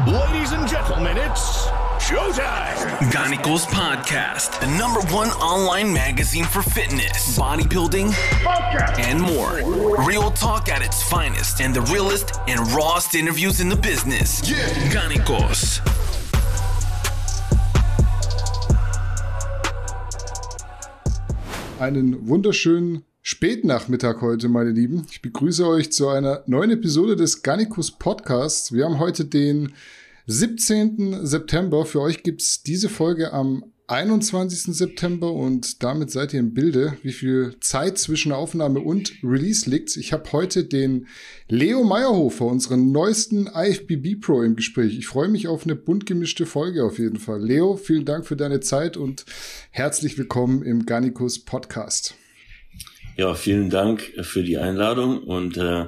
Ladies and gentlemen, it's showtime. Ganicos Podcast, the number one online magazine for fitness, bodybuilding, and more. Real talk at its finest and the realest and rawest interviews in the business. Yeah. Ganicos. Einen wunderschönen Spätnachmittag heute, meine Lieben. Ich begrüße euch zu einer neuen Episode des Garnicus Podcasts. Wir haben heute den 17. September. Für euch gibt's diese Folge am 21. September und damit seid ihr im Bilde, wie viel Zeit zwischen Aufnahme und Release liegt. Ich habe heute den Leo Meyerhofer, unseren neuesten IFBB Pro im Gespräch. Ich freue mich auf eine bunt gemischte Folge auf jeden Fall. Leo, vielen Dank für deine Zeit und herzlich willkommen im Garnicus Podcast. Ja, vielen Dank für die Einladung und äh,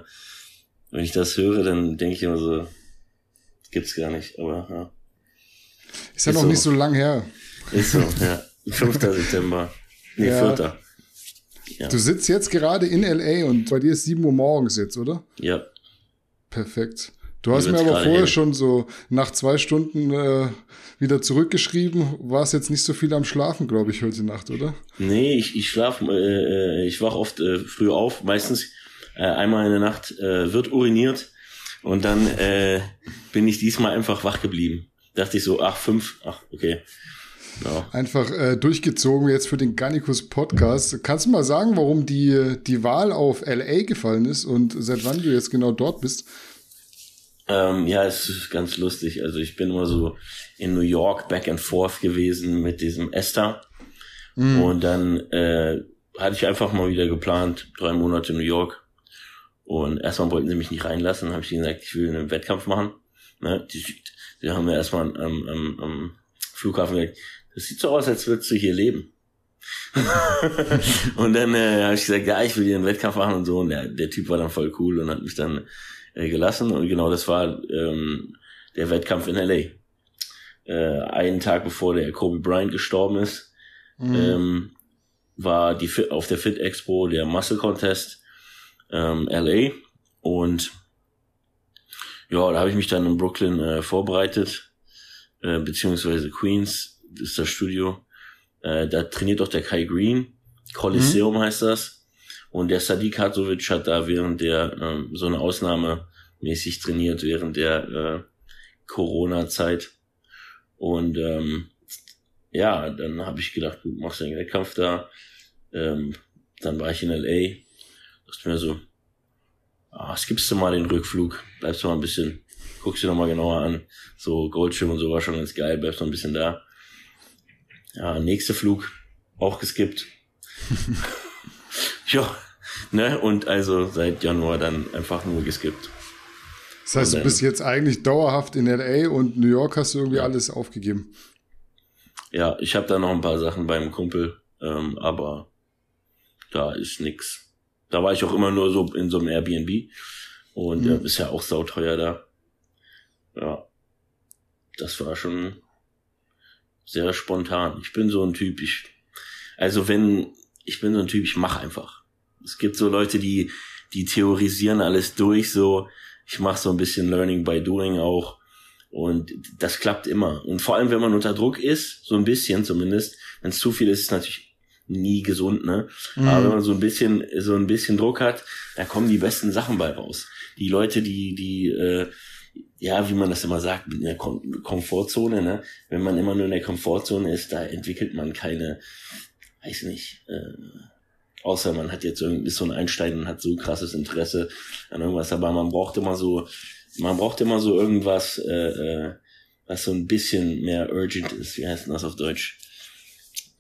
wenn ich das höre, dann denke ich immer so, gibt's gar nicht, aber ja. Ist ja noch so. nicht so lang her. Ist so, ja. 5. September. Nee, Ja. 4. Ja. Du sitzt jetzt gerade in LA und bei dir ist 7 Uhr morgens jetzt, oder? ja. Perfekt. Du hast mir aber vorher hell. schon so nach zwei Stunden äh, wieder zurückgeschrieben. War es jetzt nicht so viel am Schlafen, glaube ich, heute Nacht, oder? Nee, ich, ich schlafe, äh, äh, ich wach oft äh, früh auf. Meistens äh, einmal in der Nacht äh, wird uriniert und dann äh, bin ich diesmal einfach wach geblieben. Dachte ich so, ach, fünf, ach, okay. Ja. Einfach äh, durchgezogen jetzt für den Garnicus Podcast. Kannst du mal sagen, warum die, die Wahl auf LA gefallen ist und seit wann du jetzt genau dort bist? Ähm, ja, es ist ganz lustig. Also ich bin immer so in New York back and forth gewesen mit diesem Esther. Und dann äh, hatte ich einfach mal wieder geplant, drei Monate New York. Und erstmal wollten sie mich nicht reinlassen, habe ich ihnen gesagt, ich will einen Wettkampf machen. Ne? Die, die haben mir erstmal am, am, am Flughafen gesagt, das sieht so aus, als würdest du hier leben. und dann äh, habe ich gesagt, ja, ich will hier einen Wettkampf machen und so. Und der, der Typ war dann voll cool und hat mich dann äh, gelassen. Und genau das war ähm, der Wettkampf in LA. Äh, einen Tag bevor der Kobe Bryant gestorben ist, ähm, war die Fit, auf der Fit Expo der Muscle Contest ähm, LA. Und ja, da habe ich mich dann in Brooklyn äh, vorbereitet, äh, beziehungsweise Queens ist das Studio. Äh, da trainiert auch der Kai Green. Coliseum heißt das. Und der Sadiq Hatzovic hat da während der ähm, so eine Ausnahme mäßig trainiert während der äh, Corona-Zeit. Und ähm, ja, dann habe ich gedacht, du machst einen Wettkampf da. Ähm, dann war ich in LA. Dachte mir so, ah, skippst du mal den Rückflug, bleibst du mal ein bisschen, guckst dir noch mal genauer an. So Goldschirm und so war schon ganz geil, bleibst noch ein bisschen da. Ja, nächster Flug, auch geskippt. ja, ne, und also seit Januar dann einfach nur geskippt. Das heißt, du bist jetzt eigentlich dauerhaft in LA und New York hast du irgendwie alles aufgegeben. Ja, ich habe da noch ein paar Sachen beim Kumpel, ähm, aber da ist nix. Da war ich auch immer nur so in so einem Airbnb und Mhm. äh, ist ja auch sauteuer da. Ja, das war schon sehr spontan. Ich bin so ein Typ, ich, also wenn, ich bin so ein Typ, ich mache einfach. Es gibt so Leute, die, die theorisieren alles durch, so, ich mache so ein bisschen Learning by Doing auch. Und das klappt immer. Und vor allem, wenn man unter Druck ist, so ein bisschen zumindest, wenn es zu viel ist, ist es natürlich nie gesund, ne? Aber wenn man so ein bisschen, so ein bisschen Druck hat, da kommen die besten Sachen bei raus. Die Leute, die, die, äh, ja, wie man das immer sagt, in der Kom Komfortzone, ne? Wenn man immer nur in der Komfortzone ist, da entwickelt man keine, weiß nicht, äh, außer man hat jetzt irgendwie so ein Einstein und hat so krasses Interesse an irgendwas, aber man braucht immer so, man braucht immer so irgendwas, äh, äh, was so ein bisschen mehr urgent ist. Wie heißt denn das auf Deutsch?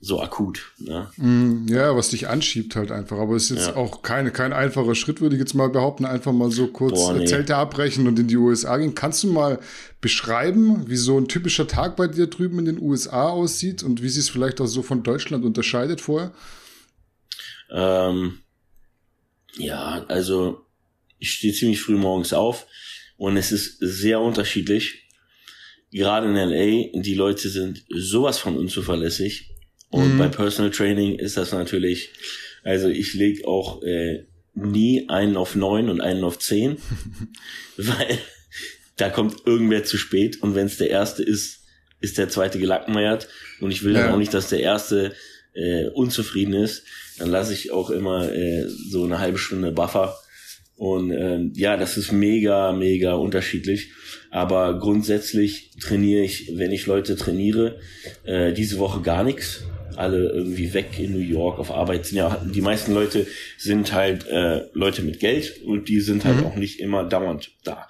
So akut, ne? Mm, Ja, was dich anschiebt halt einfach. Aber es ist jetzt Ja. auch keine, kein einfacher Schritt, würde ich jetzt mal behaupten. Einfach mal so kurz Boah, nee. Zelte abbrechen und in die USA gehen. Kannst du mal beschreiben, wie so ein typischer Tag bei dir drüben in den USA aussieht und wie sich es vielleicht auch so von Deutschland unterscheidet vorher? Ähm, ja, also ich stehe ziemlich früh morgens auf und es ist sehr unterschiedlich. Gerade in LA, die Leute sind sowas von unzuverlässig. Und Mhm. bei Personal Training ist das natürlich, also ich leg auch äh, nie einen auf neun und einen auf zehn, weil da kommt irgendwer zu spät und wenn es der erste ist, ist der zweite gelackmeiert und ich will ja. dann auch nicht, dass der erste äh, unzufrieden ist. Dann lasse ich auch immer äh, so eine halbe Stunde Buffer und ähm, ja, das ist mega, mega unterschiedlich. Aber grundsätzlich trainiere ich, wenn ich Leute trainiere, äh, diese Woche gar nichts. Alle irgendwie weg in New York auf Arbeit sind ja, die meisten Leute sind halt äh, Leute mit Geld und die sind halt mhm. auch nicht immer dauernd da.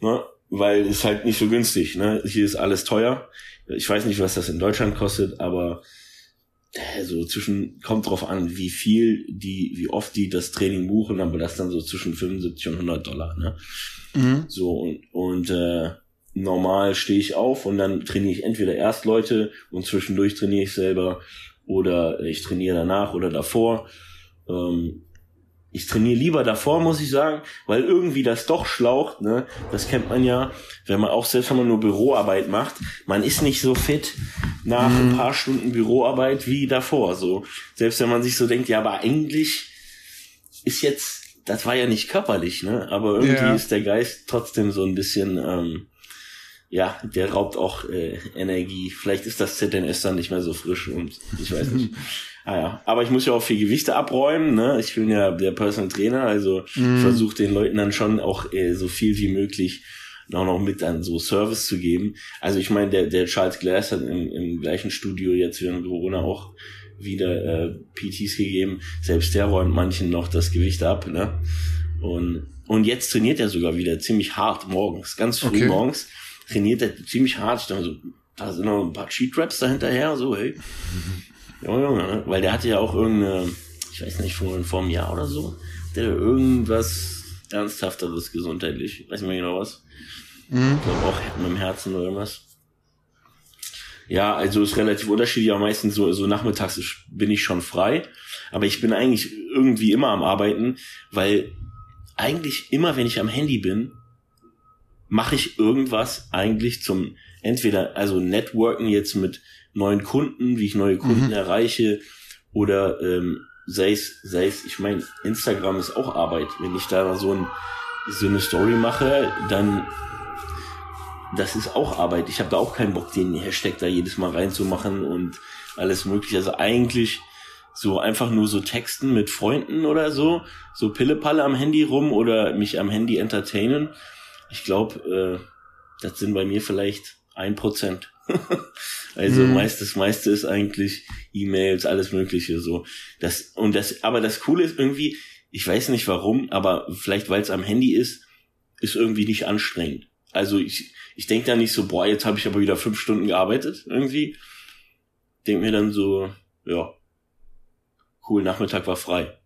Ne? Weil es halt nicht so günstig, ne? Hier ist alles teuer. Ich weiß nicht, was das in Deutschland kostet, aber so zwischen, kommt drauf an, wie viel die, wie oft die das Training buchen, aber das dann so zwischen 75 und 100 Dollar, ne? Mhm. So, und, und äh, normal stehe ich auf und dann trainiere ich entweder erst Leute und zwischendurch trainiere ich selber oder ich trainiere danach oder davor. Ähm, ich trainiere lieber davor, muss ich sagen, weil irgendwie das doch schlaucht, ne? Das kennt man ja, wenn man auch selbst wenn man nur Büroarbeit macht, man ist nicht so fit nach mhm. ein paar Stunden Büroarbeit wie davor, so. Selbst wenn man sich so denkt, ja, aber eigentlich ist jetzt, das war ja nicht körperlich, ne? Aber irgendwie ja. ist der Geist trotzdem so ein bisschen, ähm, ja, der raubt auch äh, Energie. Vielleicht ist das ZNS dann nicht mehr so frisch und ich weiß nicht. Ah ja, aber ich muss ja auch viel Gewichte abräumen, ne? Ich bin ja der Personal Trainer, also mm. versuche den Leuten dann schon auch äh, so viel wie möglich auch noch mit an so Service zu geben. Also ich meine, der, der Charles Glass hat im, im gleichen Studio jetzt während Corona auch wieder äh, PTs gegeben. Selbst der räumt manchen noch das Gewicht ab, ne? Und, und jetzt trainiert er sogar wieder ziemlich hart morgens, ganz früh okay. morgens trainiert er ziemlich hart. Ich dachte so, da sind noch ein paar Cheat Raps dahinterher, so, hey. Junge, Junge, ne? Weil der hatte ja auch irgendeine, ich weiß nicht, vor, vor einem Jahr oder so, der irgendwas Ernsthafteres gesundheitlich, weiß nicht mehr genau was. Mhm. Ich glaube auch mit dem Herzen oder irgendwas. Ja, also ist relativ unterschiedlich, aber meistens so, so nachmittags bin ich schon frei. Aber ich bin eigentlich irgendwie immer am Arbeiten, weil eigentlich immer, wenn ich am Handy bin, mache ich irgendwas eigentlich zum entweder also Networken jetzt mit neuen Kunden, wie ich neue Kunden mhm. erreiche oder ähm, sei es, sei es, ich meine, Instagram ist auch Arbeit. Wenn ich da so, ein, so eine Story mache, dann das ist auch Arbeit. Ich habe da auch keinen Bock, den Hashtag da jedes Mal reinzumachen und alles mögliche. Also eigentlich so einfach nur so texten mit Freunden oder so, so Pillepalle am Handy rum oder mich am Handy entertainen. Ich glaube, äh, das sind bei mir vielleicht ein Prozent. also mhm. meist, das meiste ist eigentlich E-Mails, alles Mögliche so. Das und das, aber das Coole ist irgendwie, ich weiß nicht warum, aber vielleicht weil es am Handy ist, ist irgendwie nicht anstrengend. Also ich, ich denke da nicht so, boah, jetzt habe ich aber wieder fünf Stunden gearbeitet irgendwie. Denk mir dann so, ja, cool, Nachmittag war frei.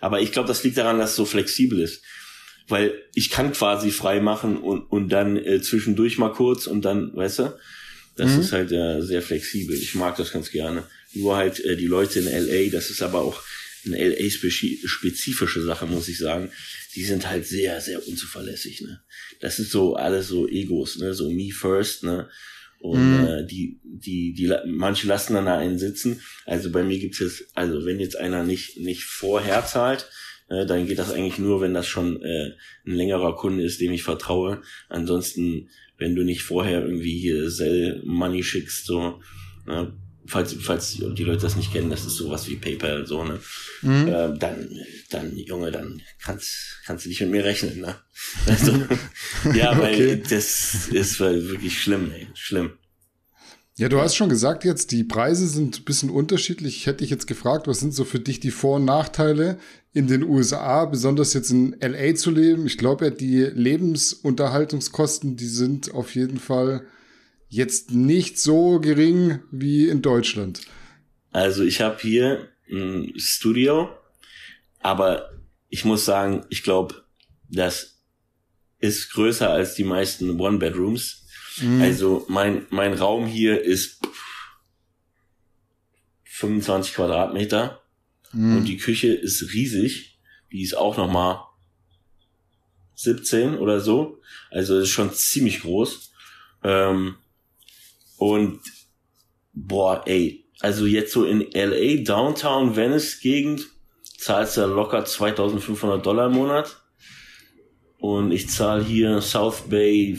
Aber ich glaube, das liegt daran, dass es so flexibel ist weil ich kann quasi frei machen und, und dann äh, zwischendurch mal kurz und dann, weißt du, das mhm. ist halt äh, sehr flexibel. Ich mag das ganz gerne. Nur halt äh, die Leute in LA, das ist aber auch eine LA-spezifische Sache, muss ich sagen. Die sind halt sehr, sehr unzuverlässig. Ne? Das ist so alles so Egos, ne? so me first, ne? Und mhm. äh, die, die, die, manche lassen dann da einen sitzen. Also bei mir gibt es, also wenn jetzt einer nicht, nicht vorher zahlt, äh, dann geht das eigentlich nur, wenn das schon äh, ein längerer Kunde ist, dem ich vertraue. Ansonsten, wenn du nicht vorher irgendwie hier Sell Money schickst, so, äh, falls, falls die Leute das nicht kennen, das ist sowas wie PayPal, so, ne? Mhm. Äh, dann, dann, Junge, dann kannst, kannst du nicht mit mir rechnen, ne? Also, ja, weil okay. das ist wirklich schlimm, ey, schlimm. Ja, du hast schon gesagt jetzt, die Preise sind ein bisschen unterschiedlich. Ich hätte dich jetzt gefragt, was sind so für dich die Vor- und Nachteile in den USA, besonders jetzt in LA zu leben? Ich glaube ja, die Lebensunterhaltungskosten, die sind auf jeden Fall jetzt nicht so gering wie in Deutschland. Also ich habe hier ein Studio, aber ich muss sagen, ich glaube, das ist größer als die meisten One-Bedrooms Mhm. Also mein, mein Raum hier ist 25 Quadratmeter mhm. und die Küche ist riesig. Die ist auch nochmal 17 oder so. Also ist schon ziemlich groß. Ähm, und boah, ey, also jetzt so in LA, Downtown, Venice Gegend, zahlst du locker 2500 Dollar im Monat. und ich zahle hier South Bay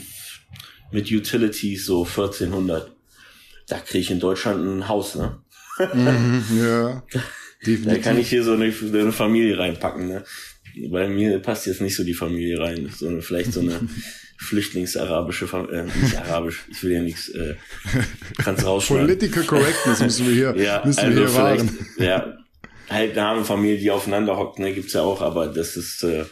mit Utilities so 1400. Da kriege ich in Deutschland ein Haus, ne? Mhm, ja. Definitiv. Da kann ich hier so eine, eine Familie reinpacken, ne? Bei mir passt jetzt nicht so die Familie rein, sondern vielleicht so eine Flüchtlingsarabische, äh, nicht arabisch, ich will ja nichts, äh, kannst rausschneiden. Political Correctness müssen wir hier, ja, müssen also wir hier wahren. Ja, halt eine Familie, die aufeinander hockt, ne, gibt's ja auch, aber das ist, äh,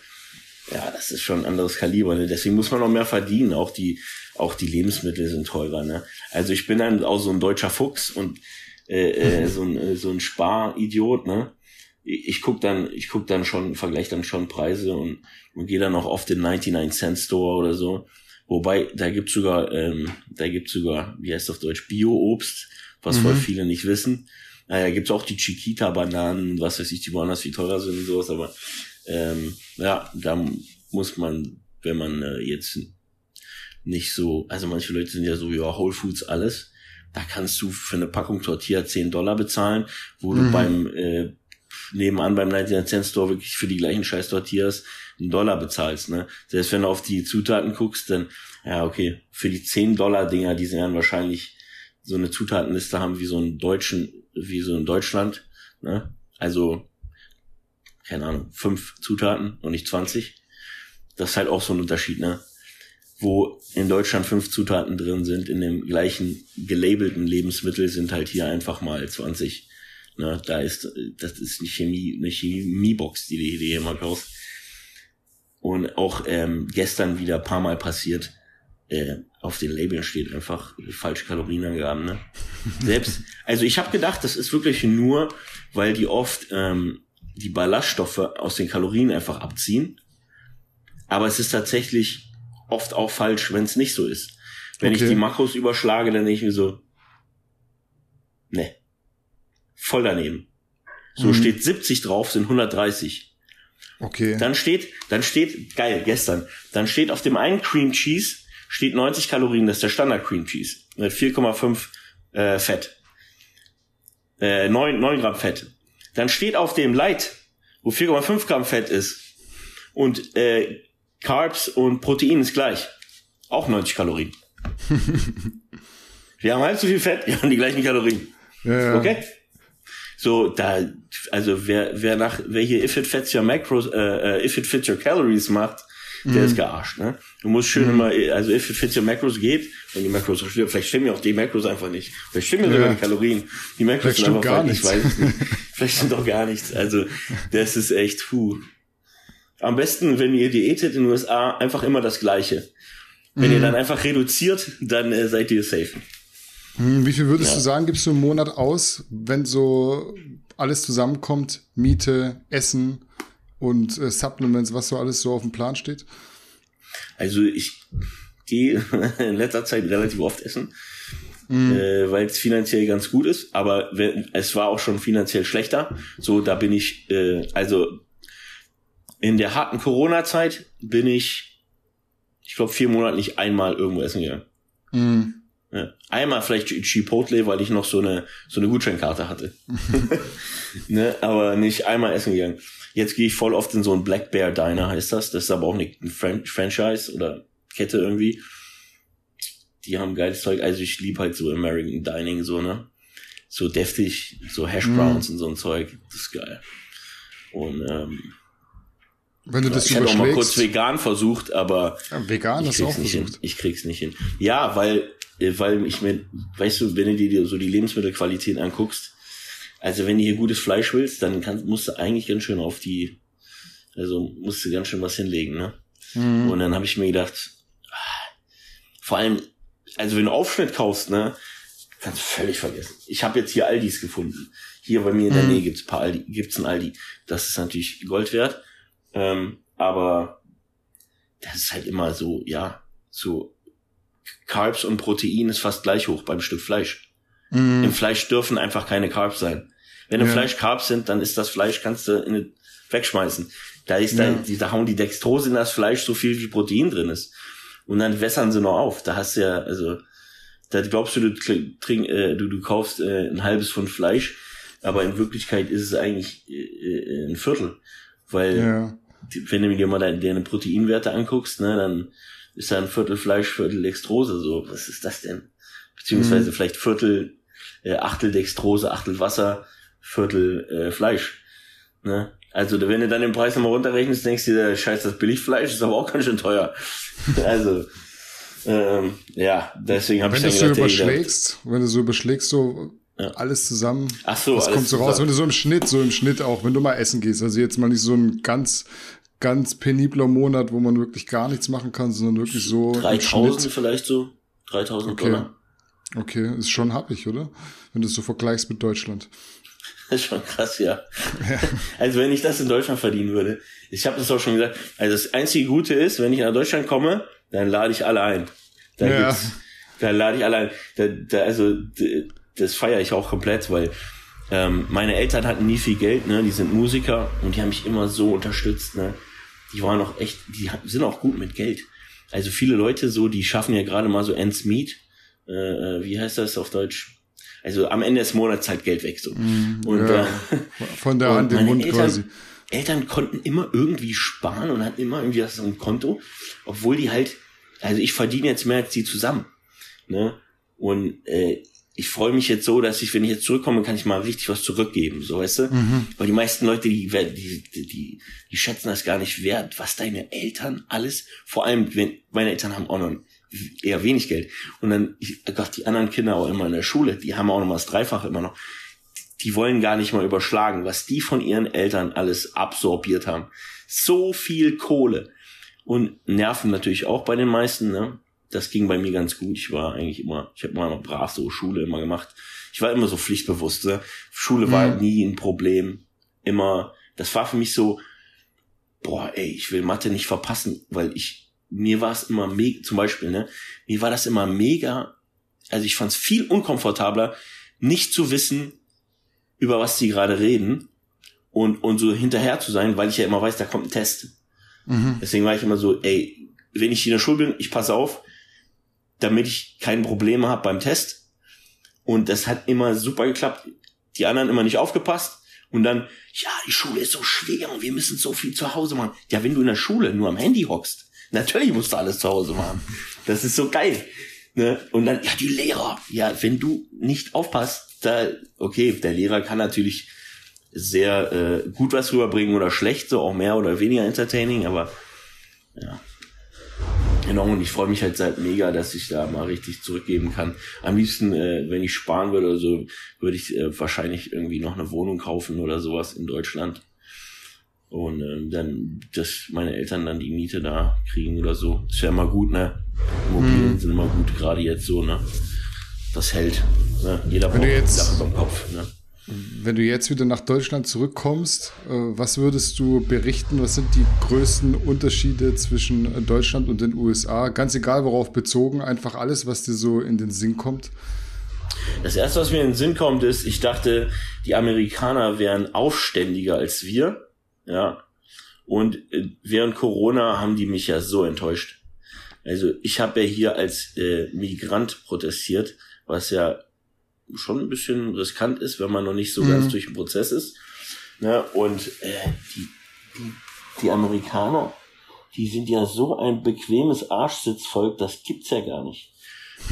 ja, das ist schon ein anderes Kaliber, ne? Deswegen muss man noch mehr verdienen. Auch die, auch die Lebensmittel sind teurer, ne? Also ich bin dann auch so ein deutscher Fuchs und äh, äh, so ein, äh, so ein Sparidiot, ne? Ich guck dann, ich guck dann schon, vergleiche dann schon Preise und, und gehe dann auch oft in 99 Cent Store oder so. Wobei, da gibt's sogar, ähm, da gibt's sogar, wie heißt auf Deutsch, Bio-Obst, was mhm. voll viele nicht wissen. Naja, gibt's auch die Chiquita-Bananen, was weiß ich, die woanders viel teurer sind und sowas, aber ähm, ja, da muss man, wenn man äh, jetzt nicht so, also manche Leute sind ja so, ja, Whole Foods alles, da kannst du für eine Packung Tortilla 10 Dollar bezahlen, wo mhm. du beim äh, nebenan beim 99 Cent Store wirklich für die gleichen scheiß Tortillas einen Dollar bezahlst, ne? Selbst wenn du auf die Zutaten guckst, dann, ja, okay, für die 10 Dollar Dinger, die werden wahrscheinlich so eine Zutatenliste haben wie so ein deutschen, wie so in Deutschland, ne? Also, keine Ahnung, fünf Zutaten und nicht 20. Das ist halt auch so ein Unterschied, ne? Wo in Deutschland fünf Zutaten drin sind, in dem gleichen gelabelten Lebensmittel sind halt hier einfach mal 20. Ne? Da ist, das ist eine Chemie, eine Chemiebox, die du hier immer kaufst. Und auch ähm, gestern wieder paar Mal passiert, äh, auf den Labeln steht einfach falsche Kalorienangaben. Ne? Selbst, also ich habe gedacht, das ist wirklich nur, weil die oft ähm, die Ballaststoffe aus den Kalorien einfach abziehen. Aber es ist tatsächlich oft auch falsch, wenn es nicht so ist. Wenn okay. ich die Makros überschlage, dann denke ich mir so, ne, voll daneben. So mhm. steht 70 drauf, sind 130. Okay. Dann steht, dann steht, geil, gestern, dann steht auf dem einen Cream Cheese, steht 90 Kalorien, das ist der Standard Cream Cheese, mit 4,5 äh, Fett. Äh, 9, 9 Gramm Fett. Dann steht auf dem Light, wo 4,5 Gramm Fett ist und äh, Carbs und Protein ist gleich. Auch 90 Kalorien. wir haben halt so viel Fett, wir haben die gleichen Kalorien. Ja. Okay? So, da, also wer, wer nach, wer hier If It Fits Your Macros, äh, äh If It Fits Your Calories macht, der mm. ist gearscht, ne? Du musst schön mm. immer, also If It Fits Your Macros geht, wenn die Macros, vielleicht stimmen ja auch die Macros einfach nicht. Vielleicht stimmen ja sogar die Kalorien. Die Macros vielleicht sind einfach gar nichts. Ich weiß es nicht. vielleicht stimmt doch gar nichts. Also, das ist echt, puh. Am besten, wenn ihr diätet in den USA, einfach immer das Gleiche. Wenn mm. ihr dann einfach reduziert, dann äh, seid ihr safe. Hm, wie viel würdest ja. du sagen, gibst du im Monat aus, wenn so alles zusammenkommt, Miete, Essen und äh, Supplements, was so alles so auf dem Plan steht? Also ich gehe in letzter Zeit relativ oft essen, mhm. äh, weil es finanziell ganz gut ist, aber wenn, es war auch schon finanziell schlechter. So, da bin ich, äh, also in der harten Corona-Zeit bin ich, ich glaube, vier Monate nicht einmal irgendwo essen gegangen. Mhm. Ja. Einmal vielleicht Chipotle, weil ich noch so eine, so eine Gutscheinkarte hatte. ne? Aber nicht einmal essen gegangen. Jetzt gehe ich voll oft in so ein Black Bear Diner, heißt das. Das ist aber auch nicht ein Fran Franchise oder Kette irgendwie. Die haben geiles Zeug. Also ich liebe halt so American Dining, so, ne? So deftig, so Hash Browns mm. und so ein Zeug. Das ist geil. Und ähm, wenn du das ich habe auch mal kurz vegan versucht, aber ja, vegan ich krieg's auch nicht versucht. hin. Ich krieg's nicht hin. Ja, weil äh, weil ich mir, weißt du, wenn du dir so die Lebensmittelqualität anguckst, also wenn du hier gutes Fleisch willst, dann kannst, musst du eigentlich ganz schön auf die, also musst du ganz schön was hinlegen, ne? Mhm. Und dann habe ich mir gedacht, ah, vor allem, also wenn du Aufschnitt kaufst, ne, kannst du völlig vergessen. Ich habe jetzt hier Aldis gefunden. Hier bei mir in der mhm. Nähe gibt's paar Aldi, gibt's ein Aldi. Das ist natürlich Gold wert. Ähm, aber das ist halt immer so, ja, so Carbs und Protein ist fast gleich hoch beim Stück Fleisch. Mm. Im Fleisch dürfen einfach keine Carbs sein. Wenn im ja. Fleisch Carbs sind, dann ist das Fleisch, kannst du in, wegschmeißen. Da ist ja. da, die, da hauen die Dextrose in das Fleisch so viel wie Protein drin ist. Und dann wässern sie noch auf. Da hast du ja, also, da glaubst du, du, trink, äh, du, du kaufst äh, ein halbes Pfund Fleisch, aber in Wirklichkeit ist es eigentlich äh, äh ein Viertel. Weil ja. Wenn du dir mal deine, Proteinwerte anguckst, ne, dann ist da ein Viertel Fleisch, Viertel Dextrose, so, was ist das denn? Beziehungsweise mhm. vielleicht Viertel, äh, Achtel Dextrose, Achtel Wasser, Viertel äh, Fleisch. Ne? Also wenn du dann den Preis nochmal runterrechnest, denkst du dir, scheiß, das Billigfleisch ist aber auch ganz schön teuer. also, ähm, ja, deswegen habe ich dann Wenn du so überschlägst, wenn du so überschlägst, so ja. alles zusammen, Ach so, das kommt so raus. Wenn du so im Schnitt, so im Schnitt auch, wenn du mal essen gehst, also jetzt mal nicht so ein ganz ganz penibler Monat, wo man wirklich gar nichts machen kann, sondern wirklich so 3000 vielleicht so, 3000 okay. Dollar. Okay, ist schon happig, oder? Wenn du es so vergleichst mit Deutschland. Das ist schon krass, ja. ja. Also wenn ich das in Deutschland verdienen würde. Ich habe das auch schon gesagt. Also das einzige Gute ist, wenn ich nach Deutschland komme, dann lade ich alle ein. Da ja. da lade ich alle ein. Da, da, also das feiere ich auch komplett, weil ähm, meine Eltern hatten nie viel Geld, ne? Die sind Musiker und die haben mich immer so unterstützt, ne? Die waren auch echt, die sind auch gut mit Geld. Also viele Leute so, die schaffen ja gerade mal so ends meet. Äh, äh wie heißt das auf Deutsch? Also am Ende des Monats halt Geld weg so. Mm, und ja, äh, von der Hand den Mund Eltern, quasi. Eltern konnten immer irgendwie sparen und hatten immer irgendwie so ein Konto, obwohl die halt, also ich verdiene jetzt mehr als die zusammen. Ne? Und äh, ich freue mich jetzt so, dass ich, wenn ich jetzt zurückkomme, kann ich mal richtig was zurückgeben, so weißt du? Mhm. Weil die meisten Leute, die, die, die, die, schätzen das gar nicht wert, was deine Eltern alles, vor allem, wenn, meine Eltern haben auch noch eher wenig Geld. Und dann, ich, Gott, die anderen Kinder auch immer in der Schule, die haben auch noch mal das Dreifache immer noch. Die wollen gar nicht mal überschlagen, was die von ihren Eltern alles absorbiert haben. So viel Kohle. Und Nerven natürlich auch bei den meisten, ne? Das ging bei mir ganz gut. Ich war eigentlich immer, ich habe immer brav so Schule immer gemacht. Ich war immer so pflichtbewusst. Ne? Schule war mhm. nie ein Problem. Immer, das war für mich so, boah, ey, ich will Mathe nicht verpassen, weil ich mir war es immer mega, zum Beispiel, ne, mir war das immer mega, also ich fand es viel unkomfortabler, nicht zu wissen, über was die gerade reden und, und so hinterher zu sein, weil ich ja immer weiß, da kommt ein Test. Mhm. Deswegen war ich immer so, ey, wenn ich in der Schule bin, ich passe auf, damit ich keine Probleme habe beim Test. Und das hat immer super geklappt. Die anderen immer nicht aufgepasst. Und dann, ja, die Schule ist so schwer und wir müssen so viel zu Hause machen. Ja, wenn du in der Schule nur am Handy hockst, Natürlich musst du alles zu Hause machen. Das ist so geil. Ne? Und dann, ja, die Lehrer. Ja, wenn du nicht aufpasst, da, okay, der Lehrer kann natürlich sehr äh, gut was rüberbringen oder schlecht, so auch mehr oder weniger entertaining, aber ja. Genau, und ich freue mich halt seit mega, dass ich da mal richtig zurückgeben kann. Am liebsten, äh, wenn ich sparen würde oder so, würde ich äh, wahrscheinlich irgendwie noch eine Wohnung kaufen oder sowas in Deutschland. Und ähm, dann, dass meine Eltern dann die Miete da kriegen oder so. Ist ja immer gut, ne? Immobilien hm. sind immer gut, gerade jetzt so, ne? Das hält. Ne? Jeder braucht jetzt, Sache beim Kopf, ne? Wenn du jetzt wieder nach Deutschland zurückkommst, äh, was würdest du berichten? Was sind die größten Unterschiede zwischen Deutschland und den USA? Ganz egal, worauf bezogen, einfach alles, was dir so in den Sinn kommt. Das erste, was mir in den Sinn kommt, ist, ich dachte, die Amerikaner wären aufständiger als wir. Ja. Und äh, während Corona haben die mich ja so enttäuscht. Also ich habe ja hier als äh, Migrant protestiert, was ja schon ein bisschen riskant ist, wenn man noch nicht so mhm. ganz durch den Prozess ist. Ne? Und äh, die, die, die Amerikaner, die sind ja so ein bequemes Arschsitzvolk, das gibt's ja gar nicht.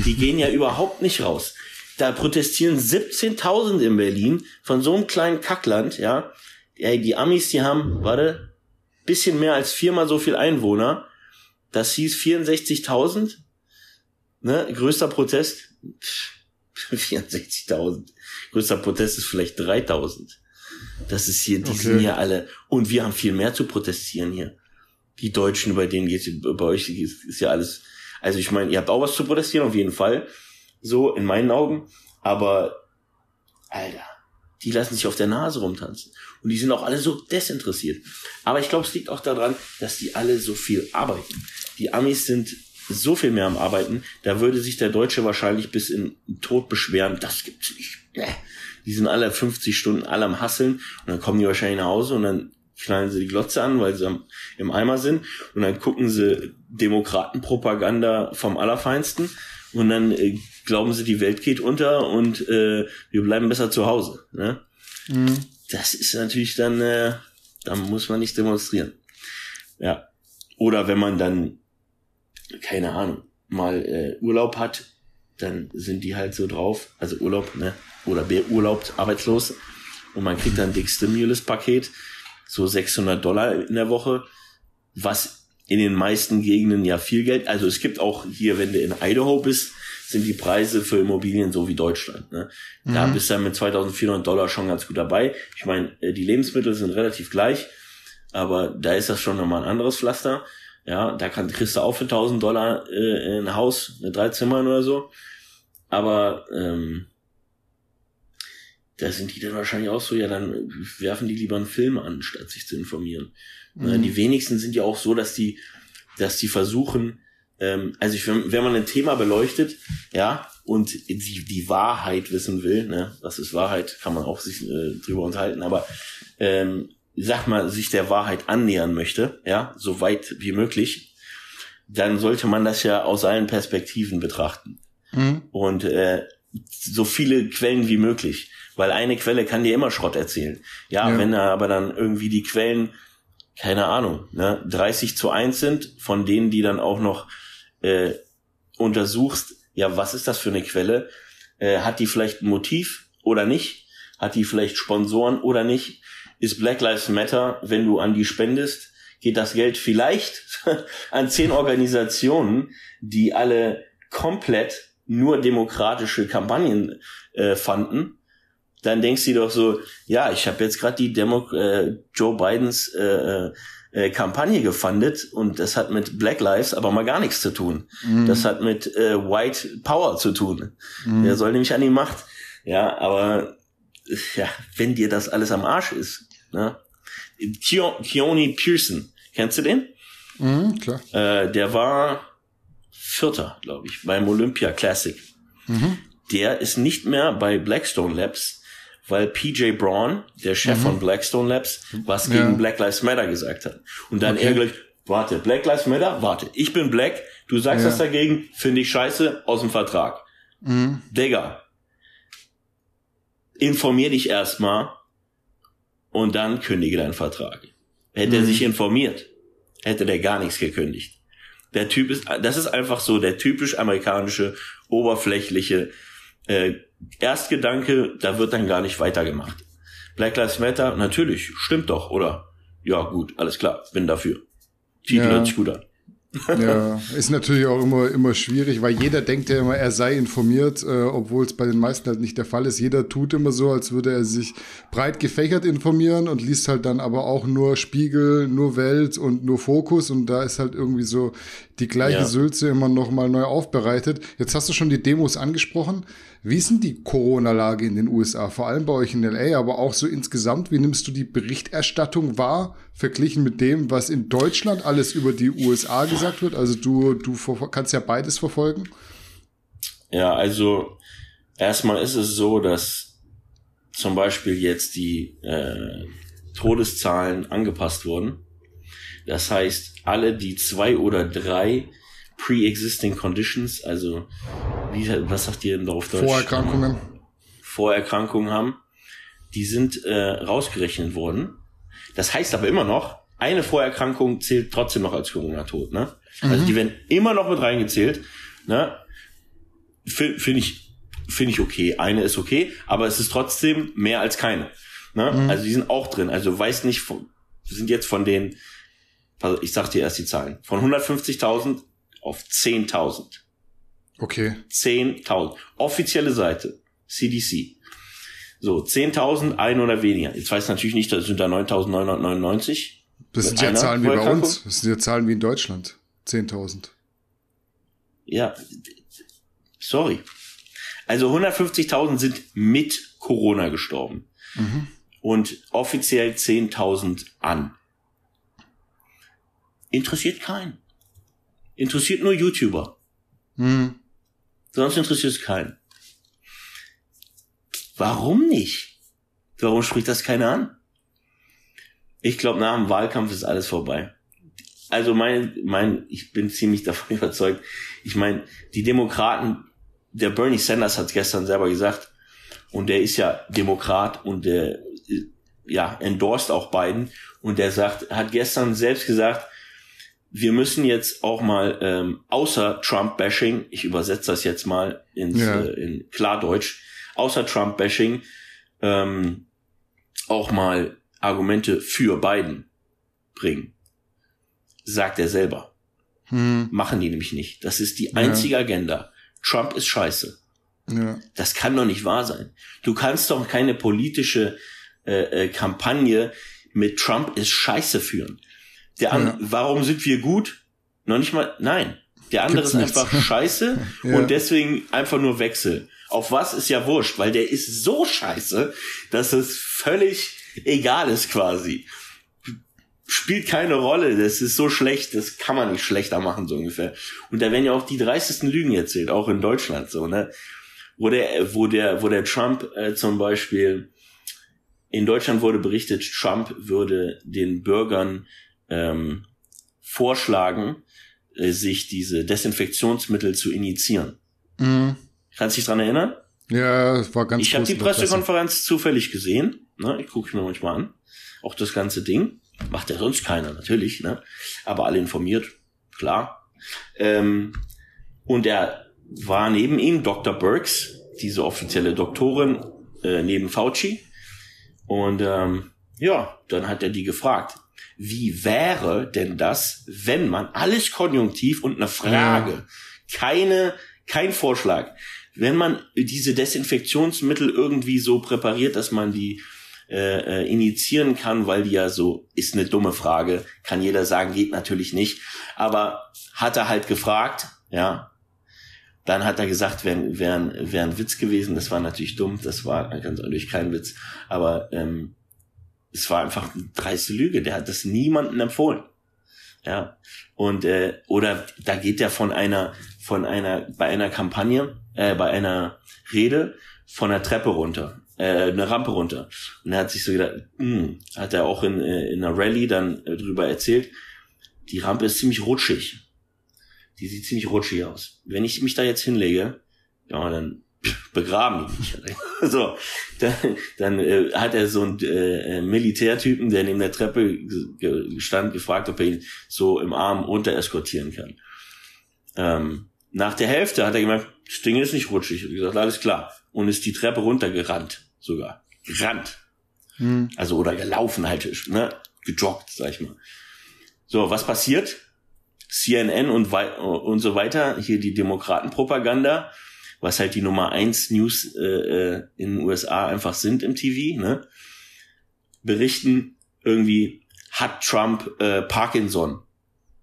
Die gehen ja überhaupt nicht raus. Da protestieren 17.000 in Berlin von so einem kleinen Kackland, ja ey, die Amis, die haben, warte, bisschen mehr als viermal so viel Einwohner. Das hieß 64.000. Ne, größter Protest. 64.000. Größter Protest ist vielleicht 3.000. Das ist hier, die okay. sind hier alle. Und wir haben viel mehr zu protestieren hier. Die Deutschen, bei denen geht's, bei euch ist, ist ja alles. Also ich meine, ihr habt auch was zu protestieren, auf jeden Fall. So, in meinen Augen. Aber, Alter, die lassen sich auf der Nase rumtanzen. Und die sind auch alle so desinteressiert. Aber ich glaube, es liegt auch daran, dass die alle so viel arbeiten. Die Amis sind so viel mehr am Arbeiten, da würde sich der Deutsche wahrscheinlich bis in den Tod beschweren, das gibt's nicht. Die sind alle 50 Stunden alle am Hasseln und dann kommen die wahrscheinlich nach Hause und dann knallen sie die Glotze an, weil sie im Eimer sind und dann gucken sie Demokratenpropaganda vom Allerfeinsten und dann äh, glauben sie, die Welt geht unter und äh, wir bleiben besser zu Hause. Ne? Mhm das ist natürlich dann, äh, da muss man nicht demonstrieren. Ja. Oder wenn man dann, keine Ahnung, mal äh, Urlaub hat, dann sind die halt so drauf, also Urlaub, ne? Oder beurlaubt, arbeitslos. Und man kriegt dann ein dickes Stimulus-Paket, so 600 Dollar in der Woche, was in den meisten Gegenden ja viel Geld, also es gibt auch hier, wenn du in Idaho bist, sind die Preise für Immobilien so wie Deutschland. Ne? Da mhm. bist du dann mit 2400 Dollar schon ganz gut dabei. Ich meine, äh, die Lebensmittel sind relativ gleich, aber da ist das schon nochmal ein anderes Pflaster. Ja, da kann, kriegst du auch für 1000 Dollar äh, ein Haus, eine drei Zimmern oder so. Aber ähm, da sind die dann wahrscheinlich auch so, ja, dann werfen die lieber einen Film an, statt sich zu informieren. Ne, mhm. Die wenigsten sind ja auch so, dass die, dass die versuchen, ähm, also ich, wenn, wenn man ein Thema beleuchtet, ja, und die, die Wahrheit wissen will, ne, was ist Wahrheit, kann man auch sich äh, drüber unterhalten, aber ähm, sag mal, sich der Wahrheit annähern möchte, ja, so weit wie möglich, dann sollte man das ja aus allen Perspektiven betrachten. Mhm. Und äh, so viele Quellen wie möglich. Weil eine Quelle kann dir immer Schrott erzählen. Ja, ja. wenn aber dann irgendwie die Quellen, keine Ahnung, ne, 30 zu 1 sind, von denen, die dann auch noch äh, untersuchst, ja, was ist das für eine Quelle? Äh, hat die vielleicht ein Motiv oder nicht? Hat die vielleicht Sponsoren oder nicht? Ist Black Lives Matter, wenn du an die spendest, geht das Geld vielleicht an zehn Organisationen, die alle komplett nur demokratische Kampagnen äh, fanden, dann denkst du doch so, ja, ich habe jetzt gerade die Demo äh, Joe Bidens äh, äh, Kampagne gefundet und das hat mit Black Lives aber mal gar nichts zu tun. Mhm. Das hat mit äh, White Power zu tun. Mhm. Der soll nämlich an die Macht. Ja, aber ja, wenn dir das alles am Arsch ist, ne? Keone Pearson, kennst du den? Mhm, klar. Äh, der war Vierter, glaube ich, beim Olympia Classic. Mhm. Der ist nicht mehr bei Blackstone Labs, weil PJ Braun, der Chef mhm. von Blackstone Labs, was gegen ja. Black Lives Matter gesagt hat. Und dann okay. er gleich, warte, Black Lives Matter, warte, ich bin Black, du sagst ja. was dagegen, finde ich scheiße, aus dem Vertrag. Mhm. Digga, informier dich erstmal und dann kündige deinen Vertrag. Hätte mhm. er sich informiert, hätte der gar nichts gekündigt. Der Typ ist, das ist einfach so der typisch amerikanische, oberflächliche äh, Erstgedanke, da wird dann gar nicht weitergemacht. Black Lives Matter, natürlich, stimmt doch, oder? Ja, gut, alles klar, bin dafür. Titel ja. hört sich gut an. Ja, ist natürlich auch immer, immer schwierig, weil jeder denkt ja immer, er sei informiert, äh, obwohl es bei den meisten halt nicht der Fall ist. Jeder tut immer so, als würde er sich breit gefächert informieren und liest halt dann aber auch nur Spiegel, nur Welt und nur Fokus und da ist halt irgendwie so die gleiche ja. Sülze immer noch mal neu aufbereitet. Jetzt hast du schon die Demos angesprochen. Wie ist denn die Corona-Lage in den USA? Vor allem bei euch in LA, aber auch so insgesamt. Wie nimmst du die Berichterstattung wahr, verglichen mit dem, was in Deutschland alles über die USA gesagt wird? Also du, du kannst ja beides verfolgen. Ja, also erstmal ist es so, dass zum Beispiel jetzt die äh, Todeszahlen angepasst wurden. Das heißt, alle, die zwei oder drei pre-existing conditions, also wie, was sagt ihr denn da auf Deutsch? Vorerkrankungen. Vorerkrankungen haben, die sind äh, rausgerechnet worden. Das heißt aber immer noch, eine Vorerkrankung zählt trotzdem noch als Corona-Tod. Ne? Also mhm. die werden immer noch mit reingezählt. Ne? Finde ich, finde ich okay. Eine ist okay, aber es ist trotzdem mehr als keine. Ne? Mhm. Also die sind auch drin. Also weiß nicht, sind jetzt von den, also ich sag dir erst die Zahlen, von 150.000 auf 10.000. Okay. 10.000. Offizielle Seite. CDC. So, 10.000, ein oder weniger. Jetzt weiß ich natürlich nicht, das sind da 9.999. Das sind ja Zahlen wie bei uns. Das sind ja Zahlen wie in Deutschland. 10.000. Ja, sorry. Also 150.000 sind mit Corona gestorben. Mhm. Und offiziell 10.000 an. Interessiert keinen. Interessiert nur YouTuber. Mhm. Sonst interessiert es keinen. Warum nicht? Warum spricht das keiner an? Ich glaube, nach dem Wahlkampf ist alles vorbei. Also mein, mein, ich bin ziemlich davon überzeugt. Ich meine, die Demokraten, der Bernie Sanders hat gestern selber gesagt, und der ist ja Demokrat und der ja endorst auch Biden und der sagt, hat gestern selbst gesagt, wir müssen jetzt auch mal ähm, außer Trump-Bashing, ich übersetze das jetzt mal ins, Ja. äh, in Klardeutsch, außer Trump-Bashing ähm, auch mal Argumente für Biden bringen. Sagt er selber. Hm, Machen die nämlich nicht. Das ist die einzige Agenda. Trump ist scheiße. ja. Das kann doch nicht wahr sein. Du kannst doch keine politische äh, äh, Kampagne mit Trump ist scheiße führen. Der an, Ja. warum sind wir gut? Noch nicht mal, nein. Der andere Gibt's ist nichts. einfach scheiße Ja. und deswegen einfach nur Wechsel. Auf was ist ja wurscht, weil der ist so scheiße, dass es völlig egal ist quasi. Spielt keine Rolle, das ist so schlecht, das kann man nicht schlechter machen, so ungefähr. Und da werden ja auch die dreistesten Lügen erzählt, auch in Deutschland, so, ne? Wo der, wo der, wo der Trump äh, zum Beispiel, in Deutschland wurde berichtet, Trump würde den Bürgern ähm, vorschlagen, äh, sich diese Desinfektionsmittel zu injizieren. Hm. Kannst du dich dran erinnern? Ja, es war ganz ich habe die Presse. Pressekonferenz zufällig gesehen. Ne? Ich gucke mir manchmal an. Auch das ganze Ding. Macht ja sonst keiner, natürlich. Ne? Aber alle informiert. Klar. Ähm, und er war neben ihm Dr. Burks, diese offizielle Doktorin, äh, neben Fauci. Und ähm, ja, dann hat er die gefragt, wie wäre denn das, wenn man alles konjunktiv und eine Frage, keine, kein Vorschlag, wenn man diese Desinfektionsmittel irgendwie so präpariert, dass man die äh, äh, initiieren kann, weil die ja so, ist eine dumme Frage, kann jeder sagen, geht natürlich nicht, aber hat er halt gefragt, ja, dann hat er gesagt, wäre wär, ein- wär ein Witz gewesen, das war natürlich dumm, das war ganz ehrlich kein Witz, aber ähm, es war einfach eine dreiste Lüge, der hat das niemandem empfohlen. Ja. Und äh, oder da geht er von einer von einer bei einer Kampagne, äh, bei einer Rede von der Treppe runter, äh, eine Rampe runter. Und er hat sich so gedacht, hm, hat er auch in, äh, in einer Rallye dann äh, drüber erzählt, die Rampe ist ziemlich rutschig. Die sieht ziemlich rutschig aus. Wenn ich mich da jetzt hinlege, ja, dann begraben die mich. so, dann, dann äh, hat er so einen äh, äh, Militärtypen, der neben der Treppe stand, gefragt, ob er ihn so im Arm runter eskortieren kann. Ähm, nach der Hälfte hat er gemerkt, das Ding ist nicht rutschig. Und gesagt, alles klar. Und ist die Treppe runtergerannt, sogar. Gerannt. Hm. Also, oder gelaufen halt, ne? Gejoggt, sag ich mal. So, was passiert? CNN und, und so weiter, hier die Demokratenpropaganda, was halt die Nummer eins News äh, äh, in den USA einfach sind im TV, ne? Berichten irgendwie, hat Trump äh, Parkinson,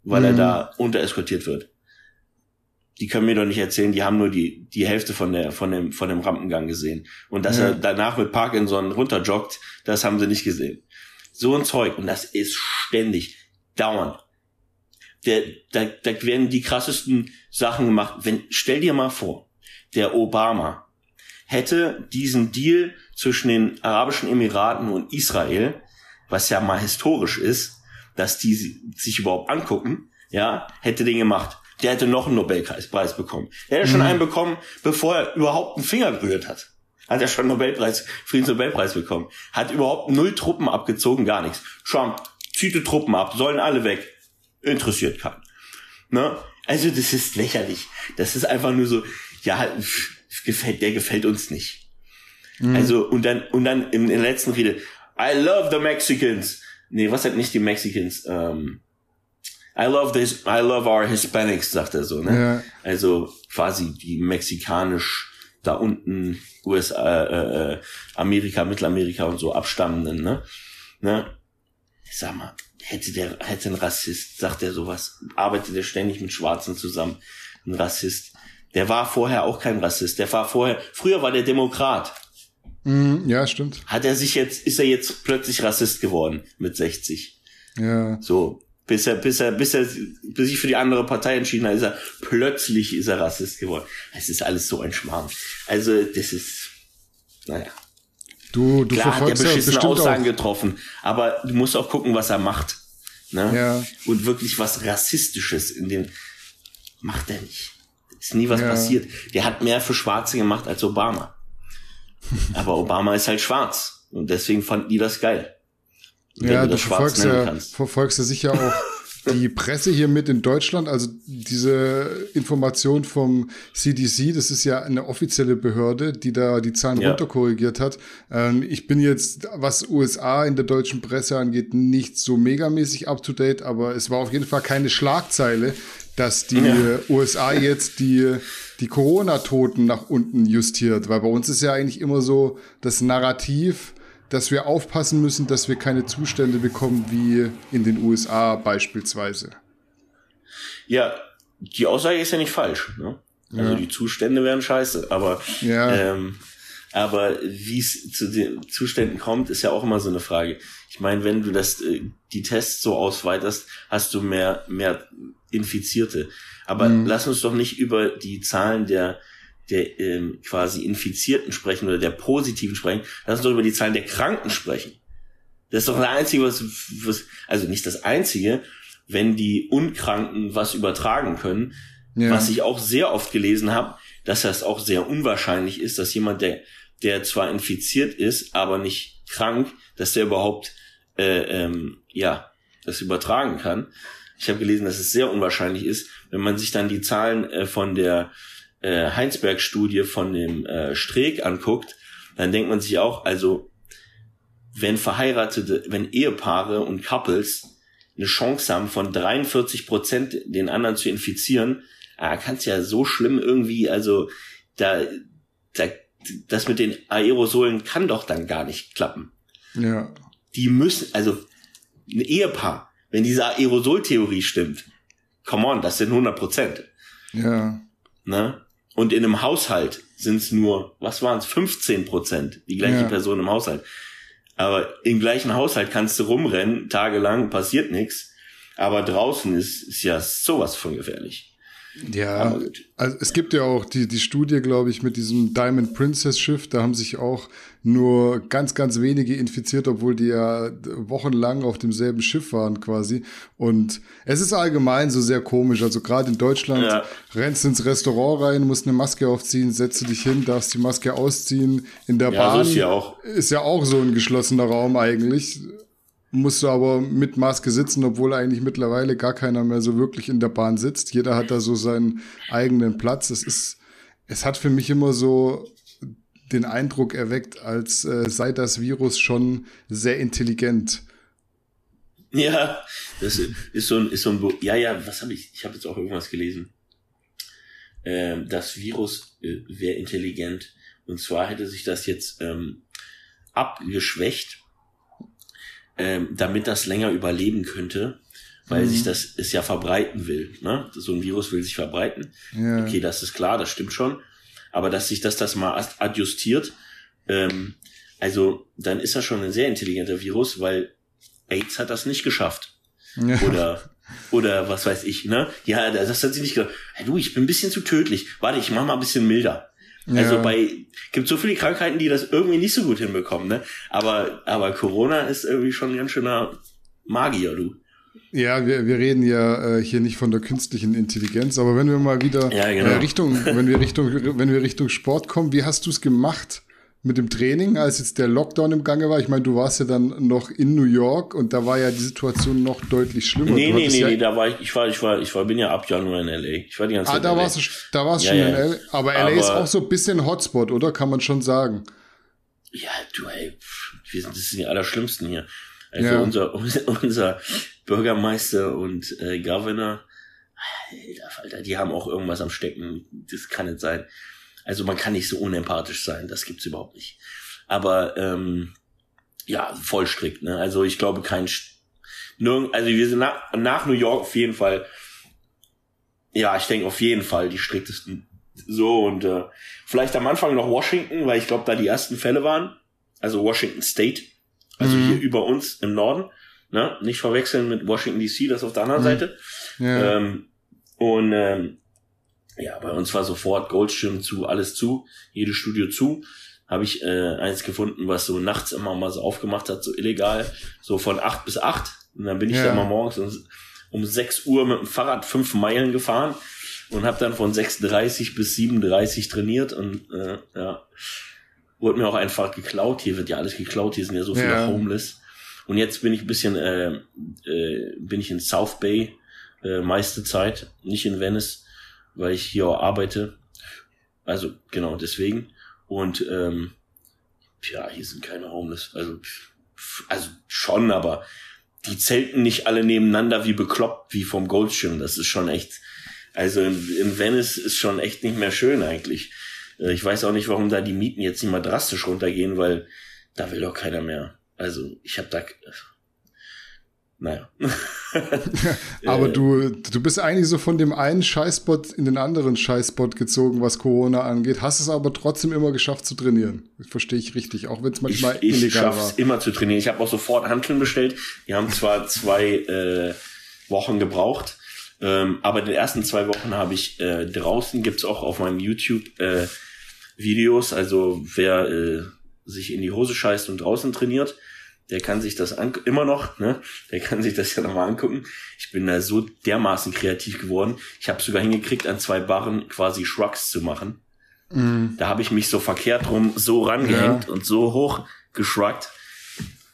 weil er Mhm. da untereskortiert wird. Die können mir doch nicht erzählen, die haben nur die, die Hälfte von der, von dem, von dem Rampengang gesehen. Und dass Ja. er danach mit Parkinson runterjoggt, das haben sie nicht gesehen. So ein Zeug. Und das ist ständig, dauernd. Der, da, da werden die krassesten Sachen gemacht. Wenn, stell dir mal vor, der Obama hätte diesen Deal zwischen den Arabischen Emiraten und Israel, was ja mal historisch ist, dass die si- sich überhaupt angucken, ja, hätte den gemacht. Der hätte noch einen Nobelpreis Preis bekommen. Der hätte schon einen bekommen, bevor er überhaupt einen Finger berührt hat. Hat er schon einen Nobelpreis, Friedensnobelpreis bekommen. Hat überhaupt null Truppen abgezogen, gar nichts. Trump zieht die Truppen ab, sollen alle weg. Interessiert keinen. Ne? Also das ist lächerlich. Das ist einfach nur so, ja, gefällt, der gefällt uns nicht. Also, und dann, und dann in der letzten Rede, I love the Mexicans. Nee, was hat nicht die Mexicans? Ähm, I love this, I love our Hispanics, sagt er so, ne? Ja. Also quasi die mexikanisch da unten USA, äh, äh, Amerika, Mittelamerika und so abstammenden, ne? ne? Ich sag mal, hätte der, hätte ein Rassist, sagt er sowas, arbeitet er ständig mit Schwarzen zusammen, ein Rassist. Der war vorher auch kein Rassist, der war vorher, früher war der Demokrat. Hm, ja, stimmt. Hat er sich jetzt, ist er jetzt plötzlich Rassist geworden mit 60? Ja. So, bis er, bis er, bis er, bis sich für die andere Partei entschieden hat, ist er, plötzlich ist er Rassist geworden. Es ist alles so ein Schmarrn. Also, das ist, naja. Du, du Klar hat er beschissene Aussagen auch. getroffen, aber du musst auch gucken, was er macht. Ne? Ja. Und wirklich was Rassistisches in den, macht er nicht. Ist nie was Ja. passiert. Der hat mehr für Schwarze gemacht als Obama. Aber Obama ist halt schwarz. Und deswegen fanden die das geil. Ja, du du verfolgst ja, verfolgst ja sicher auch die Presse hier mit in Deutschland, also diese Information vom CDC, das ist ja eine offizielle Behörde, die da die Zahlen ja. runterkorrigiert hat. Ähm, ich bin jetzt, was USA in der deutschen Presse angeht, nicht so megamäßig up to date, aber es war auf jeden Fall keine Schlagzeile, dass die ja. USA jetzt die, die Corona-Toten nach unten justiert, weil bei uns ist ja eigentlich immer so das Narrativ, dass wir aufpassen müssen, dass wir keine Zustände bekommen wie in den USA beispielsweise. Ja, die Aussage ist ja nicht falsch. Ne? Also ja. die Zustände wären scheiße, aber ja. ähm, aber wie es zu den Zuständen kommt, ist ja auch immer so eine Frage. Ich meine, wenn du das äh, die Tests so ausweiterst, hast du mehr mehr Infizierte. Aber mhm. lass uns doch nicht über die Zahlen der der ähm, quasi Infizierten sprechen oder der Positiven sprechen, lass uns doch über die Zahlen der Kranken sprechen. Das ist doch das Einzige, was, was also nicht das Einzige, wenn die Unkranken was übertragen können, ja. was ich auch sehr oft gelesen habe, dass das auch sehr unwahrscheinlich ist, dass jemand, der, der zwar infiziert ist, aber nicht krank, dass der überhaupt äh, ähm, ja das übertragen kann. Ich habe gelesen, dass es sehr unwahrscheinlich ist, wenn man sich dann die Zahlen äh, von der äh, Heinsberg-Studie von dem äh, Streeck anguckt, dann denkt man sich auch, also wenn verheiratete, wenn Ehepaare und Couples eine Chance haben von 43 Prozent den anderen zu infizieren, ah, kann es ja so schlimm irgendwie, also da, da, das mit den Aerosolen kann doch dann gar nicht klappen. Ja. Die müssen, also ein Ehepaar, wenn diese Aerosoltheorie stimmt, come on, das sind 100 Prozent. Ja. Ne? Und in einem Haushalt sind es nur, was waren es, 15 Prozent, die gleiche ja. Person im Haushalt. Aber im gleichen Haushalt kannst du rumrennen, tagelang, passiert nichts. Aber draußen ist, ist ja sowas von gefährlich. Ja, also es gibt ja auch die, die Studie, glaube ich, mit diesem Diamond Princess Schiff. Da haben sich auch nur ganz, ganz wenige infiziert, obwohl die ja wochenlang auf demselben Schiff waren quasi. Und es ist allgemein so sehr komisch. Also gerade in Deutschland ja. rennst ins Restaurant rein, musst eine Maske aufziehen, setzt du dich hin, darfst die Maske ausziehen. In der ja, Bahn so ist, ja auch. ist ja auch so ein geschlossener Raum eigentlich musst du aber mit Maske sitzen, obwohl eigentlich mittlerweile gar keiner mehr so wirklich in der Bahn sitzt. Jeder hat da so seinen eigenen Platz. Es ist, es hat für mich immer so den Eindruck erweckt, als äh, sei das Virus schon sehr intelligent. Ja, das ist so ein, ist so ein, ja, ja, was habe ich? Ich habe jetzt auch irgendwas gelesen. Ähm, das Virus äh, wäre intelligent. Und zwar hätte sich das jetzt ähm, abgeschwächt ähm, damit das länger überleben könnte, weil mhm. sich das es ja verbreiten will. Ne? So ein Virus will sich verbreiten. Ja. Okay, das ist klar, das stimmt schon. Aber dass sich das das mal adjustiert, ähm, also dann ist das schon ein sehr intelligenter Virus, weil AIDS hat das nicht geschafft. Ja. Oder oder was weiß ich, ne? Ja, das hat sie nicht gedacht. Hey, du, ich bin ein bisschen zu tödlich. Warte, ich mach mal ein bisschen milder. Also ja. bei gibt so viele Krankheiten, die das irgendwie nicht so gut hinbekommen, ne? Aber aber Corona ist irgendwie schon ein ganz schöner Magier, du. Ja, wir, wir reden ja äh, hier nicht von der künstlichen Intelligenz, aber wenn wir mal wieder ja, genau. äh, Richtung, wenn wir Richtung, wenn wir Richtung Sport kommen, wie hast du es gemacht? Mit dem Training, als jetzt der Lockdown im Gange war? Ich meine, du warst ja dann noch in New York und da war ja die Situation noch deutlich schlimmer. Nee, nee, nee, ja nee, da war ich, ich war, ich war, ich war, bin ja ab Januar in LA. Ich war die ganze ah, Zeit. Ah, da warst du, da warst ja, schon ja. in LA. Aber LA Aber, ist auch so ein bisschen Hotspot, oder? Kann man schon sagen. Ja, du, ey, wir sind, das sind die Allerschlimmsten hier. Also ja. unser, unser Bürgermeister und äh, Governor, Alter, die haben auch irgendwas am Stecken. Das kann nicht sein. Also man kann nicht so unempathisch sein, das gibt's überhaupt nicht. Aber ähm, ja, voll strikt. Ne? Also ich glaube kein, nirgend, also wir sind nach, nach New York auf jeden Fall. Ja, ich denke auf jeden Fall die striktesten. So und äh, vielleicht am Anfang noch Washington, weil ich glaube da die ersten Fälle waren. Also Washington State, also mhm. hier über uns im Norden. Ne? Nicht verwechseln mit Washington DC, das auf der anderen mhm. Seite. Ja. Ähm, und ähm, ja, bei uns war sofort Goldschirm zu, alles zu, jedes Studio zu. Habe ich äh, eins gefunden, was so nachts immer mal so aufgemacht hat, so illegal, so von acht bis acht. Und dann bin ich ja. da mal morgens um, um sechs Uhr mit dem Fahrrad fünf Meilen gefahren und habe dann von 6.30 bis 7.30 trainiert und äh, ja, wurde mir auch einfach geklaut. Hier wird ja alles geklaut, hier sind ja so viele ja. Homeless. Und jetzt bin ich ein bisschen, äh, äh, bin ich in South Bay äh, meiste Zeit, nicht in Venice, weil ich hier auch arbeite. Also genau deswegen. Und ähm, ja, hier sind keine Homeless. Also, also schon, aber die zelten nicht alle nebeneinander wie bekloppt, wie vom Goldschirm. Das ist schon echt, also in, in Venice ist schon echt nicht mehr schön eigentlich. Äh, ich weiß auch nicht, warum da die Mieten jetzt nicht mal drastisch runtergehen, weil da will doch keiner mehr. Also ich habe da, naja. Aber du, du bist eigentlich so von dem einen Scheißspot in den anderen Scheißspot gezogen, was Corona angeht, hast es aber trotzdem immer geschafft zu trainieren. Das verstehe ich richtig, auch wenn es manchmal ich, ich illegal war. Ich schaffe immer zu trainieren. Ich habe auch sofort Handeln bestellt. Die haben zwar zwei äh, Wochen gebraucht, ähm, aber die ersten zwei Wochen habe ich äh, draußen, gibt's auch auf meinem YouTube äh, Videos, also wer äh, sich in die Hose scheißt und draußen trainiert, der kann sich das an immer noch, ne? Der kann sich das ja nochmal angucken. Ich bin da so dermaßen kreativ geworden. Ich habe sogar hingekriegt, an zwei Barren quasi Shrugs zu machen. Mm. Da habe ich mich so verkehrt rum so rangehängt ja. und so hoch geschruckt.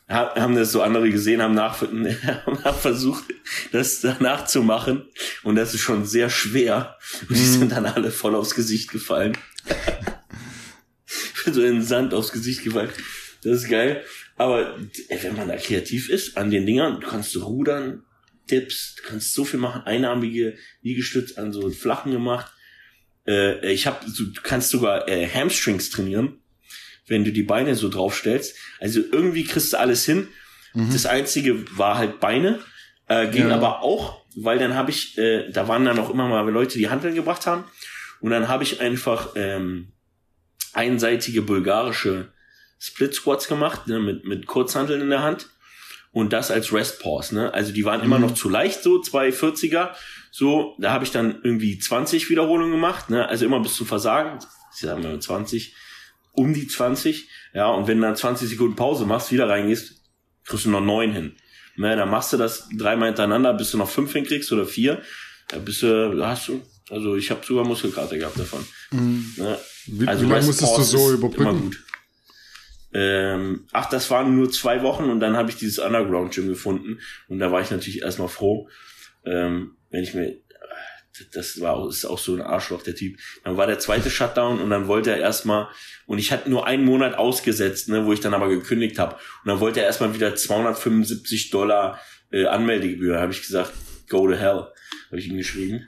Haben das so andere gesehen, haben, nach, haben versucht, das danach zu machen. Und das ist schon sehr schwer. Und die mm. sind dann alle voll aufs Gesicht gefallen. so in den Sand aufs Gesicht gefallen. Das ist geil. Aber wenn man da kreativ ist an den Dingern, du kannst rudern, Tipps, du kannst so viel machen, einarmige Liegestütz an so flachen gemacht. Äh, ich habe, du kannst sogar äh, Hamstrings trainieren, wenn du die Beine so draufstellst. Also irgendwie kriegst du alles hin. Mhm. Das einzige war halt Beine, äh, ging ja. aber auch, weil dann habe ich, äh, da waren dann auch immer mal Leute, die Handeln gebracht haben. Und dann habe ich einfach ähm, einseitige bulgarische Split Squats gemacht, ne, mit, mit Kurzhanteln in der Hand. Und das als Rest Pause, ne? Also die waren immer mhm. noch zu leicht, so 240er. So, da habe ich dann irgendwie 20 Wiederholungen gemacht, ne? Also immer bis zum Versagen. Ich sag mal 20, um die 20. Ja, und wenn du dann 20 Sekunden Pause machst, wieder reingehst, kriegst du noch neun hin. Ne, dann machst du das dreimal hintereinander, bis du noch fünf hinkriegst oder vier. Da bist du, hast du, also ich habe sogar Muskelkarte gehabt davon. Mhm. Ne? Wie, also wie lange musstest du so überbrücken? Immer gut. Ähm, ach, das waren nur zwei Wochen und dann habe ich dieses Underground Gym gefunden und da war ich natürlich erstmal froh, ähm, wenn ich mir das war ist auch so ein Arschloch, der Typ. Dann war der zweite Shutdown und dann wollte er erstmal, und ich hatte nur einen Monat ausgesetzt, ne, wo ich dann aber gekündigt habe. Und dann wollte er erstmal wieder 275 Dollar äh, Anmeldegebühr. habe ich gesagt, go to hell, habe ich ihm geschrieben.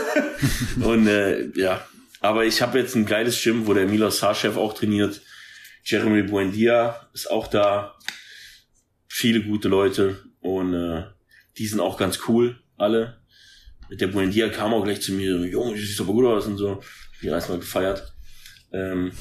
und äh, ja, aber ich habe jetzt ein geiles Gym, wo der Milos Sarchev auch trainiert. Jeremy Buendia ist auch da. Viele gute Leute und äh, die sind auch ganz cool, alle. Mit der Buendia kam auch gleich zu mir, Junge, du siehst aber gut aus und so. Ich habe erstmal gefeiert. Ähm,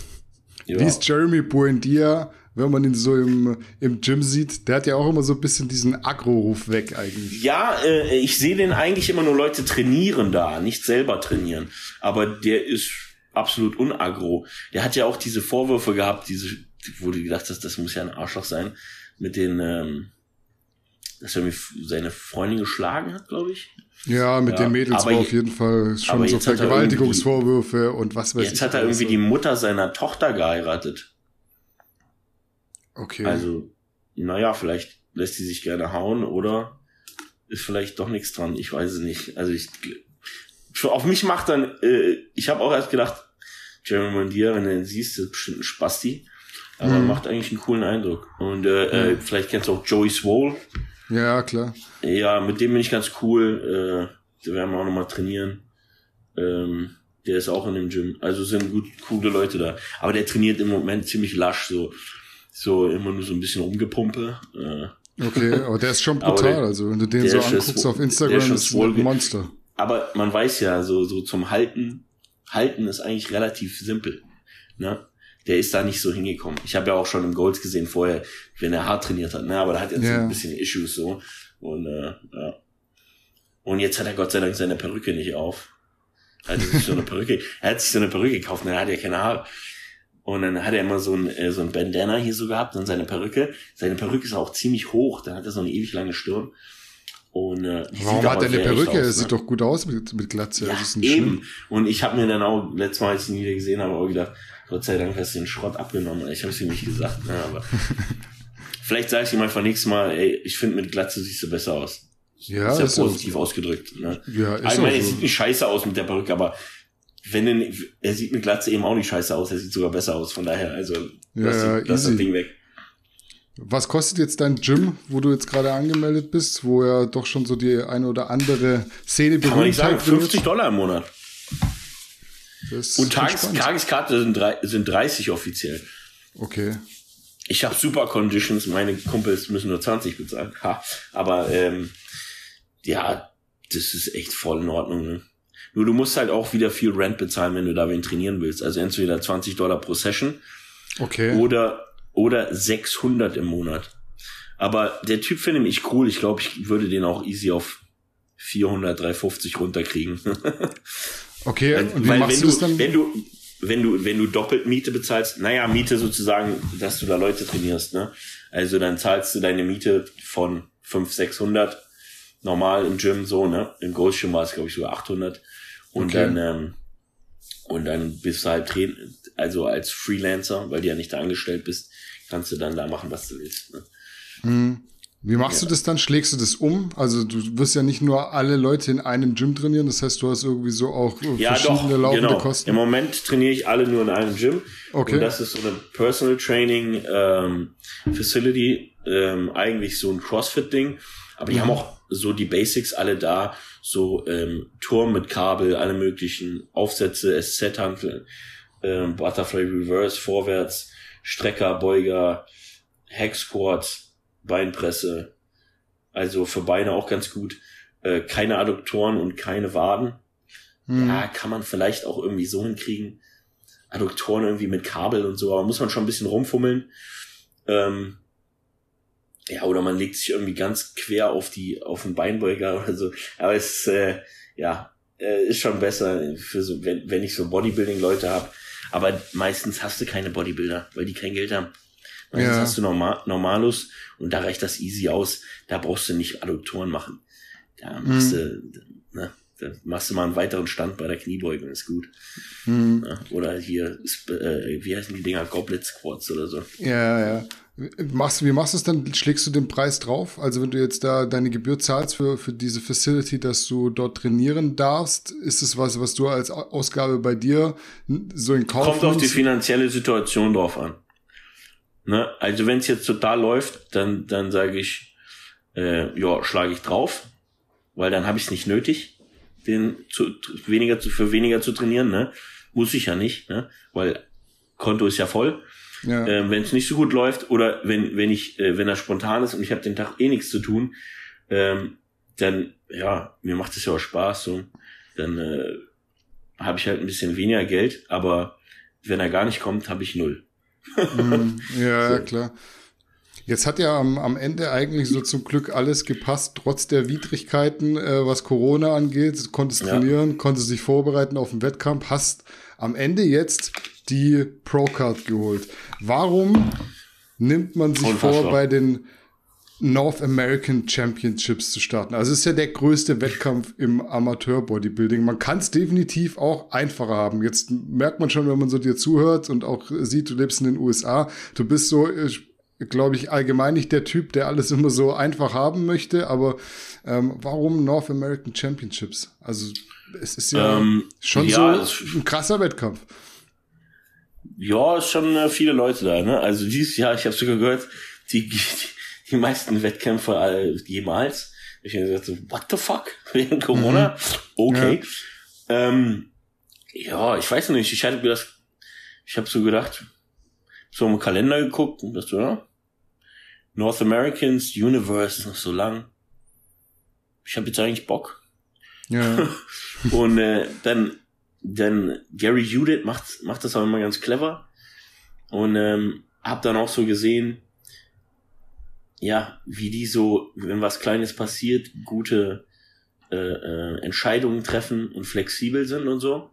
ja. Wie ist Jeremy Buendia, wenn man ihn so im, im Gym sieht? Der hat ja auch immer so ein bisschen diesen Agro-Ruf weg eigentlich. Ja, äh, ich sehe den eigentlich immer nur Leute trainieren da, nicht selber trainieren. Aber der ist absolut unagro. Der hat ja auch diese Vorwürfe gehabt, diese, wo du gedacht hast, das muss ja ein Arschloch sein, mit den, ähm, dass er mir seine Freundin geschlagen hat, glaube ich. Ja, mit ja, den Mädels war auf jeden Fall schon so Vergewaltigungsvorwürfe und was weiß jetzt ich. Jetzt hat er irgendwie die Mutter seiner Tochter geheiratet. Okay. Also, naja, vielleicht lässt sie sich gerne hauen oder ist vielleicht doch nichts dran. Ich weiß es nicht. Also ich auf mich macht dann, äh, ich habe auch erst gedacht, Jeremy Mandier, wenn du ihn siehst, ist bestimmt ein Spasti. Aber mhm. macht eigentlich einen coolen Eindruck. Und äh, mhm. äh, vielleicht kennst du auch Joey Swole. Ja, klar. Ja, mit dem bin ich ganz cool. Äh, wir werden auch nochmal trainieren. Ähm, der ist auch in dem Gym. Also sind gut, coole Leute da. Aber der trainiert im Moment ziemlich lasch, so, so immer nur so ein bisschen rumgepumpe. Äh. Okay, aber der ist schon brutal. Der, also wenn du den so anguckst auf Instagram, ist, ist ein Monster aber man weiß ja, so, so zum Halten, Halten ist eigentlich relativ simpel. Ne? Der ist da nicht so hingekommen. Ich habe ja auch schon im Golds gesehen vorher, wenn er hart trainiert hat, ne? aber da hat er yeah. so ein bisschen Issues so. Und, äh, ja. Und jetzt hat er Gott sei Dank seine Perücke nicht auf. Er hat sich so eine Perücke, er hat sich so eine Perücke gekauft, ne? er hat ja keine Haare. Und dann hat er immer so ein, äh, so ein Bandana hier so gehabt und seine Perücke. Seine Perücke ist auch ziemlich hoch, dann hat er so eine ewig lange Stirn. Und, äh, Warum hat er eine Perücke? Er sieht ne? doch gut aus mit, mit Glatze. Ja, eben. Schlimm. Und ich habe mir dann auch, letztes Mal, als ich ihn wieder gesehen habe, auch gedacht, Gott sei Dank hast du den Schrott abgenommen. Ich habe es ihm nicht gesagt, ne, aber Vielleicht sage ich ihm einfach nächstes Mal, ey, ich finde mit Glatze siehst du besser aus. Ja, ist ja ist positiv so. ausgedrückt. Ne? Ja, ist ich meine, er so. sieht nicht scheiße aus mit der Perücke, aber wenn denn, er sieht mit Glatze eben auch nicht scheiße aus, er sieht sogar besser aus. Von daher, also lass, Ja, lass das. Ding weg. Was kostet jetzt dein Gym, wo du jetzt gerade angemeldet bist, wo ja doch schon so die eine oder andere Szene Kann man nicht sagen, Berühmtheit wird? 50 Dollar im Monat. Und Tages. Tageskarte sind, drei, sind 30 offiziell. Okay. Ich habe super Conditions, meine Kumpels müssen nur 20 bezahlen. Ha. Aber ähm, ja, das ist echt voll in Ordnung. Ne? Nur du musst halt auch wieder viel Rent bezahlen, wenn du da wen trainieren willst. Also entweder 20 Dollar pro Session Okay. oder, oder 600 im Monat. Aber der Typ finde ich cool. Ich glaube, ich würde den auch easy auf 400, 350 runterkriegen. Okay, Weil, und wie weil machst wenn du dann? wenn du, wenn du, wenn du doppelt Miete bezahlst, naja, Miete sozusagen, dass du da Leute trainierst, ne? Also dann zahlst du deine Miete von 500, 600 normal im Gym so, ne? Im Ghost Gym war es, glaube ich, sogar 800. Und Okay. dann, ähm, und dann bist du halt also als Freelancer, weil du ja nicht da angestellt bist, kannst du dann da machen, was du willst. Ne? Hm. Wie machst du das dann? Schlägst du das um? Also du wirst ja nicht nur alle Leute in einem Gym trainieren, das heißt, du hast irgendwie so auch äh, Ja, verschiedene doch, laufende genau. Kosten. Im Moment trainiere ich alle nur in einem Gym. Okay. Und das ist so eine Personal Training ähm, Facility, ähm, eigentlich so ein CrossFit-Ding. Aber die Mhm. haben auch so die Basics alle da, so ähm, Turm mit Kabel, alle möglichen Aufsätze, SZ-Hantel, ähm, Butterfly Reverse, vorwärts, Strecker, Beuger, Squat, Beinpresse. Also für Beine auch ganz gut. Äh, keine Adduktoren und keine Waden. Hm. Ja, kann man vielleicht auch irgendwie so hinkriegen. Adduktoren irgendwie mit Kabel und so, aber muss man schon ein bisschen rumfummeln. Ähm, ja, oder man legt sich irgendwie ganz quer auf die, auf den Beinbeuger oder so. Aber es ist, äh, ja, äh, ist schon besser für so, wenn, wenn ich so Bodybuilding-Leute habe. Aber meistens hast du keine Bodybuilder, weil die kein Geld haben. Meistens Ja. hast du Norma Normalus und da reicht das easy aus. Da brauchst du nicht Adduktoren machen. Da machst du, ne, da machst du mal einen weiteren Stand bei der Kniebeugung, ist gut. Hm. Ja, oder hier, äh, wie heißen die Dinger? Goblet Squats oder so. Ja, ja. Machst, wie machst du es dann? Schlägst du den Preis drauf? Also wenn du jetzt da deine Gebühr zahlst für, für diese Facility, dass du dort trainieren darfst, ist es was, was du als Au- Ausgabe bei dir so in Kauf Kommt auf die finanzielle Situation drauf an. Ne? Also wenn es jetzt total läuft, dann, dann sage ich, äh, ja, schlage ich drauf, weil dann habe ich es nicht nötig, den zu, weniger zu, für weniger zu trainieren. Ne? Muss ich ja nicht, ne? weil Konto ist ja voll. Ja. Ähm, wenn es nicht so gut läuft oder wenn wenn ich äh, wenn er spontan ist und ich habe den Tag eh nichts zu tun, ähm, dann ja mir macht es ja auch Spaß so, dann äh, habe ich halt ein bisschen weniger Geld, aber wenn er gar nicht kommt, habe ich null. Mhm. Ja, So. klar. Jetzt hat ja am, am Ende eigentlich so zum Glück alles gepasst, trotz der Widrigkeiten, äh, was Corona angeht. Du konntest Ja. trainieren, konntest dich vorbereiten auf den Wettkampf, hast am Ende jetzt die Pro-Card geholt. Warum nimmt man sich Unfassbar. vor, bei den North American Championships zu starten? Also es ist ja der größte Wettkampf im Amateur-Bodybuilding. Man kann es definitiv auch einfacher haben. Jetzt merkt man schon, wenn man so dir zuhört und auch sieht, du lebst in den USA, du bist so, glaube ich, allgemein nicht der Typ, der alles immer so einfach haben möchte. Aber ähm, warum North American Championships? Also es ist ja Ähm, schon ja, so ein krasser Wettkampf. Ja, ist schon äh, viele Leute da, ne? Also dieses Jahr, ich habe sogar gehört, die, die, die meisten Wettkämpfe äh, jemals. Ich habe gesagt, so, what the fuck? Während Corona? Okay. Ähm, ja, ich weiß nicht, ich hatte mir das, ich habe so gedacht, so im Kalender geguckt und das so, ja, North Americans Universe ist noch so lang. Ich habe jetzt eigentlich Bock. Ja. Und äh, dann, dann Gary Judith macht, macht das auch immer ganz clever. Und ähm, hab dann auch so gesehen, ja, wie die so, wenn was Kleines passiert, gute äh, äh, Entscheidungen treffen und flexibel sind und so.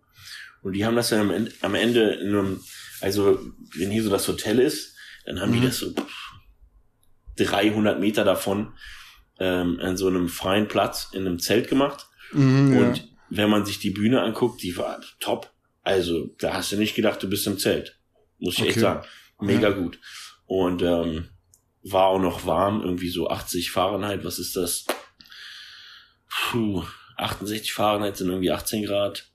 Und die haben das dann am Ende, am Ende in einem, also wenn hier so das Hotel ist, dann haben die Mhm. das so pff, 300 Meter davon ähm, an so einem freien Platz in einem Zelt gemacht. Mhm, ja. Und wenn man sich die Bühne anguckt, die war top. Also, da hast du nicht gedacht, du bist im Zelt. Muss ich echt Okay. sagen. Mega gut. Und ähm, war auch noch warm, irgendwie so 80 Fahrenheit, was ist das? Puh, 68 Fahrenheit sind irgendwie 18 Grad.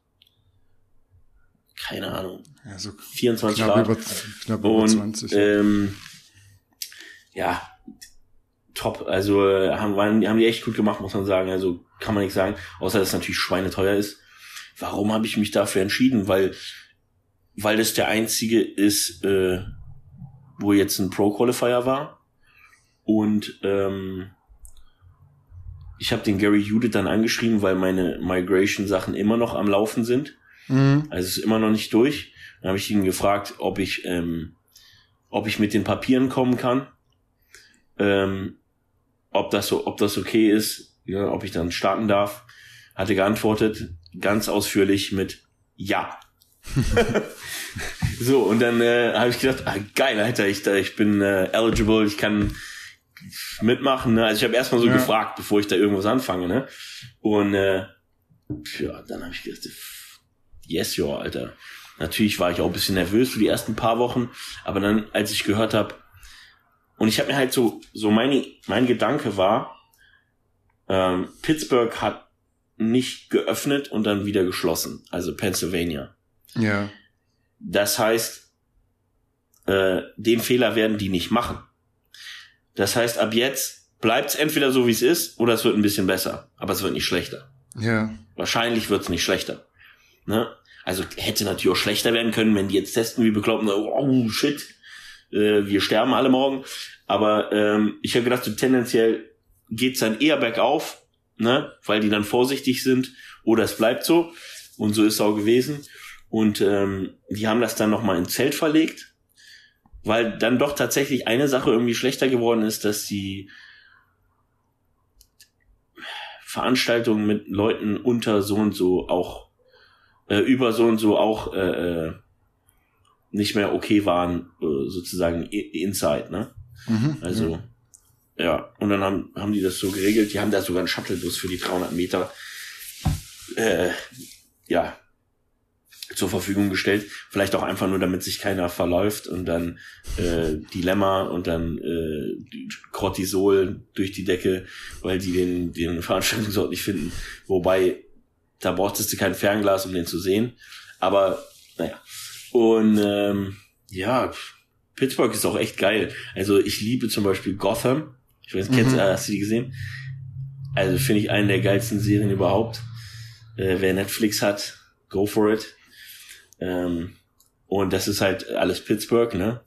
Keine Ahnung. Ja, so 24 knapp Grad. über, knapp über Und 20. ähm, ja, top. Also äh, haben, haben die echt gut gemacht, muss man sagen. Also kann man nicht sagen, außer dass es natürlich schweineteuer ist. Warum habe ich mich dafür entschieden? Weil, weil das der einzige ist, äh, wo jetzt ein Pro-Qualifier war. Und ähm, ich habe den Gary Judith dann angeschrieben, weil meine Migration-Sachen immer noch am Laufen sind. Mhm. Also es ist immer noch nicht durch. Dann habe ich ihn gefragt, ob ich, ähm, ob ich mit den Papieren kommen kann, ähm, ob das so, ob das okay ist, ja, ob ich dann starten darf. Hatte geantwortet, ganz ausführlich mit Ja. so und dann äh, habe ich gedacht, ah, geil, Alter, ich, ich bin äh, eligible, ich kann mitmachen. Ne? Also ich habe erstmal so Ja. gefragt, bevor ich da irgendwas anfange. Ne? Und äh, ja, dann habe ich gedacht, yes, yo, Alter. Natürlich war ich auch ein bisschen nervös für die ersten paar Wochen, aber dann, als ich gehört habe, und ich habe mir halt so, so meine, mein Gedanke war, ähm, Pittsburgh hat nicht geöffnet und dann wieder geschlossen, also Pennsylvania. Ja. Das heißt, äh, den Fehler werden die nicht machen. Das heißt, ab jetzt bleibt es entweder so, wie es ist, oder es wird ein bisschen besser, aber es wird nicht schlechter. Ja. Wahrscheinlich wird es nicht schlechter. Ne? Also hätte natürlich auch schlechter werden können, wenn die jetzt testen wie bekloppt, oh shit, äh, wir sterben alle morgen. Aber ähm, ich habe gedacht, so tendenziell geht's dann eher bergauf, ne? weil die dann vorsichtig sind oder es bleibt so. Und so ist es auch gewesen. Und ähm, die haben das dann nochmal ins Zelt verlegt, weil dann doch tatsächlich eine Sache irgendwie schlechter geworden ist, dass die Veranstaltungen mit Leuten unter so und so auch äh, über so und so auch äh, äh, nicht mehr okay waren, äh, sozusagen inside, ne? Mhm. Also ja, und dann haben, haben die das so geregelt. Die haben da sogar einen Shuttlebus für die 300 Meter äh, ja zur Verfügung gestellt. Vielleicht auch einfach nur, damit sich keiner verläuft und dann äh, Dilemma und dann äh, Cortisol durch die Decke, weil die den, den Veranstaltungsort nicht finden. Wobei, da brauchtest du kein Fernglas, um den zu sehen. Aber naja. Und ähm, ja, Pittsburgh ist auch echt geil. Also ich liebe zum Beispiel Gotham. Ich weiß, kennst, Mhm. äh, hast du die gesehen? Also finde ich eine der geilsten Serien überhaupt. Äh, wer Netflix hat, go for it. Ähm, und das ist halt alles Pittsburgh, ne?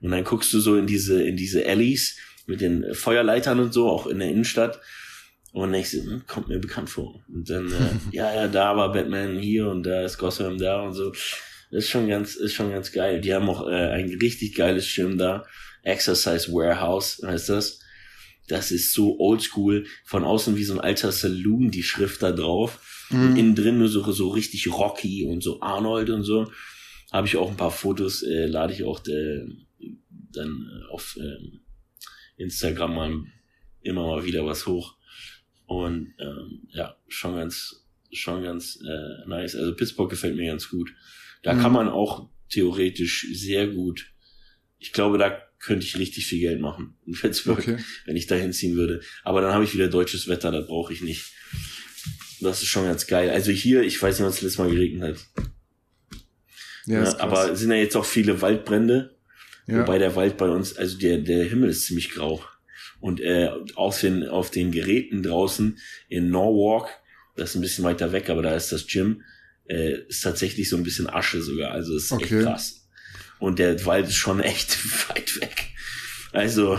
Und dann guckst du so in diese, in diese Alleys mit den Feuerleitern und so, auch in der Innenstadt. Und denkst du, hm, kommt mir bekannt vor. Und dann, äh, ja, ja, da war Batman hier und da ist Gotham da und so. Das ist schon ganz, ist schon ganz geil. Die haben auch äh, ein richtig geiles Schirm da. Exercise Warehouse heißt das. Das ist so oldschool. Von außen wie so ein alter Saloon, die Schrift da drauf. Und innen drin nur so, so richtig Rocky und so Arnold und so. Habe ich auch ein paar Fotos, äh, lade ich auch äh, dann äh, auf ähm, Instagram mal immer mal wieder was hoch. Und ähm, ja, schon ganz, schon ganz äh, nice. Also Pittsburgh gefällt mir ganz gut. Da Mhm. kann man auch theoretisch sehr gut. Ich glaube, da könnte ich richtig viel Geld machen in Pittsburgh, Okay. wenn ich da hinziehen würde. Aber dann habe ich wieder deutsches Wetter, das brauche ich nicht. Das ist schon ganz geil. Also hier, ich weiß nicht, was das letzte Mal geregnet hat. Ja, Ja, krass. aber es sind ja jetzt auch viele Waldbrände. ja. Wobei der Wald bei uns, also der, der Himmel ist ziemlich grau. Und äh, auf, den, auf den Geräten draußen in Norwalk, das ist ein bisschen weiter weg, aber da ist das Gym, äh, ist tatsächlich so ein bisschen Asche sogar. Also ist Okay. echt krass. Und der Wald ist schon echt weit weg. Also,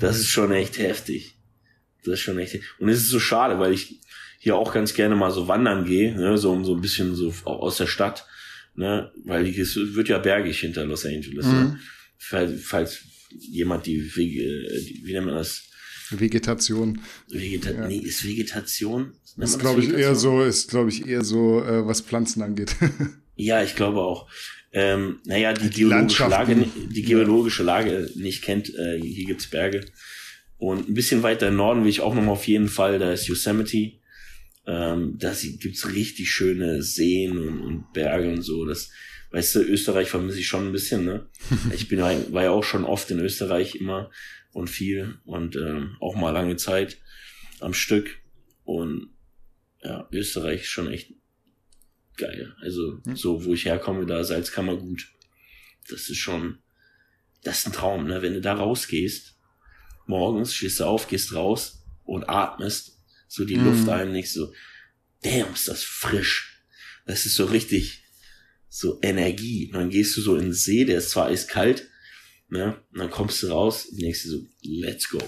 das ist schon echt heftig. Das ist schon echt. Und es ist so schade, weil ich hier auch ganz gerne mal so wandern gehe, ne, so um so ein bisschen so auch aus der Stadt, ne, weil es wird ja bergig hinter Los Angeles. Ne? Mhm. Falls, falls jemand die, Wege, die wie nennt man das? Vegetation. Vegeta Ja. Nee, ist Vegetation? Nennt Ist, das glaube ich, eher so, ist, glaube ich, eher so, äh, was Pflanzen angeht. Ja, ich glaube auch. Ähm, naja, die, Die geologische Lage, die geologische Lage nicht kennt, äh, hier gibt's Berge. Und ein bisschen weiter im Norden will ich auch nochmal auf jeden Fall, da ist Yosemite. Ähm, da gibt's richtig schöne Seen und, und Berge und so. Das, weißt du, Österreich vermisse ich schon ein bisschen, ne? ich bin, war ja auch schon oft in Österreich immer. und viel und ähm, auch mal lange Zeit am Stück. Und ja, Österreich ist schon echt geil. Also Hm. so, wo ich herkomme, da Salzkammer gut. Das ist schon, das ist ein Traum, ne? Wenn du da rausgehst, morgens stehst du auf, gehst raus und atmest so die Mhm. Luft ein, nicht so, damn, ist das frisch. Das ist so richtig so Energie. Und dann gehst du so in den See, der ist zwar eiskalt, ne? Und dann kommst du raus dir so, let's go.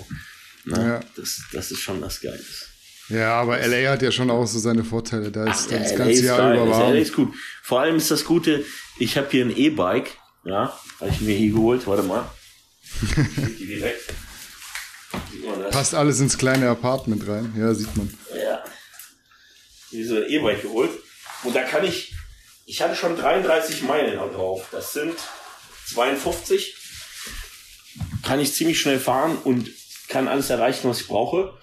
Ne? Ja. Das, das ist schon was Geiles. Ja, aber LA hat ja schon auch so seine Vorteile. Da ist Ja, das LA ganze ist Jahr geil. über Das warm. LA ist gut. Vor allem ist das Gute, ich habe hier ein E-Bike, ja, habe ich mir hier geholt. Warte mal. Direkt. Passt alles ins kleine Apartment rein. Ja, sieht man. Ja. Hier so ein E-Bike geholt. Und da kann ich, ich hatte schon 33 Meilen drauf. Das sind 52. Kann ich ziemlich schnell fahren und kann alles erreichen, was ich brauche.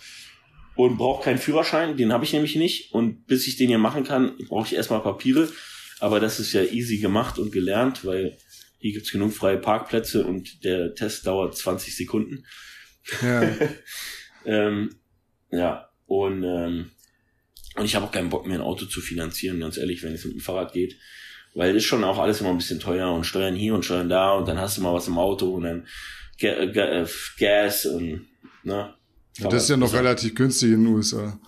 Und brauche keinen Führerschein, den habe ich nämlich nicht. Und bis ich den hier machen kann, brauche ich erstmal Papiere. Aber das ist ja easy gemacht und gelernt, weil hier gibt's genug freie Parkplätze und der Test dauert 20 Sekunden. Ja. Ähm, ja, und, ähm, und ich habe auch keinen Bock mehr, ein Auto zu finanzieren, ganz ehrlich, wenn es mit dem Fahrrad geht. Weil das ist schon auch alles immer ein bisschen teuer und Steuern hier und Steuern da und dann hast du mal was im Auto und dann äh, Gas und, ne? Ja, das ist ja noch relativ günstig in den USA.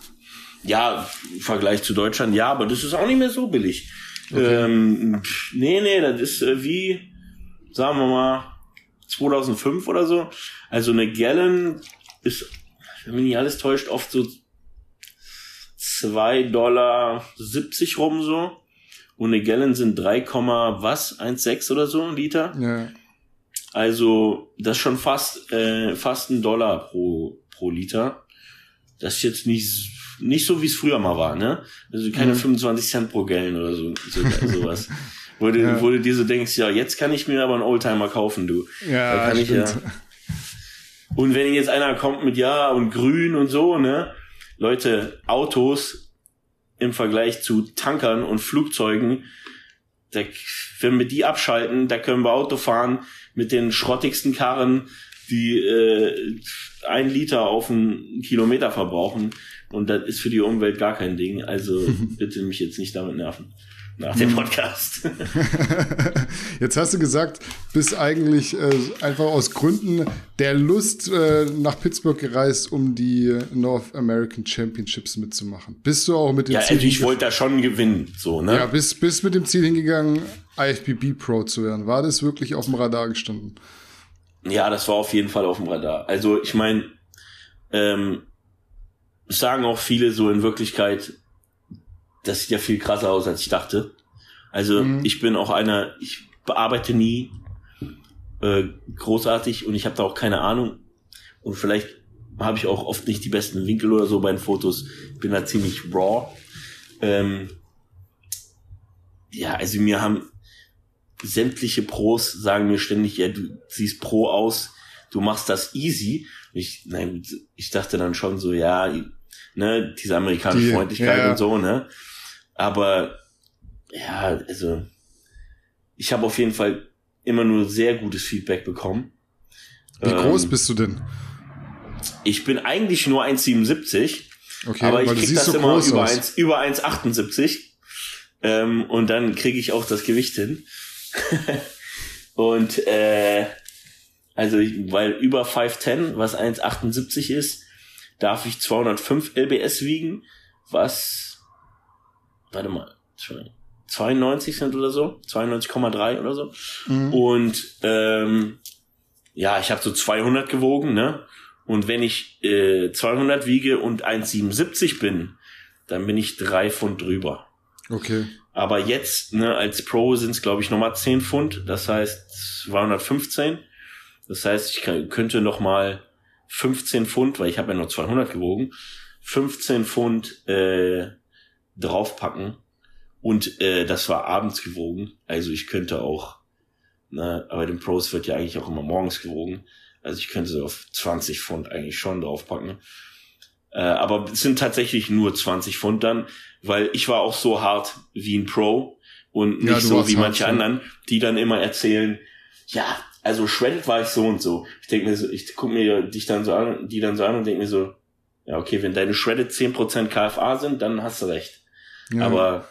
Ja, im Vergleich zu Deutschland, ja, aber das ist auch nicht mehr so billig. Ähm, pff, nee, nee, das ist äh, wie, sagen wir mal, 2005 oder so. Also eine Gallon ist, wenn mich nicht alles täuscht, oft so 2 Dollar 70 rum so. Und eine Gallon sind 3, was? 1,6 oder so Liter. Ja. Also das ist schon fast äh, fast ein Dollar pro pro Liter. Das ist jetzt nicht nicht so wie es früher mal war, ne? Also keine Mhm. 25 Cent pro Gallon oder so, so sowas. Wo du, Ja. wo du dir so denkst, ja, jetzt kann ich mir aber einen Oldtimer kaufen, du. Ja, Da kann ich ja. Und wenn jetzt einer kommt mit ja und grün und so, ne? Leute, Autos im Vergleich zu Tankern und Flugzeugen, da, wenn wir die abschalten, da können wir Auto fahren mit den schrottigsten Karren, die äh, ein Liter auf einen Kilometer verbrauchen. Und das ist für die Umwelt gar kein Ding. Also bitte mich jetzt nicht damit nerven. Nach dem Podcast. Jetzt hast du gesagt, bist eigentlich äh, einfach aus Gründen der Lust äh, nach Pittsburgh gereist, um die North American Championships mitzumachen. Bist du auch mit dem ja, Ziel also ich wollte da schon gewinnen, so, ne? ja, bist, bist mit dem Ziel hingegangen, IFBB Pro zu werden. War das wirklich auf dem Radar gestanden? Ja, das war auf jeden Fall auf dem Radar. Also ich meine, ähm, sagen auch viele so in Wirklichkeit, das sieht ja viel krasser aus, als ich dachte. Also Mhm. ich bin auch einer, ich bearbeite nie äh, großartig und ich habe da auch keine Ahnung. Und vielleicht habe ich auch oft nicht die besten Winkel oder so bei den Fotos. Bin da ziemlich raw. Ähm, ja, also mir haben sämtliche Pros sagen mir ständig, ja, du siehst pro aus, du machst das easy. Ich, nein, ich dachte dann schon so, ja, ne, diese amerikanische Die- Freundlichkeit ja. und so, ne. Aber ja, also ich habe auf jeden Fall immer nur sehr gutes Feedback bekommen. Wie Ähm, groß bist du denn? Ich bin eigentlich nur 1,77, Okay, aber ich krieg das so immer über, aus. 1, über 1,78. Ähm, und dann kriege ich auch das Gewicht hin. und äh, also weil über 5'10, was 1,78 ist, darf ich 205 lbs wiegen, was warte mal, 92 sind oder so, 92,3 oder so. Mhm. Und ähm, ja, ich habe so 200 gewogen, ne? Und wenn ich äh, 200 wiege und 1,77 bin, dann bin ich drei Pfund drüber. Okay. Aber jetzt, ne, als Pro sind es, glaube ich, nochmal 10 Pfund. Das heißt 215. Das heißt, ich kann, könnte noch mal 15 Pfund, weil ich habe ja nur 200 gewogen, 15 Pfund äh, draufpacken. Und äh, das war abends gewogen. Also ich könnte auch, ne, aber den Pros wird ja eigentlich auch immer morgens gewogen. Also ich könnte so auf 20 Pfund eigentlich schon draufpacken. Äh, aber es sind tatsächlich nur 20 Pfund dann, weil ich war auch so hart wie ein Pro und Ja, nicht du so wie hart, manche ja. anderen, die dann immer erzählen, ja, also shredded war ich so und so. Ich denke mir so, ich gucke mir dich dann so an, die dann so an und denke mir so, ja, okay, wenn deine shredded 10% KFA sind, dann hast du recht. Ja. Aber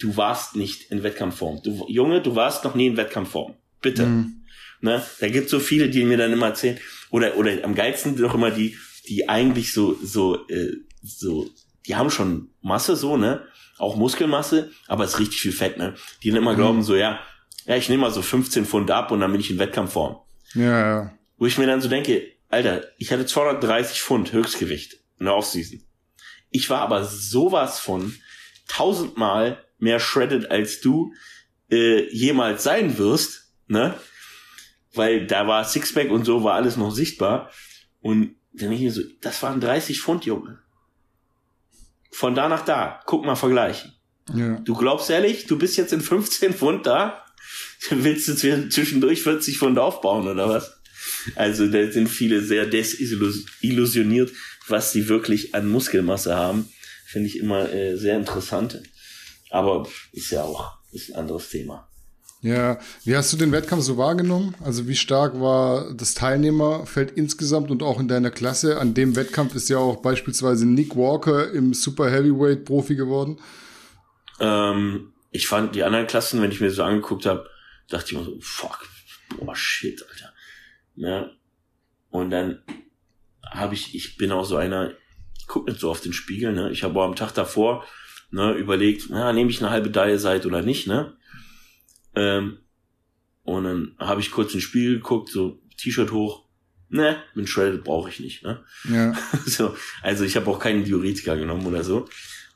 du warst nicht in Wettkampfform. Du, Junge, du warst noch nie in Wettkampfform. Bitte. Mhm. Ne? Da gibt so viele, die mir dann immer erzählen, oder, oder am geilsten doch immer die, die eigentlich so, so, äh, so, die haben schon Masse so, ne? Auch Muskelmasse, aber es ist richtig viel Fett, ne? Die dann immer mhm. glauben so, ja, ja, ich nehme mal so 15 Pfund ab und dann bin ich in Wettkampfform. Ja, ja. Wo ich mir dann so denke, Alter, ich hatte 230 Pfund Höchstgewicht in der Offseason. Ich war aber sowas von tausendmal mehr shredded als du äh, jemals sein wirst, ne? Weil da war Sixpack und so war alles noch sichtbar. Und dann ich mir so, das waren 30 Pfund, Junge. Von da nach da, guck mal vergleichen. Ja. Du glaubst ehrlich, du bist jetzt in 15 Pfund da? Willst du zwischendurch 40 Pfund aufbauen oder was? Also da sind viele sehr desillusioniert, was sie wirklich an Muskelmasse haben. Finde ich immer äh, sehr interessant. Aber ist ja auch ist ein anderes Thema. Ja, wie hast du den Wettkampf so wahrgenommen? Also wie stark war das Teilnehmerfeld insgesamt und auch in deiner Klasse? An dem Wettkampf ist ja auch beispielsweise Nick Walker im Super Heavyweight Profi geworden. Ähm, ich fand die anderen Klassen, wenn ich mir so angeguckt habe, dachte ich mir so, fuck, boah, shit, Alter. Ne? Und dann habe ich, ich bin auch so einer, ich guck nicht so auf den Spiegel, ne? Ich habe am Tag davor ne, überlegt, na, nehme ich eine halbe Daie Seite oder nicht, ne? Ähm, und dann habe ich kurz ins Spiegel geguckt, so T-Shirt hoch, ne, mit Shredded brauche ich nicht, ne? Ja. so, also ich habe auch keinen Diuretika genommen oder so.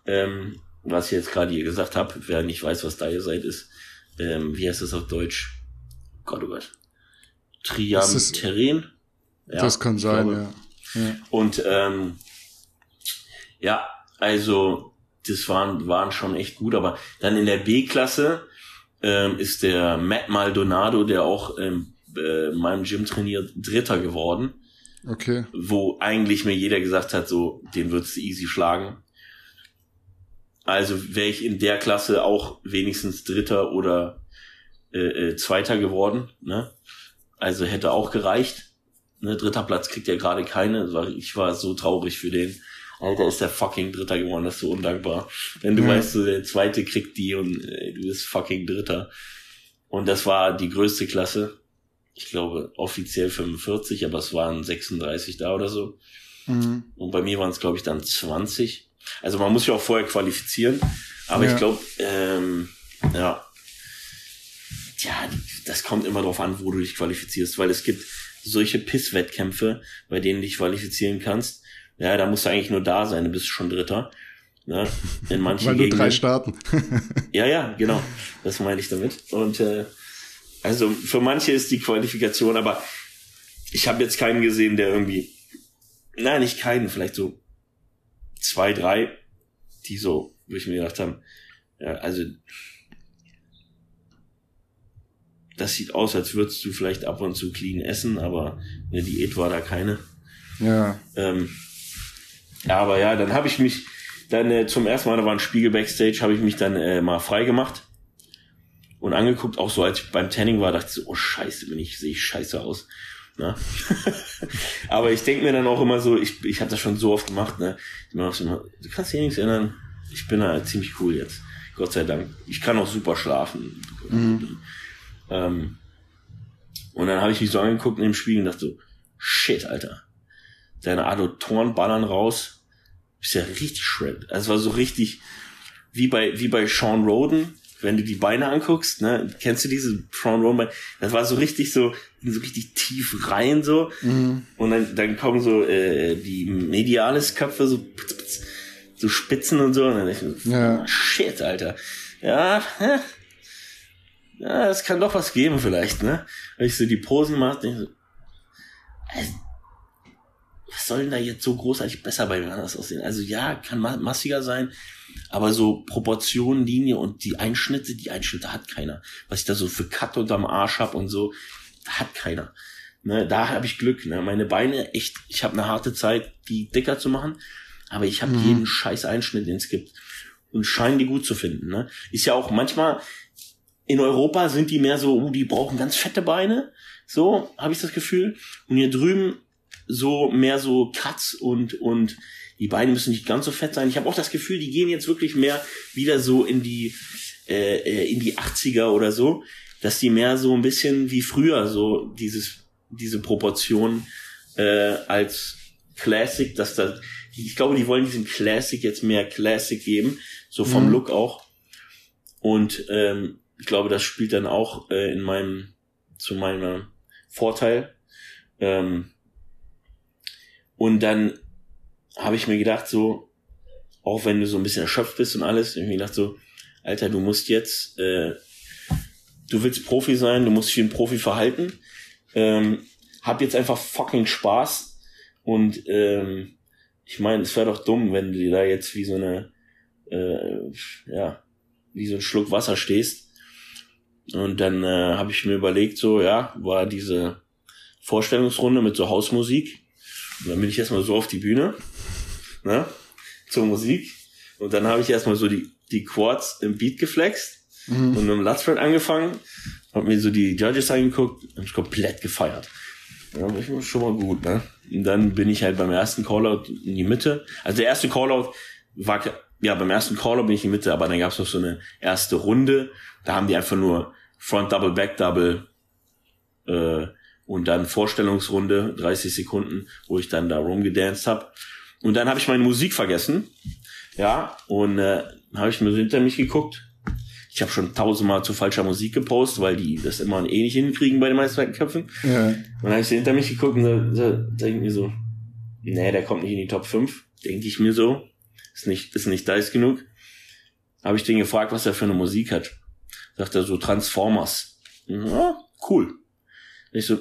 Ähm, was ich jetzt gerade hier gesagt habe, wer nicht weiß, was Daie Seite ist, ähm, wie heißt das auf Deutsch? Gott, oh Gott. Triam Ja, das kann sein, ja. ja. Und ähm, ja, also das waren, waren schon echt gut, aber dann in der B-Klasse ähm, ist der Matt Maldonado, der auch ähm, äh, meinem Gym trainiert, Dritter geworden. Okay. Wo eigentlich mir jeder gesagt hat, so, den würdest du easy schlagen. Also wäre ich in der Klasse auch wenigstens Dritter oder äh, äh, Zweiter geworden. Ne? Also hätte auch gereicht. Ne, dritter Platz kriegt ja gerade keine. Ich war so traurig für den. Alter, ist der fucking Dritter geworden, das ist so undankbar. Wenn du ja. weißt, so der Zweite kriegt die und äh, du bist fucking Dritter. Und das war die größte Klasse. Ich glaube, offiziell 45, aber es waren 36 da oder so. Mhm. Und bei mir waren es, glaube ich, dann 20. Also man muss ja auch vorher qualifizieren. Aber ja. ich glaube, ähm, ja, ja, das kommt immer darauf an, wo du dich qualifizierst, weil es gibt solche Piss-Wettkämpfe, bei denen du dich qualifizieren kannst. Ja, da musst du eigentlich nur da sein, du bist schon Dritter. Ne? In manchen Weil nur drei starten. ja, ja, genau. Das meine ich damit. Und äh, also für manche ist die Qualifikation, aber ich habe jetzt keinen gesehen, der irgendwie, nein, nicht keinen, vielleicht so zwei, drei, die so, wo ich mir gedacht habe, ja, also das sieht aus, als würdest du vielleicht ab und zu clean essen, aber eine Diät war da keine. Ja. Ähm, ja, aber ja, dann habe ich mich dann äh, zum ersten Mal, da war ein Spiegel Backstage, habe ich mich dann äh, mal frei gemacht und angeguckt, auch so als ich beim Tanning war, dachte ich so, oh scheiße, bin ich, sehe ich scheiße aus. Ne? aber ich denke mir dann auch immer so, ich, ich habe das schon so oft gemacht, ne? Ich immer, du kannst dir nichts ändern, ich bin da ziemlich cool jetzt. Gott sei Dank. Ich kann auch super schlafen. Mhm. Ähm, und dann habe ich mich so angeguckt in dem Spiegel und dachte so, shit, Alter. Deine Adduktoren ballern raus. Bist ja richtig shred. Also es war so richtig, wie bei, wie bei Sean Roden, wenn du die Beine anguckst, ne, kennst du diese Sean Roden Beine? Das war so richtig so, so richtig tief rein so. Mhm. Und dann, dann kommen so äh, die mediales Köpfe so, so Spitzen und so. Und dann ich, ja. shit, Alter. Ja, hä? ja, es kann doch was geben vielleicht, ne? Wenn ich so die Posen mache, denke ich so, also, soll denn da jetzt so großartig besser bei mir anders aussehen? Also ja, kann massiger sein, aber so Proportionen, Linie und die Einschnitte, die Einschnitte hat keiner. Was ich da so für Cut unterm Arsch hab und so, hat keiner. Ne, da habe ich Glück. Ne? Meine Beine, echt, ich habe eine harte Zeit, die dicker zu machen, aber ich habe mhm. jeden scheiß Einschnitt, den es gibt. Und scheinen die gut zu finden. Ne? Ist ja auch manchmal, in Europa sind die mehr so, uh, die brauchen ganz fette Beine. So habe ich das Gefühl. Und hier drüben so mehr so Cuts und und die Beine müssen nicht ganz so fett sein. Ich habe auch das Gefühl, die gehen jetzt wirklich mehr wieder so in die äh, äh in die 80er oder so, dass die mehr so ein bisschen wie früher so dieses diese Proportion äh, als Classic, dass da ich glaube, die wollen diesem Classic jetzt mehr Classic geben, so vom mhm. Look auch. Und ähm, ich glaube, das spielt dann auch äh, in meinem zu meinem Vorteil. Ähm, und dann habe ich mir gedacht, so, auch wenn du so ein bisschen erschöpft bist und alles, ich mir gedacht so, Alter, du musst jetzt, äh, du willst Profi sein, du musst dich wie ein Profi verhalten. Ähm, hab jetzt einfach fucking Spaß und ähm, ich meine, es wäre doch dumm, wenn du da jetzt wie so eine, äh, ja, wie so ein Schluck Wasser stehst. Und dann äh, habe ich mir überlegt, so, ja, war diese Vorstellungsrunde mit so Hausmusik. Und dann bin ich erstmal so auf die Bühne, ne, zur Musik. Und dann habe ich erstmal so die, die Quads im Beat geflext mhm. und mit dem Lutzford angefangen, hab mir so die Judges angeguckt und komplett gefeiert. Ja, das war schon mal gut, ne? Und dann bin ich halt beim ersten Callout in die Mitte. Also der erste Callout war, ja, beim ersten Callout bin ich in die Mitte, aber dann gab es noch so eine erste Runde. Da haben die einfach nur Front Double, Back Double äh, und dann Vorstellungsrunde, 30 Sekunden, wo ich dann da rumgedanced habe. Und dann habe ich meine Musik vergessen. Ja, und äh, habe ich mir so hinter mich geguckt ich habe schon tausendmal zu falscher Musik gepostet, weil die das immer eh nicht hinkriegen bei den meisten Köpfen. Ja. Und dann habe ich hinter mich geguckt und da, da, denke mir so, nee, der kommt nicht in die Top 5. Denke ich mir so. Ist nicht, ist nicht dice genug. Habe ich den gefragt, was er für eine Musik hat. Sagt er so Transformers. Ja, cool. ich so,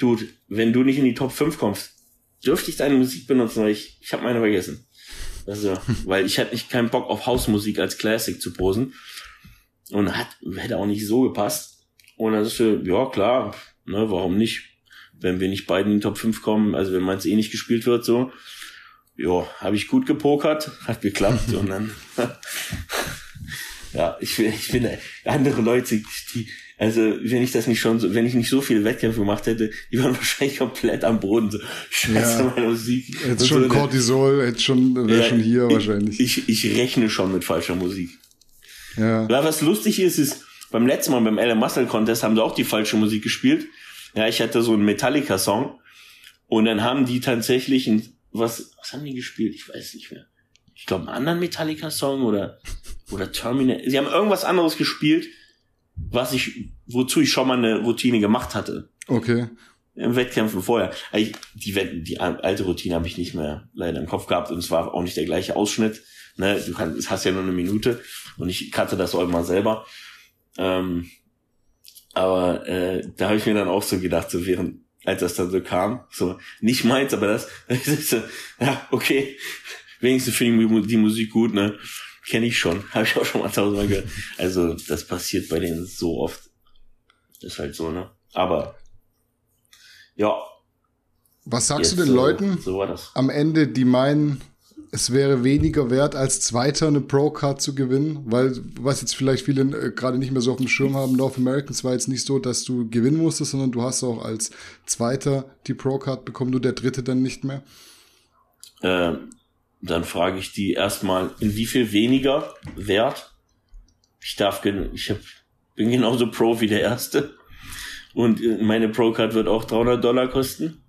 Dude, wenn du nicht in die Top 5 kommst, dürfte ich deine Musik benutzen, weil ich, ich habe meine vergessen. Also, weil ich hatte nicht keinen Bock auf Hausmusik als Classic zu posen. Und hat, hätte auch nicht so gepasst. Und dann ist du, ja klar, ne, warum nicht? Wenn wir nicht beide in die Top 5 kommen, also wenn meins eh nicht gespielt wird, so, ja, habe ich gut gepokert, hat geklappt und dann, ja, ich, ich finde, andere Leute, die, also wenn ich das nicht schon so, wenn ich nicht so viele Wettkämpfe gemacht hätte, die waren wahrscheinlich komplett am Boden. So, Scheiße, ja. meine Musik. Hätte schon so, Cortisol, hätte schon, wäre ja, schon hier ich, wahrscheinlich. Ich, ich rechne schon mit falscher Musik. Ja. ja. Was lustig ist, ist, beim letzten Mal beim LM Muscle Contest haben sie auch die falsche Musik gespielt. Ja, ich hatte so einen Metallica-Song. Und dann haben die tatsächlich ein, was, was haben die gespielt? Ich weiß nicht mehr. Ich glaube, einen anderen Metallica-Song oder, oder Terminal. Sie haben irgendwas anderes gespielt, was ich, wozu ich schon mal eine Routine gemacht hatte. Okay. Im Wettkämpfen vorher. Die, die alte Routine habe ich nicht mehr leider im Kopf gehabt und es war auch nicht der gleiche Ausschnitt. Ne, du kannst, hast ja nur eine Minute und ich kannte das auch immer selber. Ähm, aber äh, da habe ich mir dann auch so gedacht, so während als das dann so kam, so nicht meins, aber das, das ist so, ja okay, wenigstens finde ich die Musik gut, ne, kenne ich schon, habe ich auch schon mal tausendmal gehört. Also das passiert bei denen so oft, ist halt so, ne. Aber ja. Was sagst Jetzt, du den Leuten so am Ende, die meinen, es wäre weniger wert, als Zweiter eine Pro-Card zu gewinnen, weil was jetzt vielleicht viele äh, gerade nicht mehr so auf dem Schirm haben, North Americans war jetzt nicht so, dass du gewinnen musstest, sondern du hast auch als Zweiter die Pro-Card bekommen, du der Dritte dann nicht mehr. Äh, dann frage ich die erstmal, in wie viel weniger wert? Ich darf, ich hab, bin genauso Pro wie der Erste. Und äh, meine Pro-Card wird auch 300 Dollar kosten.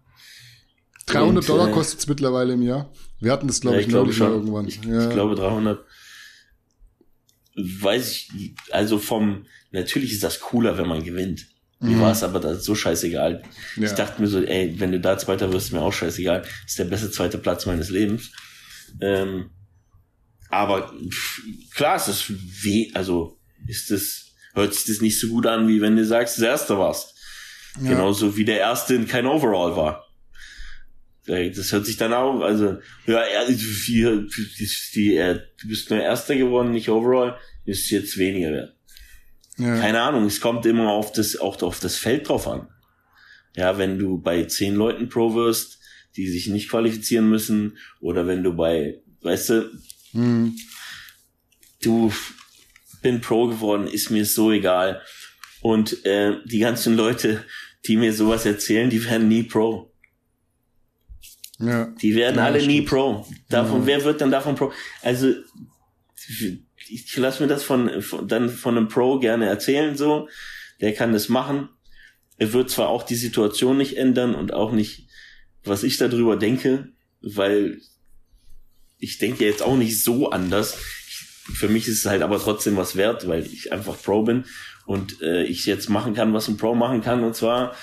300 und, Dollar äh, kostet es mittlerweile im Jahr. Wir hatten das, glaube ja, ich, ich glaube schon. irgendwann. Ich, ja. ich glaube 300. Weiß ich, also vom, natürlich ist das cooler, wenn man gewinnt. Mir mhm. war es aber da so scheißegal. Ja. Ich dachte mir so, ey, wenn du da Zweiter wirst, ist mir auch scheißegal. Das ist der beste zweite Platz meines Lebens. Ähm, aber pff, klar, ist das weh, also ist das, hört sich das nicht so gut an, wie wenn du sagst, der Erste warst. Ja. Genauso wie der Erste in kein Overall war. Das hört sich dann auch, also, ja, die, die, die, du bist nur Erster geworden, nicht overall, ist jetzt weniger wert. Ja. Keine Ahnung, es kommt immer auf das, auch auf das Feld drauf an. Ja, wenn du bei zehn Leuten Pro wirst, die sich nicht qualifizieren müssen, oder wenn du bei, weißt du, hm. du, bin Pro geworden, ist mir so egal. Und äh, die ganzen Leute, die mir sowas erzählen, die werden nie Pro. Ja. Die werden ja, alle stimmt. nie Pro. Davon, ja. wer wird dann davon Pro? Also, ich lasse mir das von, von, dann von einem Pro gerne erzählen, so. Der kann das machen. Er wird zwar auch die Situation nicht ändern und auch nicht, was ich darüber denke, weil ich denke jetzt auch nicht so anders. Für mich ist es halt aber trotzdem was wert, weil ich einfach Pro bin und äh, ich jetzt machen kann, was ein Pro machen kann. Und zwar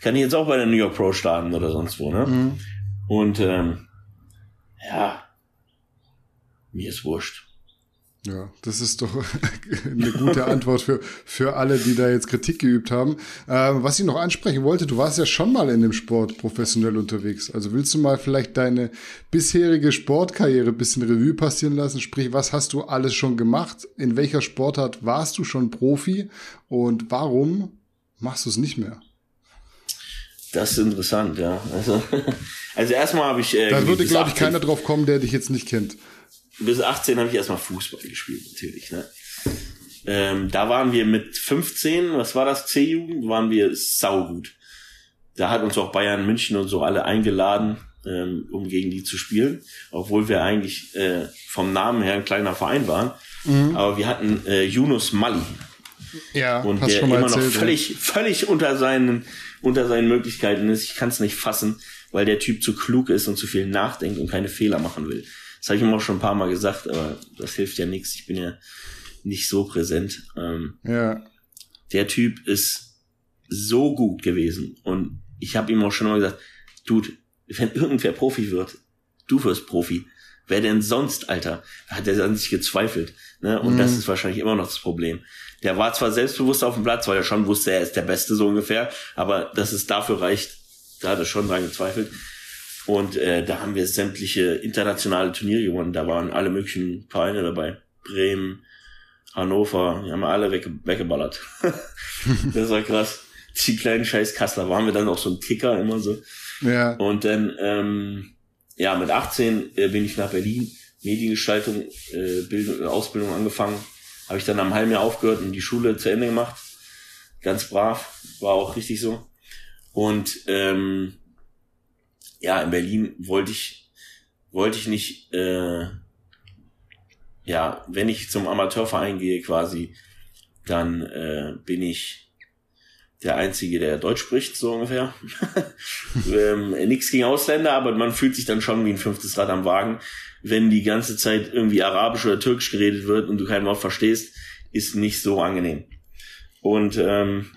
kann ich jetzt auch bei der New York Pro starten oder sonst wo. Ne? Mhm. Und ähm, ja, mir ist wurscht. Ja, das ist doch eine gute Antwort für, für alle, die da jetzt Kritik geübt haben. Ähm, was ich noch ansprechen wollte, du warst ja schon mal in dem Sport professionell unterwegs. Also willst du mal vielleicht deine bisherige Sportkarriere ein bisschen Revue passieren lassen? Sprich, was hast du alles schon gemacht? In welcher Sportart warst du schon Profi? Und warum machst du es nicht mehr? Das ist interessant, ja. Also, also erstmal habe ich. Äh, da würde, glaube ich, keiner drauf kommen, der dich jetzt nicht kennt bis 18 habe ich erstmal Fußball gespielt, natürlich. Ne? Ähm, da waren wir mit 15, was war das, C-Jugend, waren wir saugut. Da hat uns auch Bayern München und so alle eingeladen, ähm, um gegen die zu spielen, obwohl wir eigentlich äh, vom Namen her ein kleiner Verein waren. Mhm. Aber wir hatten äh, Yunus Mali. Ja, und der immer erzählt, noch völlig, ja. völlig unter seinen, unter seinen Möglichkeiten ist. Ich kann es nicht fassen, weil der Typ zu klug ist und zu viel nachdenkt und keine Fehler machen will. Das habe ich ihm auch schon ein paar Mal gesagt, aber das hilft ja nichts. Ich bin ja nicht so präsent. Ähm, ja. Der Typ ist so gut gewesen. Und ich habe ihm auch schon mal gesagt, Dude, wenn irgendwer Profi wird, du wirst Profi. Wer denn sonst, Alter? Hat er an sich gezweifelt. Ne? Und mhm. das ist wahrscheinlich immer noch das Problem. Der war zwar selbstbewusst auf dem Platz, weil er schon wusste, er ist der Beste so ungefähr, aber dass es dafür reicht, da hat er schon dran gezweifelt. Und äh, da haben wir sämtliche internationale Turniere gewonnen. Da waren alle möglichen Vereine dabei. Bremen, Hannover, die haben alle wegge weggeballert. das war krass. Die kleinen scheiß Kassler waren wir dann auch so ein Kicker immer so. Ja. Und dann, ähm, ja, mit 18 äh, bin ich nach Berlin, Mediengestaltung, äh, Bildung, Ausbildung angefangen. Habe ich dann am halben Jahr aufgehört und die Schule zu Ende gemacht. Ganz brav, war auch richtig so. Und ähm, ja, in Berlin wollte ich, wollte ich nicht, äh, ja, wenn ich zum Amateurverein gehe quasi, dann äh, bin ich der Einzige, der Deutsch spricht, so ungefähr. ähm, Nichts gegen Ausländer, aber man fühlt sich dann schon wie ein fünftes Rad am Wagen, wenn die ganze Zeit irgendwie Arabisch oder Türkisch geredet wird und du kein Wort verstehst, ist nicht so angenehm. Und ähm,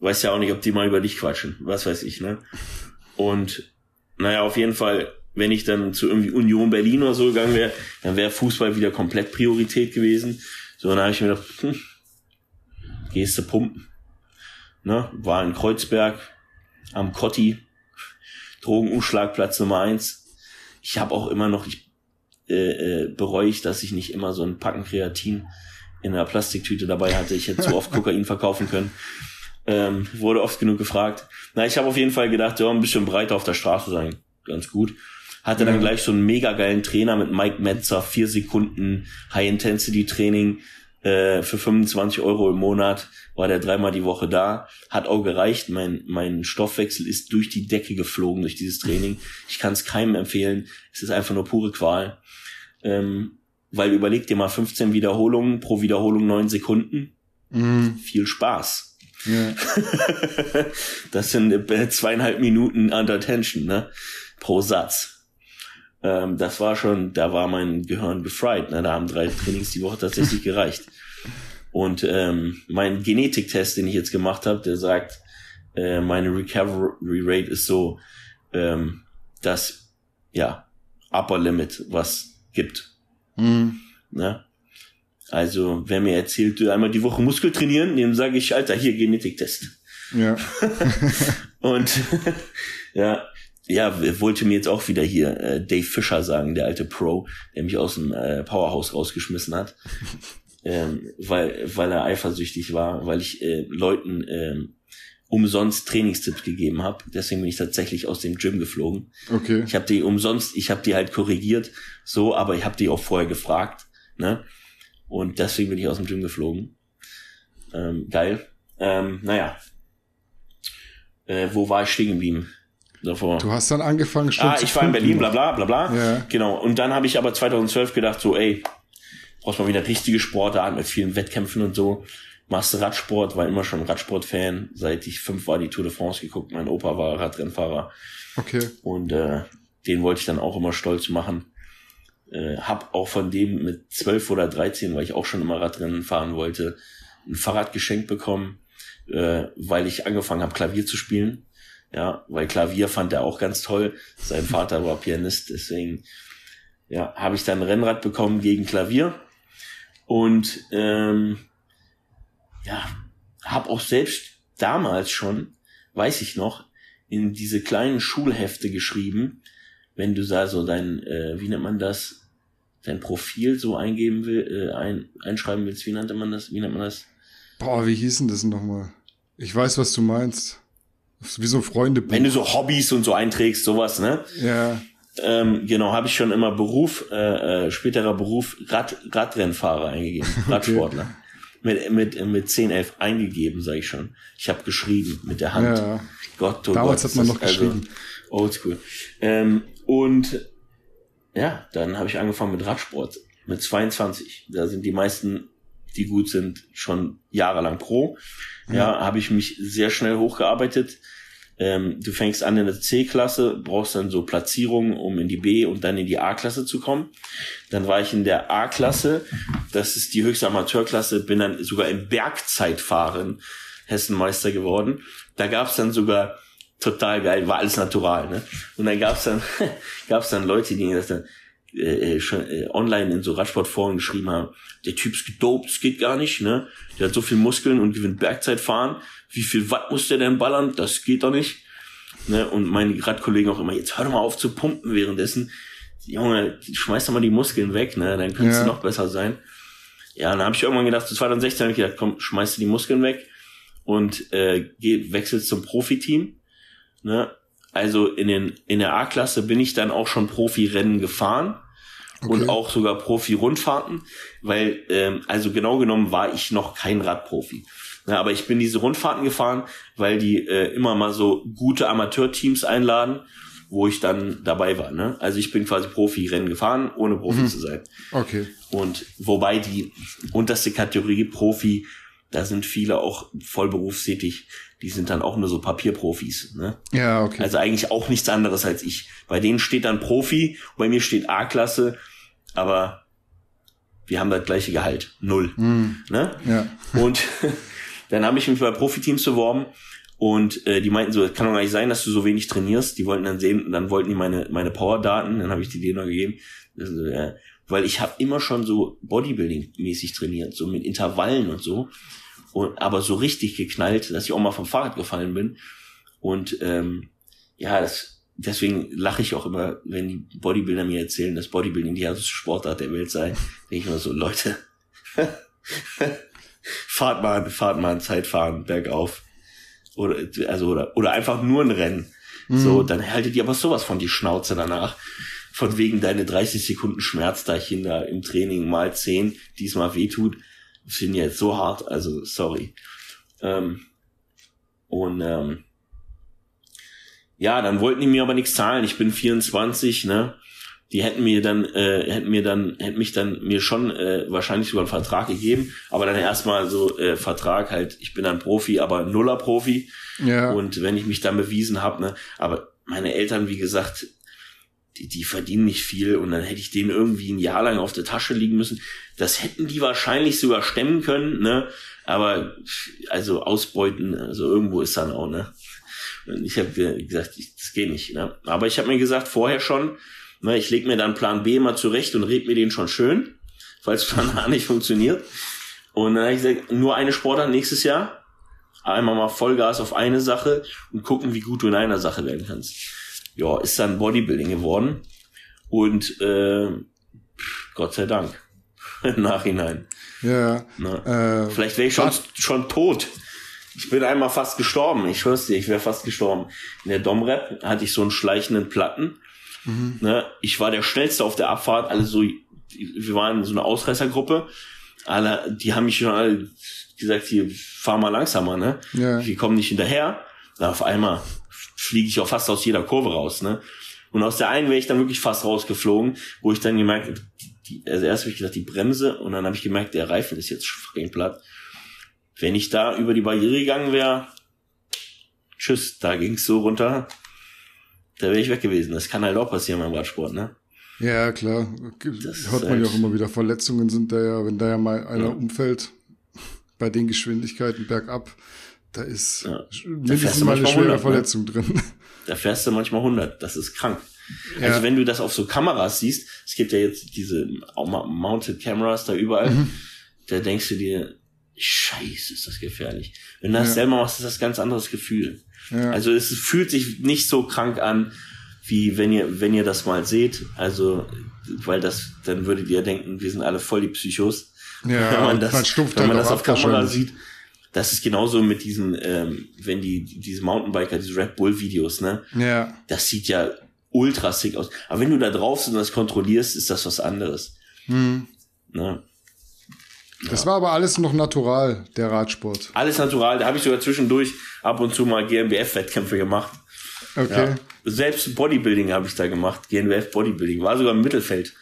weiß ja auch nicht, ob die mal über dich quatschen, was weiß ich, ne? Und naja, auf jeden Fall, wenn ich dann zu irgendwie Union Berlin oder so gegangen wäre, dann wäre Fußball wieder komplett Priorität gewesen. So, dann habe ich mir gedacht, hm, gehst du pumpen. Ne? War in Kreuzberg am Kotti, Drogenumschlagplatz Nummer eins. Ich habe auch immer noch, ich äh, äh, bereue ich, dass ich nicht immer so ein Packen Kreatin in einer Plastiktüte dabei hatte. Ich hätte zu oft Kokain verkaufen können. Ähm, wurde oft genug gefragt. Na, ich habe auf jeden Fall gedacht, ja, ein bisschen breiter auf der Straße sein. Ganz gut. Hatte dann gleich so einen mega geilen Trainer mit Mike Metzer, vier Sekunden High-Intensity-Training äh, für 25 Euro im Monat. War der dreimal die Woche da. Hat auch gereicht. Mein, mein Stoffwechsel ist durch die Decke geflogen durch dieses Training. Ich kann es keinem empfehlen. Es ist einfach nur pure Qual. Ähm, weil überleg dir mal 15 Wiederholungen pro Wiederholung neun Sekunden. Mhm. Viel Spaß. Ja. das sind äh, zweieinhalb Minuten under tension, ne? Pro Satz. Ähm, das war schon, da war mein Gehirn gefried, ne? Da haben drei Trainings die Woche tatsächlich gereicht. Und ähm, mein Genetiktest, den ich jetzt gemacht habe, der sagt, äh, meine Recovery Rate ist so, ähm, das, ja, Upper Limit, was gibt. Mhm. Ne? Also, wer mir erzählt, einmal die Woche Muskel trainieren, dem sage ich, Alter, hier Genetiktest. Ja. und ja, ja, wollte mir jetzt auch wieder hier äh, Dave Fischer sagen, der alte Pro, der mich aus dem äh, Powerhouse rausgeschmissen hat, ähm, weil weil er eifersüchtig war, weil ich äh, Leuten ähm, umsonst Trainingstipps gegeben habe. Deswegen bin ich tatsächlich aus dem Gym geflogen. Okay. Ich habe die umsonst, ich habe die halt korrigiert, so, aber ich habe die auch vorher gefragt, ne? Und deswegen bin ich aus dem Gym geflogen. Ähm, geil. Ähm, naja. Äh, wo war ich stehen geblieben? Davor. Du hast dann angefangen schon Ah, ich war in Berlin, bla bla bla bla. Ja. Genau. Und dann habe ich aber 2012 gedacht, so, ey, brauchst mal wieder richtige Sportart mit vielen Wettkämpfen und so. Machst du Radsport, war immer schon Radsport-Fan. Seit ich fünf war, die Tour de France geguckt. Mein Opa war Radrennfahrer. Okay. Und äh, den wollte ich dann auch immer stolz machen. Äh, hab auch von dem mit zwölf oder dreizehn, weil ich auch schon immer Radrennen fahren wollte, ein Fahrrad geschenkt bekommen, äh, weil ich angefangen habe, Klavier zu spielen. Ja, weil Klavier fand er auch ganz toll. Sein Vater war Pianist, deswegen ja, habe ich dann ein Rennrad bekommen gegen Klavier. Und ähm, ja, habe auch selbst damals schon, weiß ich noch, in diese kleinen Schulhefte geschrieben, wenn du da so dein, äh, wie nennt man das, dein Profil so eingeben will, äh, ein, einschreiben willst, wie nannte man das? Wie nennt man das? Boah, wie hieß denn das nochmal? Ich weiß, was du meinst. Wie so Freunde. Wenn du so Hobbys und so einträgst, sowas, ne? Ja. Ähm, genau, habe ich schon immer Beruf, äh, äh, späterer Beruf Rad, Radrennfahrer eingegeben, Radsportler. Okay. Mit, mit, mit 10, 11 eingegeben, sage ich schon. Ich habe geschrieben mit der Hand. Ja. Gott, oh Damals Gott, hat man noch also geschrieben. Oldschool. Ähm, und ja, dann habe ich angefangen mit Radsport mit 22. Da sind die meisten, die gut sind, schon jahrelang pro. Ja, ja habe ich mich sehr schnell hochgearbeitet. Ähm, du fängst an in der C-Klasse, brauchst dann so Platzierungen, um in die B und dann in die A-Klasse zu kommen. Dann war ich in der A-Klasse, das ist die höchste Amateurklasse, bin dann sogar im Bergzeitfahren Hessenmeister geworden. Da gab's dann sogar total geil, war alles natural, ne? Und dann gab's dann gab's dann Leute, die das dann äh, äh, schon äh, online in so Radsportforen geschrieben haben, der Typ ist gedopt, das geht gar nicht, ne? Der hat so viel Muskeln und gewinnt Bergzeitfahren. Wie viel Watt muss der denn ballern? Das geht doch nicht. Ne? Und meine Radkollegen auch immer, jetzt hör doch mal auf zu pumpen währenddessen. Junge, schmeiß doch mal die Muskeln weg, ne? Dann kannst ja. du noch besser sein. Ja, dann habe ich irgendwann gedacht, 2016 habe ich gedacht, komm, schmeiß die Muskeln weg und äh, geh, wechselst zum Profiteam. Ne? Also in, den, in der A-Klasse bin ich dann auch schon Profi-Rennen gefahren okay. und auch sogar Profi-Rundfahrten, weil ähm, also genau genommen war ich noch kein Radprofi. Ja, aber ich bin diese Rundfahrten gefahren, weil die äh, immer mal so gute Amateurteams einladen, wo ich dann dabei war. Ne? Also ich bin quasi Profi-Rennen gefahren, ohne Profi mhm. zu sein. Okay. Und wobei die unterste Kategorie Profi, da sind viele auch voll berufstätig, die sind dann auch nur so Papierprofis. Ne? Ja, okay. Also eigentlich auch nichts anderes als ich. Bei denen steht dann Profi, bei mir steht A-Klasse, aber wir haben das gleiche Gehalt. Null. Mhm. Ne? Ja. Und dann habe ich mich bei Profiteams beworben und äh, die meinten so, kann doch gar nicht sein, dass du so wenig trainierst. Die wollten dann sehen, dann wollten die meine meine Power-Daten, dann habe ich die denen noch gegeben. Also, äh, weil ich habe immer schon so Bodybuilding-mäßig trainiert, so mit Intervallen und so. Und, aber so richtig geknallt, dass ich auch mal vom Fahrrad gefallen bin. Und ähm, ja, das, deswegen lache ich auch immer, wenn die Bodybuilder mir erzählen, dass Bodybuilding die härteste Sportart der Welt sei. Denke ich mir so, Leute, fahrt mal, fahrt mal ein Zeitfahren bergauf. Oder, also, oder, oder einfach nur ein Rennen. Mhm. So, dann haltet ihr aber sowas von die Schnauze danach. Von wegen deine 30 Sekunden Schmerzdeichen da im Training mal 10, diesmal wehtut. Finde ich jetzt so hart, also sorry. Ähm, und ähm, ja, dann wollten die mir aber nichts zahlen. Ich bin 24, ne? Die hätten mir dann, äh, hätten mir dann, hätten mich dann mir schon äh, wahrscheinlich sogar einen Vertrag gegeben, aber dann erstmal so äh, Vertrag halt, ich bin dann Profi, aber Nuller Profi. Ja. Und wenn ich mich dann bewiesen habe, ne, aber meine Eltern, wie gesagt, die, die verdienen nicht viel und dann hätte ich denen irgendwie ein Jahr lang auf der Tasche liegen müssen. Das hätten die wahrscheinlich sogar stemmen können, ne? Aber also ausbeuten, also irgendwo ist dann auch, ne? Und ich habe gesagt, das geht nicht. Ne? Aber ich habe mir gesagt, vorher schon, Ne, ich lege mir dann Plan B mal zurecht und red mir den schon schön, falls Plan A nicht funktioniert. Und dann habe ich gesagt, nur eine Sportart nächstes Jahr. Einmal mal Vollgas auf eine Sache und gucken, wie gut du in einer Sache werden kannst. Ja, ist dann Bodybuilding geworden. Und äh, Gott sei Dank. Im Nachhinein. Ja. Ne? Äh, Vielleicht wäre ich schon, schon tot. Ich bin einmal fast gestorben. Ich schwör's dir, ich wäre fast gestorben. In der Domrep hatte ich so einen schleichenden Platten Mhm. Ne? Ich war der Schnellste auf der Abfahrt, alle so, wir waren so eine Ausreißergruppe, alle, die haben mich schon alle gesagt, hier, fahr mal langsamer, ne? Ja. Wir kommen nicht hinterher. Na, auf einmal fliege ich auch fast aus jeder Kurve raus, ne? Und aus der einen wäre ich dann wirklich fast rausgeflogen, wo ich dann gemerkt habe, also erst habe ich gesagt, die Bremse und dann habe ich gemerkt, der Reifen ist jetzt fucking platt. Wenn ich da über die Barriere gegangen wäre, tschüss, da ging's so runter, da wäre ich weg gewesen. Das kann halt auch passieren beim Radsport, ne? Ja, klar. Das Hört man ja halt- auch immer wieder. Verletzungen sind da ja, wenn da ja mal einer Ja. umfällt, bei den Geschwindigkeiten bergab, da ist Ja. Mindestens du mal eine manchmal schwere 100, ne? Verletzung drin. Da fährst du manchmal 100. Das ist krank. Ja. Also wenn du das auf so Kameras siehst, es gibt ja jetzt diese Mounted Cameras da überall, Mhm. da denkst du dir, scheiße, ist das gefährlich. Wenn du das Ja. selber machst, ist das ein ganz anderes Gefühl. Ja. Also es fühlt sich nicht so krank an, wie wenn ihr, wenn ihr das mal seht. Also, weil das, dann würdet ihr denken, wir sind alle voll die Psychos. Ja, wenn man das, man wenn man halt das auch auf Kamera sieht. Das ist genauso mit diesen, ähm, wenn die, diese Mountainbiker, diese Red Bull Videos, ne? ja, Das sieht ja ultra sick aus. Aber wenn du da drauf sitzt und das kontrollierst, ist das was anderes. hm. Ne? das war aber alles noch natural, der Radsport. Alles natural. Da habe ich sogar zwischendurch ab und zu mal GmbF-Wettkämpfe gemacht. Okay. Ja. Selbst Bodybuilding habe ich da gemacht. GNBF Bodybuilding. War sogar im Mittelfeld.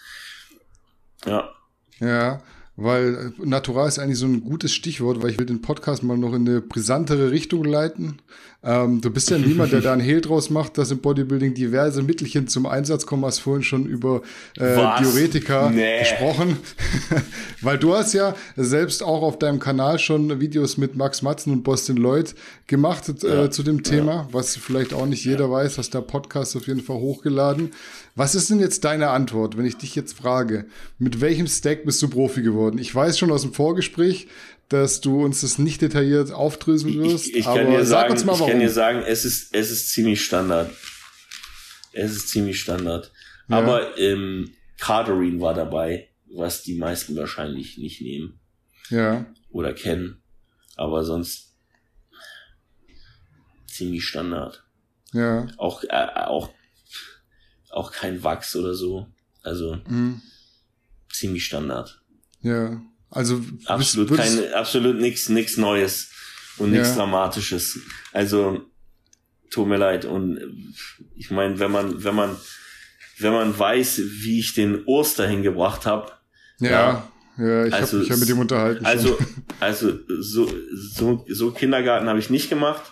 Ja. Ja, weil äh, natural ist eigentlich so ein gutes Stichwort, weil ich will den Podcast mal noch in eine brisantere Richtung leiten. Ähm, du bist ja niemand, der da einen Hehl draus macht, dass im Bodybuilding diverse Mittelchen zum Einsatz kommen. Hast vorhin schon über äh, Was? Diuretika Nee. gesprochen. weil du hast ja selbst auch auf deinem Kanal schon Videos mit Max Matzen und Boston Lloyd gemacht äh, zu dem Thema, was vielleicht auch nicht jeder weiß, hast der Podcast auf jeden Fall hochgeladen. Was ist denn jetzt deine Antwort, wenn ich dich jetzt frage, mit welchem Stack bist du Profi geworden? Ich weiß schon aus dem Vorgespräch, dass du uns das nicht detailliert aufdröseln wirst, Ich, ich aber kann dir sag sagen, uns mal ich kann dir sagen, es ist, es ist ziemlich Standard. Es ist ziemlich Standard. Ja. Aber ähm, Carterin war dabei, was die meisten wahrscheinlich nicht nehmen ja, oder kennen. Aber sonst ziemlich Standard. ja, Auch, äh, auch, auch kein Wachs oder so. Also hm, ziemlich Standard. ja. Also Absolut würdest- keine, absolut nichts, nichts Neues und nichts Ja. Dramatisches. Also tut mir leid. Und ich meine, wenn man, wenn man, wenn man weiß, wie ich den Urs dahin gebracht habe, ja, ja, ich Also habe mich ja mit ihm unterhalten. also, schon. also so, so, so Kindergarten habe ich nicht gemacht.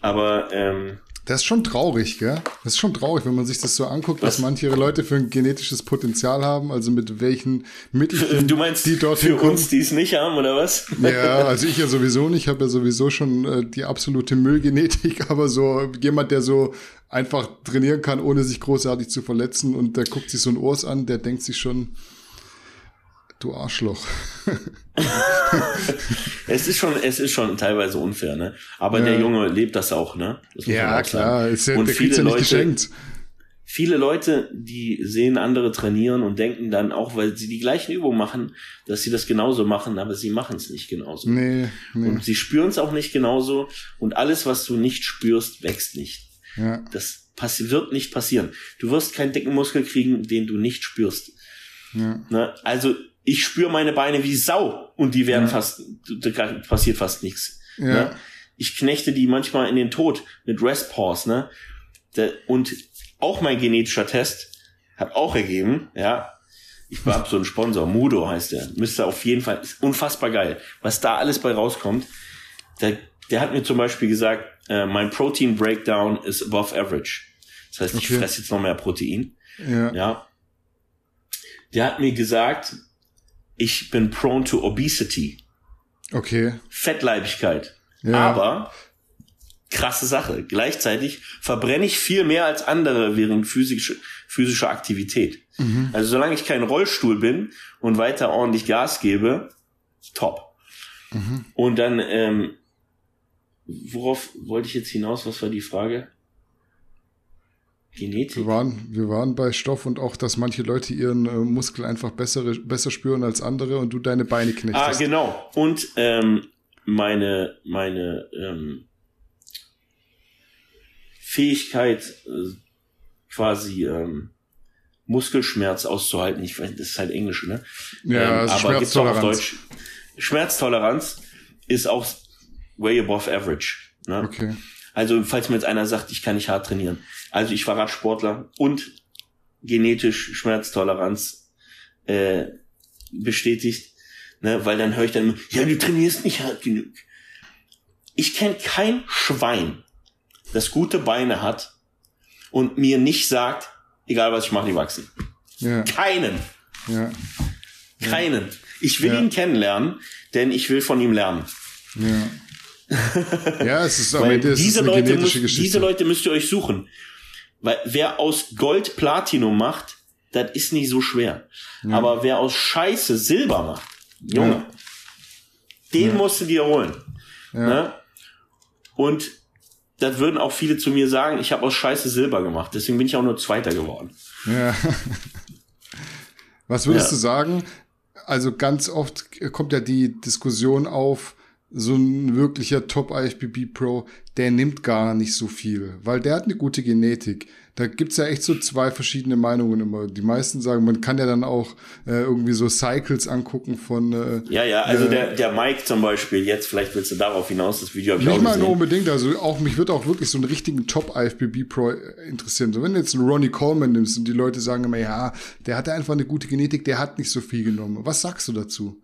Aber ähm, Das ist schon traurig, gell? Das ist schon traurig, wenn man sich das so anguckt, was, Was? manche Leute für ein genetisches Potenzial haben, also mit welchen Mitteln du meinst die dorthin für uns, die es nicht haben, oder was? Ja, also ich ja sowieso nicht, ich habe ja sowieso schon äh, die absolute Müllgenetik, aber so jemand, der so einfach trainieren kann, ohne sich großartig zu verletzen und der guckt sich so ein Urs an, der denkt sich schon, du Arschloch. Es ist schon, es ist schon teilweise unfair, ne? Aber Ja. der Junge lebt das auch, ne? Das Ja, auch klar, ist ja, Und ja viele nicht Leute, geschenkt. viele Leute, die sehen andere trainieren und denken dann auch, weil sie die gleichen Übungen machen, dass sie das genauso machen, aber sie machen es nicht genauso. Nee, nee. Und sie spüren es auch nicht genauso. Und alles, was du nicht spürst, wächst nicht. Ja, Das wird nicht passieren. Du wirst keinen dicken Muskel kriegen, den du nicht spürst. ja, Ne? Also ich spüre meine Beine wie Sau und die werden fast, da passiert fast nichts. ja. Ne? Ich knechte die manchmal in den Tod mit Rest Pause, ne? Und auch mein genetischer Test hat auch ergeben, ja. Ich habe so einen Sponsor, Mudo heißt der. Müsste auf jeden Fall, ist unfassbar geil. Was da alles bei rauskommt. Der, der hat mir zum Beispiel gesagt, äh, mein Protein Breakdown is above average. Das heißt, ich Okay. fresse jetzt noch mehr Protein. ja. Ja. Der hat mir gesagt, ich bin prone to obesity. Okay. Fettleibigkeit. Ja. Aber krasse Sache. Gleichzeitig verbrenne ich viel mehr als andere während physisch, physischer Aktivität. Mhm. Also solange ich kein Rollstuhl bin und weiter ordentlich Gas gebe, top. Mhm. Und dann, ähm, worauf wollte ich jetzt hinaus? Was war die Frage? Genetik? Wir waren, wir waren bei Stoff und auch, dass manche Leute ihren äh, Muskel einfach bessere, besser spüren als andere und du deine Beine Ah, knechtest. genau. Und ähm, meine, meine ähm, Fähigkeit, äh, quasi ähm, Muskelschmerz auszuhalten. Ich weiß, das ist halt Englisch, ne? Ja, ähm, also aber gibt's auch auf Schmerztoleranz. Deutsch. Schmerztoleranz ist auch way above average. Ne? Okay. Also, falls mir jetzt einer sagt, ich kann nicht hart trainieren. Also, ich war Radsportler und genetisch Schmerztoleranz äh, bestätigt, ne? weil dann höre ich dann, immer, ja, du trainierst nicht hart genug. Ich kenne kein Schwein, das gute Beine hat und mir nicht sagt, egal was ich mache, die wachsen. Ja, Keinen. ja, Keinen. Ich will Ja. ihn kennenlernen, denn ich will von ihm lernen. ja. Ja, es ist am Ende diese eine Leute, genetische müsst, Geschichte. diese Leute müsst ihr euch suchen. Weil wer aus Gold Platinum macht, das ist nicht so schwer. Aber wer aus Scheiße Silber macht, Junge, Ja. den musst du dir holen. Ja. Ne? Und das würden auch viele zu mir sagen, ich habe aus Scheiße Silber gemacht. Deswegen bin ich auch nur Zweiter geworden. Ja. Was würdest Ja. du sagen? Also ganz oft kommt ja die Diskussion auf, so ein wirklicher Top-IFBB Pro, der nimmt gar nicht so viel, weil der hat eine gute Genetik. Da gibt's ja echt so zwei verschiedene Meinungen immer. Die meisten sagen, man kann ja dann auch äh, irgendwie so Cycles angucken von äh, Ja, ja, also äh, der, der Mike zum Beispiel, jetzt vielleicht willst du darauf hinaus, das Video habe ich Nicht mal nur unbedingt, also auch mich wird auch wirklich so einen richtigen Top-IFBB Pro äh, interessieren. So, wenn du jetzt einen Ronnie Coleman nimmst und die Leute sagen immer, ja, der hatte einfach eine gute Genetik, der hat nicht so viel genommen. Was sagst du dazu?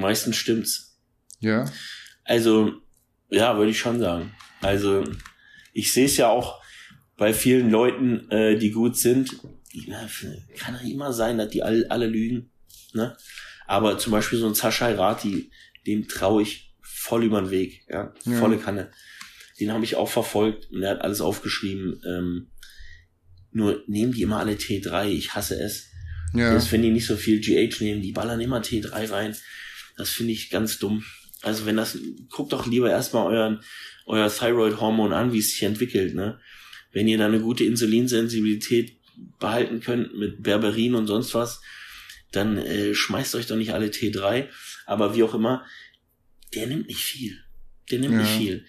Meistens stimmt's. Ja, Also, ja, würde ich schon sagen. Also, ich sehe es ja auch bei vielen Leuten, äh, die gut sind. Kann ja immer sein, dass die alle, alle lügen. Ne? Aber zum Beispiel so ein Sascha Rati, dem traue ich voll über den Weg. Ja? Ja. Volle Kanne. Den habe ich auch verfolgt und er hat alles aufgeschrieben. Ähm, nur nehmen die immer alle T3. Ich hasse es. ja, Selbst wenn die nicht so viel GH nehmen, die ballern immer T3 rein. Das finde ich ganz dumm. Also wenn das, guckt doch lieber erstmal euren, euer Thyroid-Hormon an, wie es sich entwickelt, ne? Wenn ihr da eine gute Insulinsensibilität behalten könnt mit Berberin und sonst was, dann äh, schmeißt euch doch nicht alle T3. Aber wie auch immer, der nimmt nicht viel. Der nimmt Ja. nicht viel.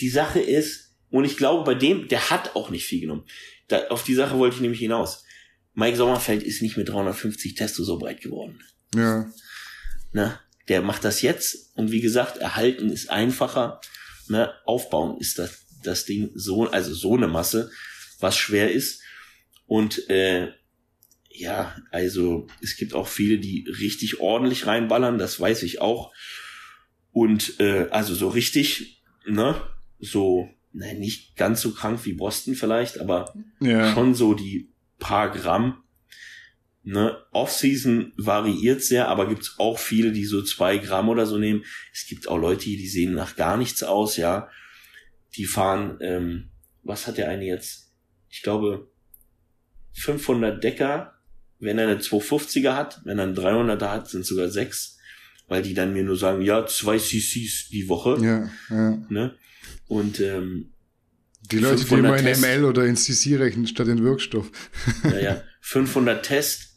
Die Sache ist, und ich glaube bei dem, der hat auch nicht viel genommen. Da, auf die Sache wollte ich nämlich hinaus. Mike Sommerfeld ist nicht mit 350 Testo so breit geworden. ja, Ne? Der macht das jetzt und wie gesagt, erhalten ist einfacher. Ne? Aufbauen ist das, das Ding so, also so eine Masse, was schwer ist. Und äh, ja, also es gibt auch viele, die richtig ordentlich reinballern, das weiß ich auch. Und äh, also so richtig, ne, so, ne, nicht ganz so krank wie Boston vielleicht, aber ja, schon so die paar Gramm. Ne? Off-Season variiert sehr, aber gibt's auch viele, die so zwei Gramm oder so nehmen. Es gibt auch Leute, die sehen nach gar nichts aus, ja. Die fahren, ähm, was hat der eine jetzt? Ich glaube, 500 Decker, wenn er eine 250er hat, wenn er einen 300er hat, sind sogar sechs, weil die dann mir nur sagen, ja, zwei CCs die Woche, ja, ja. ne? Und ähm, Die Leute, die 500 immer in Test. ML oder in CC rechnen statt in Wirkstoff. ja, ja, 500 Test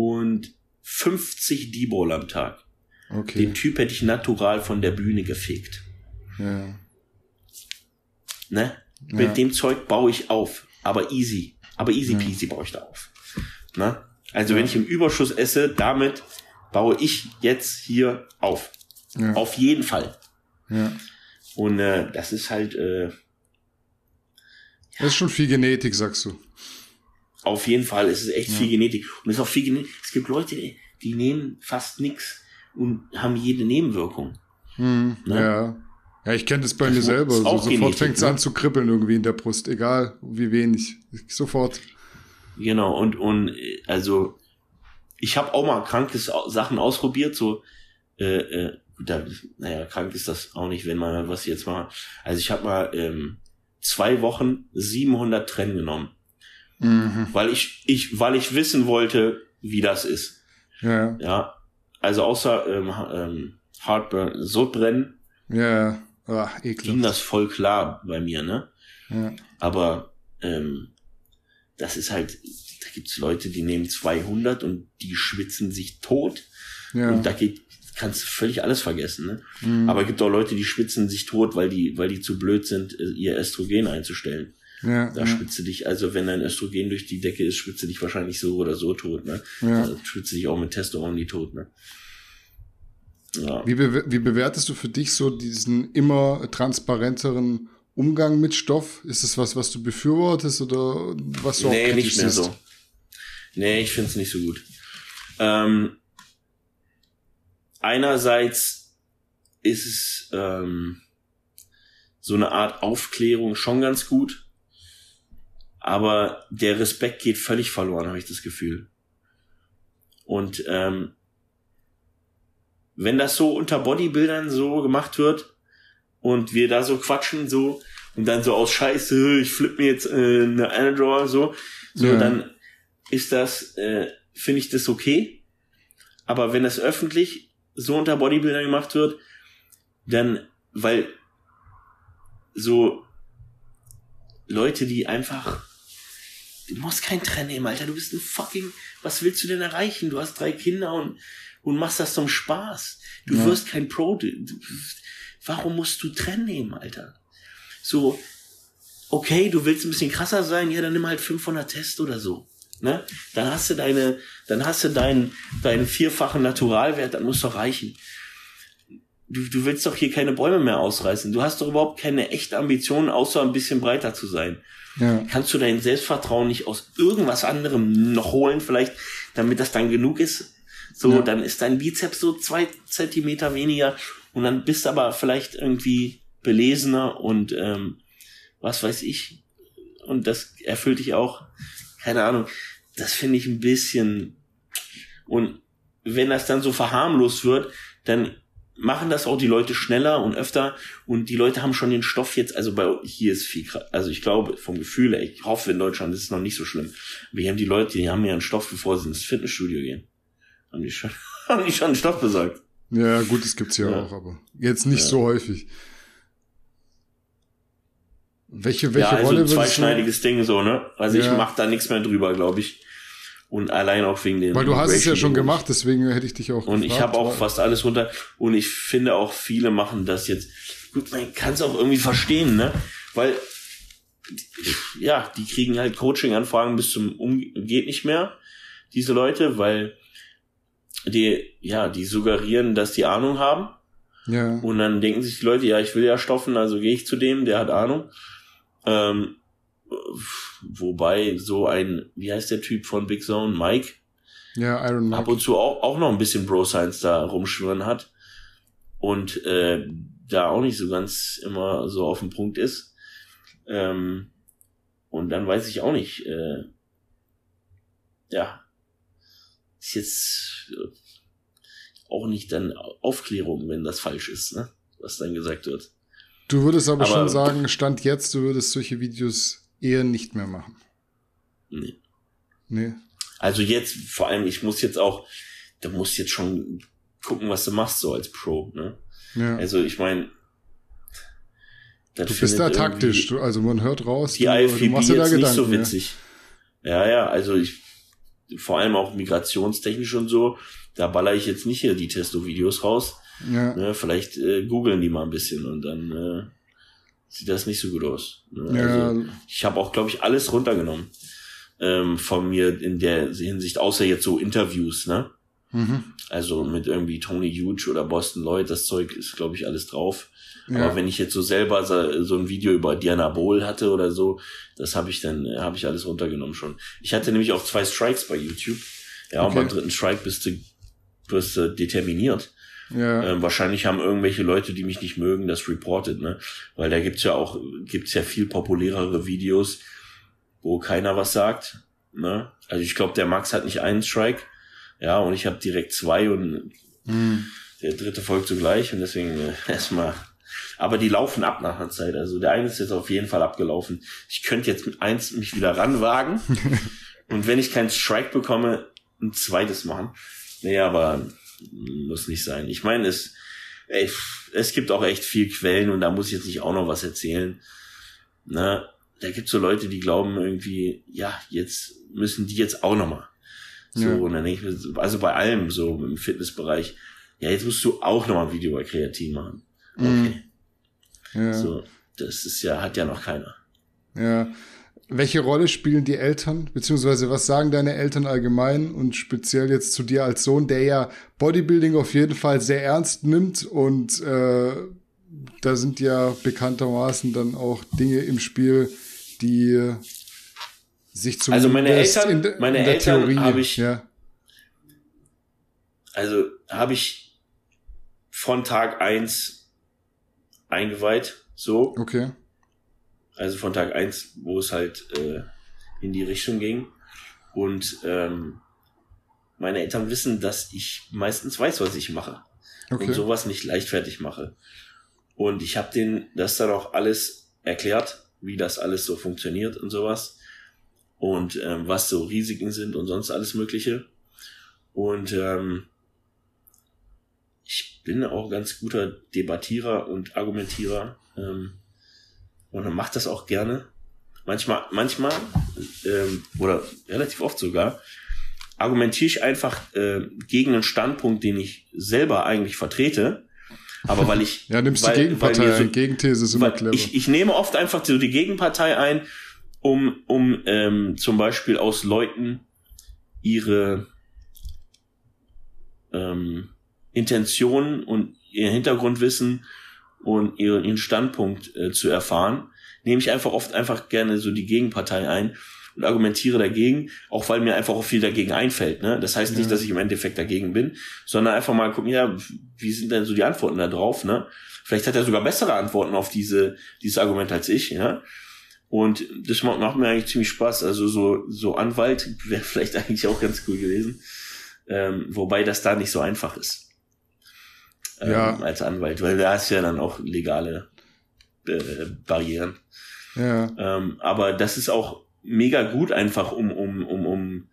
und 50 D-Ball am Tag. Okay, Den Typ hätte ich natural von der Bühne gefegt. ja, Ne? Ja. Mit dem Zeug baue ich auf. Aber easy. Aber easy Ja. peasy baue ich da auf. Ne? Also Ja. wenn ich im Überschuss esse, damit baue ich jetzt hier auf. ja, Auf jeden Fall. ja. Und äh, das ist halt äh, Das ist schon viel Genetik, sagst du. Auf jeden Fall, es ist echt Ja. viel Genetik. Und es ist auch viel Genetik. Es gibt Leute, die nehmen fast nix und haben jede Nebenwirkung. Hm, Ne? Ja. Ja, ich kenne das bei Das mir selber. So, sofort fängt es ne? an zu kribbeln irgendwie in der Brust, egal wie wenig. Sofort. Genau, und, und also ich habe auch mal krankes Sachen ausprobiert, so äh, äh, da, naja, krank ist das auch nicht, wenn man was jetzt mal. Also ich habe mal ähm, zwei Wochen 700 Trennen genommen, Mhm. weil ich ich weil ich wissen wollte, wie das ist. Ja, Ja, also außer ähm, ähm, Heartburn, Sodbrennen ja, ah, ging ekelhaft. das voll klar bei mir, ne? Ja, Aber ähm, das ist halt, da gibt's Leute, die nehmen 200 und die schwitzen sich tot. ja. Und da geht, kannst du völlig alles vergessen. Ne? Mhm. Aber es gibt auch Leute, die schwitzen sich tot, weil die, weil die zu blöd sind, ihr Östrogen einzustellen. Ja, da ja. spitzt du dich, also wenn dein Östrogen durch die Decke ist, spitzt du dich wahrscheinlich so oder so tot, ne? Ja. Also spitzt du dich auch mit Testosteron die tot, ne? Ja. Wie, be wie bewertest du für dich so diesen immer transparenteren Umgang mit Stoff? Ist es was, was du befürwortest oder was du nee, auch nicht mehr so. Nee, ich finde es nicht so gut. Ähm, einerseits ist es ähm, so eine Art Aufklärung schon ganz gut, aber der Respekt geht völlig verloren, habe ich das Gefühl. Und ähm, wenn das so unter Bodybuildern so gemacht wird und wir da so quatschen so und dann so aus Scheiße, ich flipp mir jetzt äh, eine Anadraw so, so ja. dann ist das, äh, finde ich das okay. Aber wenn das öffentlich so unter Bodybuildern gemacht wird, dann, weil so Leute, die einfach, du musst kein Trend nehmen, Alter, du bist ein fucking, was willst du denn erreichen? Du hast drei Kinder und und machst das zum Spaß. Du ja. wirst kein Pro. Du, warum musst du Trenn nehmen, Alter? So, okay, du willst ein bisschen krasser sein, ja, dann nimm halt 500 Test oder so. Ne? Dann hast du deine, dann hast du deinen, deinen vierfachen Naturalwert, dann muss doch reichen. Du, du willst doch hier keine Bäume mehr ausreißen. Du hast doch überhaupt keine echte Ambition, außer ein bisschen breiter zu sein. Ja. Kannst du dein Selbstvertrauen nicht aus irgendwas anderem noch holen, vielleicht, damit das dann genug ist? So, ja. dann ist dein Bizeps so zwei Zentimeter weniger und dann bist du aber vielleicht irgendwie belesener und ähm, was weiß ich. Und das erfüllt dich auch. Keine Ahnung. Das finde ich ein bisschen. Und wenn das dann so verharmlos wird, dann machen das auch die Leute schneller und öfter und die Leute haben schon den Stoff jetzt, also bei hier ist viel, also ich glaube vom Gefühl, ich hoffe in Deutschland ist es noch nicht so schlimm. Wir haben die Leute, die haben ja einen Stoff, bevor sie ins Fitnessstudio gehen. Haben die schon, haben die schon einen Stoff besorgt? Ja, gut, das gibt's ja, ja. auch, aber jetzt nicht ja. so häufig. Welche, welche ja, also Rolle ein zweischneidiges Ding so, ne? Also ja. ich mach da nichts mehr drüber, glaube ich. Und allein auch wegen den. Weil du hast es ja schon gemacht, deswegen hätte ich dich auch. Und gefragt, ich habe auch fast alles runter. Und ich finde auch viele machen das jetzt. Gut, man kann es auch irgendwie verstehen, ne? Weil ja, die kriegen halt Coaching-Anfragen bis zum um geht nicht mehr, diese Leute, weil die, ja, die suggerieren, dass die Ahnung haben. Ja. Und dann denken sich die Leute, ja, ich will ja stoffen, also gehe ich zu dem, der hat Ahnung. Ähm, wobei so ein, wie heißt der Typ von Big Zone, Mike? Ja, Iron Mike. Ab und zu auch, auch noch ein bisschen Bro Science da rumschwirren hat. Und äh, da auch nicht so ganz immer so auf dem Punkt ist. Ähm, und dann weiß ich auch nicht, äh, ja, ist jetzt äh, auch nicht dann Aufklärung, wenn das falsch ist, ne? was dann gesagt wird. Du würdest aber, aber schon sagen, Stand jetzt, du würdest solche Videos eher nicht mehr machen. Nee. Nee. Also jetzt, vor allem, ich muss jetzt auch, du musst jetzt schon gucken, was du machst, so als Pro, ne? Ja. Also ich meine, du bist da taktisch, du, also man hört raus, die du, IFBB du machst dir da Gedanken, nicht so witzig. Ja. ja, ja, also ich vor allem auch migrationstechnisch und so, da baller ich jetzt nicht hier die Testo-Videos raus. Ja. Ne, vielleicht äh, googeln die mal ein bisschen und dann äh, sieht das nicht so gut aus. Ne? Ja. Also, ich habe auch, glaube ich, alles runtergenommen ähm, von mir in der Hinsicht, außer jetzt so Interviews, ne? Mhm. Also mit irgendwie Tony Huge oder Boston Lloyd, das Zeug ist, glaube ich, alles drauf. Ja. Aber wenn ich jetzt so selber so, so ein Video über Diana Bowl hatte oder so, das habe ich dann, habe ich alles runtergenommen schon. Ich hatte nämlich auch zwei Strikes bei YouTube. Ja, okay. und beim dritten Strike bist du, bist du determiniert. Ja. Ähm, wahrscheinlich haben irgendwelche Leute, die mich nicht mögen, das reported, ne? Weil da gibt's ja auch, gibt's ja viel populärere Videos, wo keiner was sagt. Ne? Also ich glaube, der Max hat nicht einen Strike, ja, und ich habe direkt zwei und mhm. der dritte folgt zugleich und deswegen äh, erstmal aber die laufen ab nach einer Zeit. Also der eine ist jetzt auf jeden Fall abgelaufen. Ich könnte jetzt mit eins mich wieder ranwagen. und wenn ich keinen Strike bekomme, ein zweites machen. Nee, aber muss nicht sein. Ich meine, es, ey, es gibt auch echt viel Quellen und da muss ich jetzt nicht auch noch was erzählen. Ne? Da gibt so Leute, die glauben irgendwie, ja, jetzt müssen die jetzt auch noch mal. So, ja. und dann denke ich mir, also bei allem so im Fitnessbereich, ja, jetzt musst du auch noch mal ein Video bei Kreatin machen. Okay. Mhm. Ja. So, das ist ja, hat ja noch keiner. Ja. Welche Rolle spielen die Eltern, beziehungsweise was sagen deine Eltern allgemein und speziell jetzt zu dir als Sohn, der ja Bodybuilding auf jeden Fall sehr ernst nimmt und äh, da sind ja bekanntermaßen dann auch Dinge im Spiel, die sich zumindest also meine Eltern, in, meine in der Eltern Theorie, habe ich, ja. also habe ich von Tag eins eingeweiht, so. Okay. Also von Tag eins, wo es halt äh, in die Richtung ging. Und ähm, meine Eltern wissen, dass ich meistens weiß, was ich mache. Okay. Und sowas nicht leichtfertig mache. Und ich habe denen das dann auch alles erklärt, wie das alles so funktioniert und sowas. Und ähm, was so Risiken sind und sonst alles Mögliche. Und ähm, ich bin auch ganz guter Debattierer und Argumentierer. Ähm, und dann macht das auch gerne. Manchmal, manchmal, ähm, oder relativ oft sogar, argumentiere ich einfach äh, gegen einen Standpunkt, den ich selber eigentlich vertrete. Aber weil ich. ja, nimmst weil, die Gegenpartei so, ein. Gegenthese ist immer clever. Ich, ich nehme oft einfach so die Gegenpartei ein, um, um ähm, zum Beispiel aus Leuten ihre ähm, Intentionen und ihr Hintergrundwissen und ihren, ihren Standpunkt äh, zu erfahren, nehme ich einfach oft einfach gerne so die Gegenpartei ein und argumentiere dagegen, auch weil mir einfach auch viel dagegen einfällt. Ne? Das heißt nicht, ja. dass ich im Endeffekt dagegen bin, sondern einfach mal gucken, ja, wie sind denn so die Antworten da drauf? Ne? Vielleicht hat er sogar bessere Antworten auf diese dieses Argument als ich. Ja? Und das macht, macht mir eigentlich ziemlich Spaß. Also so so Anwalt wäre vielleicht eigentlich auch ganz cool gewesen, ähm, wobei das da nicht so einfach ist ähm, ja. als Anwalt, weil da hast ja dann auch legale äh, Barrieren. Ja. Ähm, aber das ist auch mega gut, einfach um, um, um, um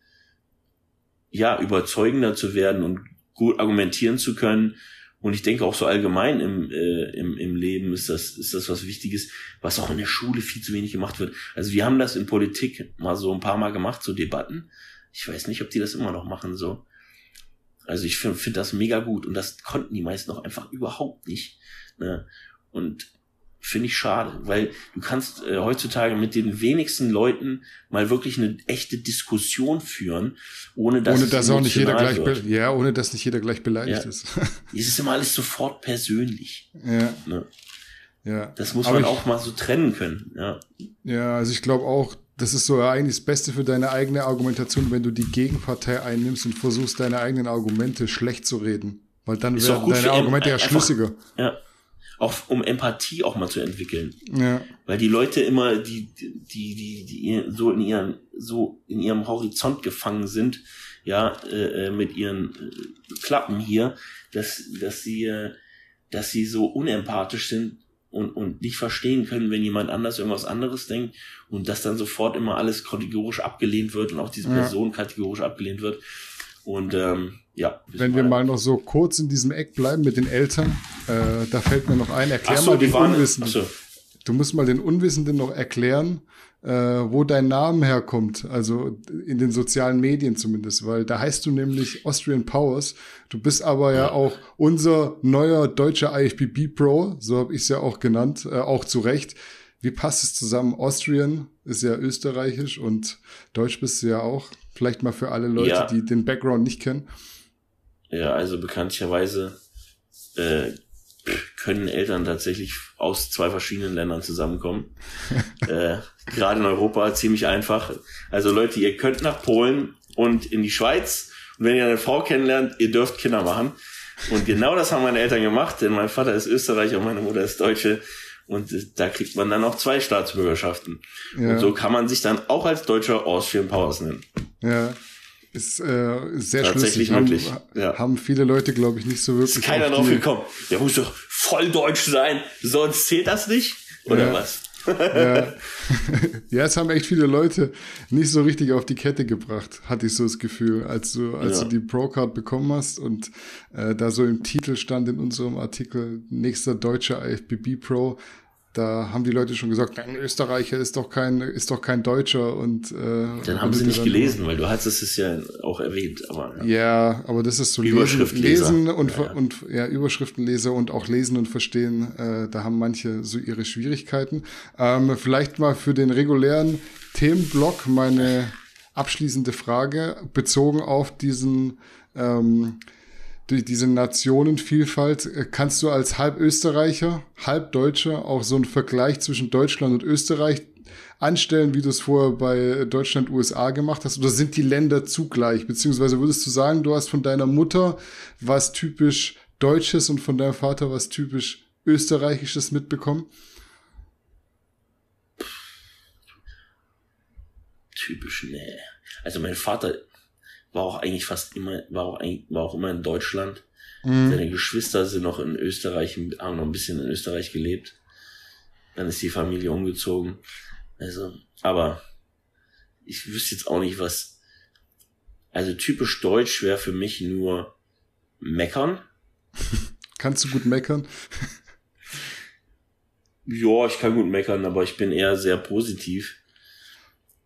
ja, überzeugender zu werden und gut argumentieren zu können. Und ich denke auch so allgemein im, äh, im, im Leben ist das, ist das was Wichtiges, was auch in der Schule viel zu wenig gemacht wird. Also wir haben das in Politik mal so ein paar Mal gemacht, so Debatten. Ich weiß nicht, ob die das immer noch machen, so. Also ich finde find das mega gut und das konnten die meisten auch einfach überhaupt nicht. Ne? Und finde ich schade, weil du kannst äh, heutzutage mit den wenigsten Leuten mal wirklich eine echte Diskussion führen, ohne dass ohne dass auch nicht jeder gleich wird. ja, ohne dass nicht jeder gleich beleidigt ja. ist. es ist immer alles sofort persönlich. Ja. Ne? Ja. Das muss Aber man auch mal so trennen können. Ja. Ja, also ich glaube auch, das ist so eigentlich das Beste für deine eigene Argumentation, wenn du die Gegenpartei einnimmst und versuchst, deine eigenen Argumente schlecht zu reden. Weil dann werden deine Argumente ja schlüssiger. Ja, auch um Empathie auch mal zu entwickeln. Ja. Weil die Leute immer, die, die, die, die so in ihren, so in ihrem Horizont gefangen sind, ja, äh, äh, mit ihren äh, Klappen hier, dass, dass sie, äh, dass sie so unempathisch sind und, und nicht verstehen können, wenn jemand anders irgendwas anderes denkt und dass dann sofort immer alles kategorisch abgelehnt wird und auch diese Person ja. kategorisch abgelehnt wird. Und ähm, ja. Wenn wir mal noch so kurz in diesem Eck bleiben mit den Eltern, äh, da fällt mir noch ein, erklär so, mal den waren, Unwissenden. So. Du musst mal den Unwissenden noch erklären, äh, wo dein Name herkommt, also in den sozialen Medien zumindest, weil da heißt du nämlich Austrian Powers. Du bist aber ja, ja auch unser neuer deutscher IFBB Pro, so habe ich es ja auch genannt, äh, auch zu Recht. Wie passt es zusammen? Austrian ist ja österreichisch und Deutsch bist du ja auch. Vielleicht mal für alle Leute, ja. die den Background nicht kennen. Ja, also bekanntlicherweise äh, können Eltern tatsächlich aus zwei verschiedenen Ländern zusammenkommen. äh, Gerade in Europa ziemlich einfach. Also Leute, ihr könnt nach Polen und in die Schweiz. Und wenn ihr eine Frau kennenlernt, ihr dürft Kinder machen. Und genau das haben meine Eltern gemacht, denn mein Vater ist Österreicher und meine Mutter ist Deutsche. Und da kriegt man dann auch zwei Staatsbürgerschaften. Ja. Und so kann man sich dann auch als Deutscher Austrian Powers nennen. Ja. Ist äh, sehr Tatsächlich möglich. Haben, ja. haben viele Leute, glaube ich, nicht so wirklich. Ist keiner drauf gekommen. Der muss doch voll deutsch sein, sonst zählt das nicht? Oder ja. was? ja. ja, es haben echt viele Leute nicht so richtig auf die Kette gebracht, hatte ich so das Gefühl, als du, als ja. du die Pro-Card bekommen hast und äh, da so im Titel stand in unserem Artikel nächster deutscher IFBB Pro, da haben die Leute schon gesagt, ein Österreicher ist doch kein, ist doch kein Deutscher und äh, dann haben sie nicht gelesen, weil du hattest es ja auch erwähnt, aber ja, ja aber das ist so lesen, lesen und ja, ja. und ja Überschriftenleser und auch lesen und verstehen, äh, da haben manche so ihre Schwierigkeiten. Ähm, vielleicht mal für den regulären Themenblock meine abschließende Frage bezogen auf diesen ähm, durch diese Nationenvielfalt, äh, kannst du als halb Österreicher, halb Deutscher auch so einen Vergleich zwischen Deutschland und Österreich anstellen, wie du es vorher bei Deutschland, USA gemacht hast? Oder sind die Länder zugleich? Beziehungsweise würdest du sagen, du hast von deiner Mutter was typisch Deutsches und von deinem Vater was typisch Österreichisches mitbekommen? Typisch, nee. Also mein Vater war auch eigentlich fast immer, war auch, war auch immer in Deutschland. Mhm. Seine Geschwister sind noch in Österreich, haben noch ein bisschen in Österreich gelebt. Dann ist die Familie umgezogen. Also, aber ich wüsste jetzt auch nicht, was. Also typisch deutsch wäre für mich nur meckern. Kannst du gut meckern? ja, ich kann gut meckern, aber ich bin eher sehr positiv.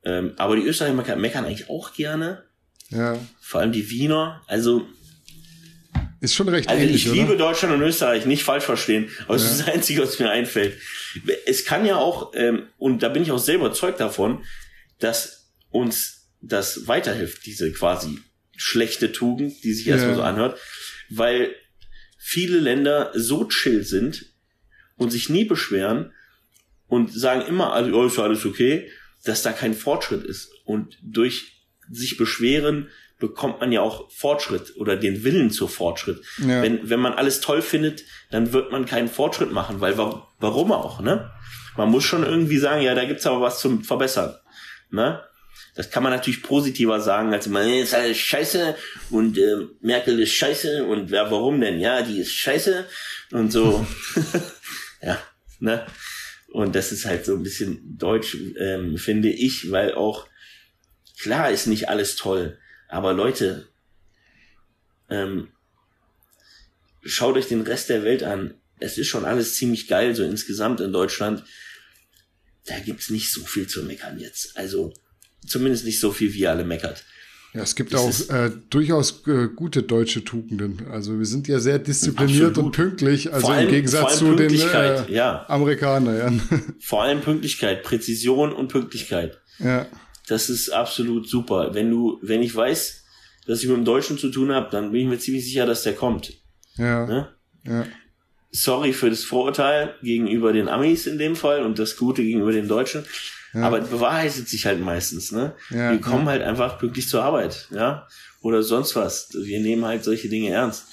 Ähm, aber die Österreicher meckern eigentlich auch gerne. Ja. Vor allem die Wiener. Also. Ist schon recht also ähnlich, Ich liebe Deutschland und Österreich, nicht falsch verstehen. Aber es ja. ist das Einzige, was mir einfällt. Es kann ja auch, ähm, und da bin ich auch sehr überzeugt davon, dass uns das weiterhilft, diese quasi schlechte Tugend, die sich ja. erstmal so anhört, weil viele Länder so chill sind und sich nie beschweren und sagen immer, also, oh, ist alles okay, dass da kein Fortschritt ist. Und durch sich beschweren, bekommt man ja auch Fortschritt oder den Willen zu Fortschritt. Ja. Wenn, wenn man alles toll findet, dann wird man keinen Fortschritt machen, weil warum auch, ne? Man muss schon irgendwie sagen, ja, da gibt's aber was zum Verbessern, ne? Das kann man natürlich positiver sagen, als man ist alles scheiße und äh, Merkel ist scheiße und wer warum denn? Ja, die ist scheiße und so. ja, ne? Und das ist halt so ein bisschen deutsch, ähm, finde ich, weil auch Klar ist nicht alles toll, aber Leute, ähm, schaut euch den Rest der Welt an. Es ist schon alles ziemlich geil, so insgesamt in Deutschland. Da gibt's nicht so viel zu meckern jetzt. Also zumindest nicht so viel, wie ihr alle meckert. Ja, es gibt das auch äh, durchaus äh, gute deutsche Tugenden. Also wir sind ja sehr diszipliniert absolut. und pünktlich, also allem, im Gegensatz zu den äh, ja. Amerikanern. Vor allem Pünktlichkeit, Präzision und Pünktlichkeit. Ja. Das ist absolut super. Wenn du, wenn ich weiß, dass ich mit dem Deutschen zu tun habe, dann bin ich mir ziemlich sicher, dass der kommt. Ja. Ne? ja. Sorry für das Vorurteil gegenüber den Amis in dem Fall und das Gute gegenüber den Deutschen. Ja. Aber bewahrheitet sich halt meistens, ne? Ja, Wir kommen ja. halt einfach pünktlich zur Arbeit, ja? Oder sonst was. Wir nehmen halt solche Dinge ernst.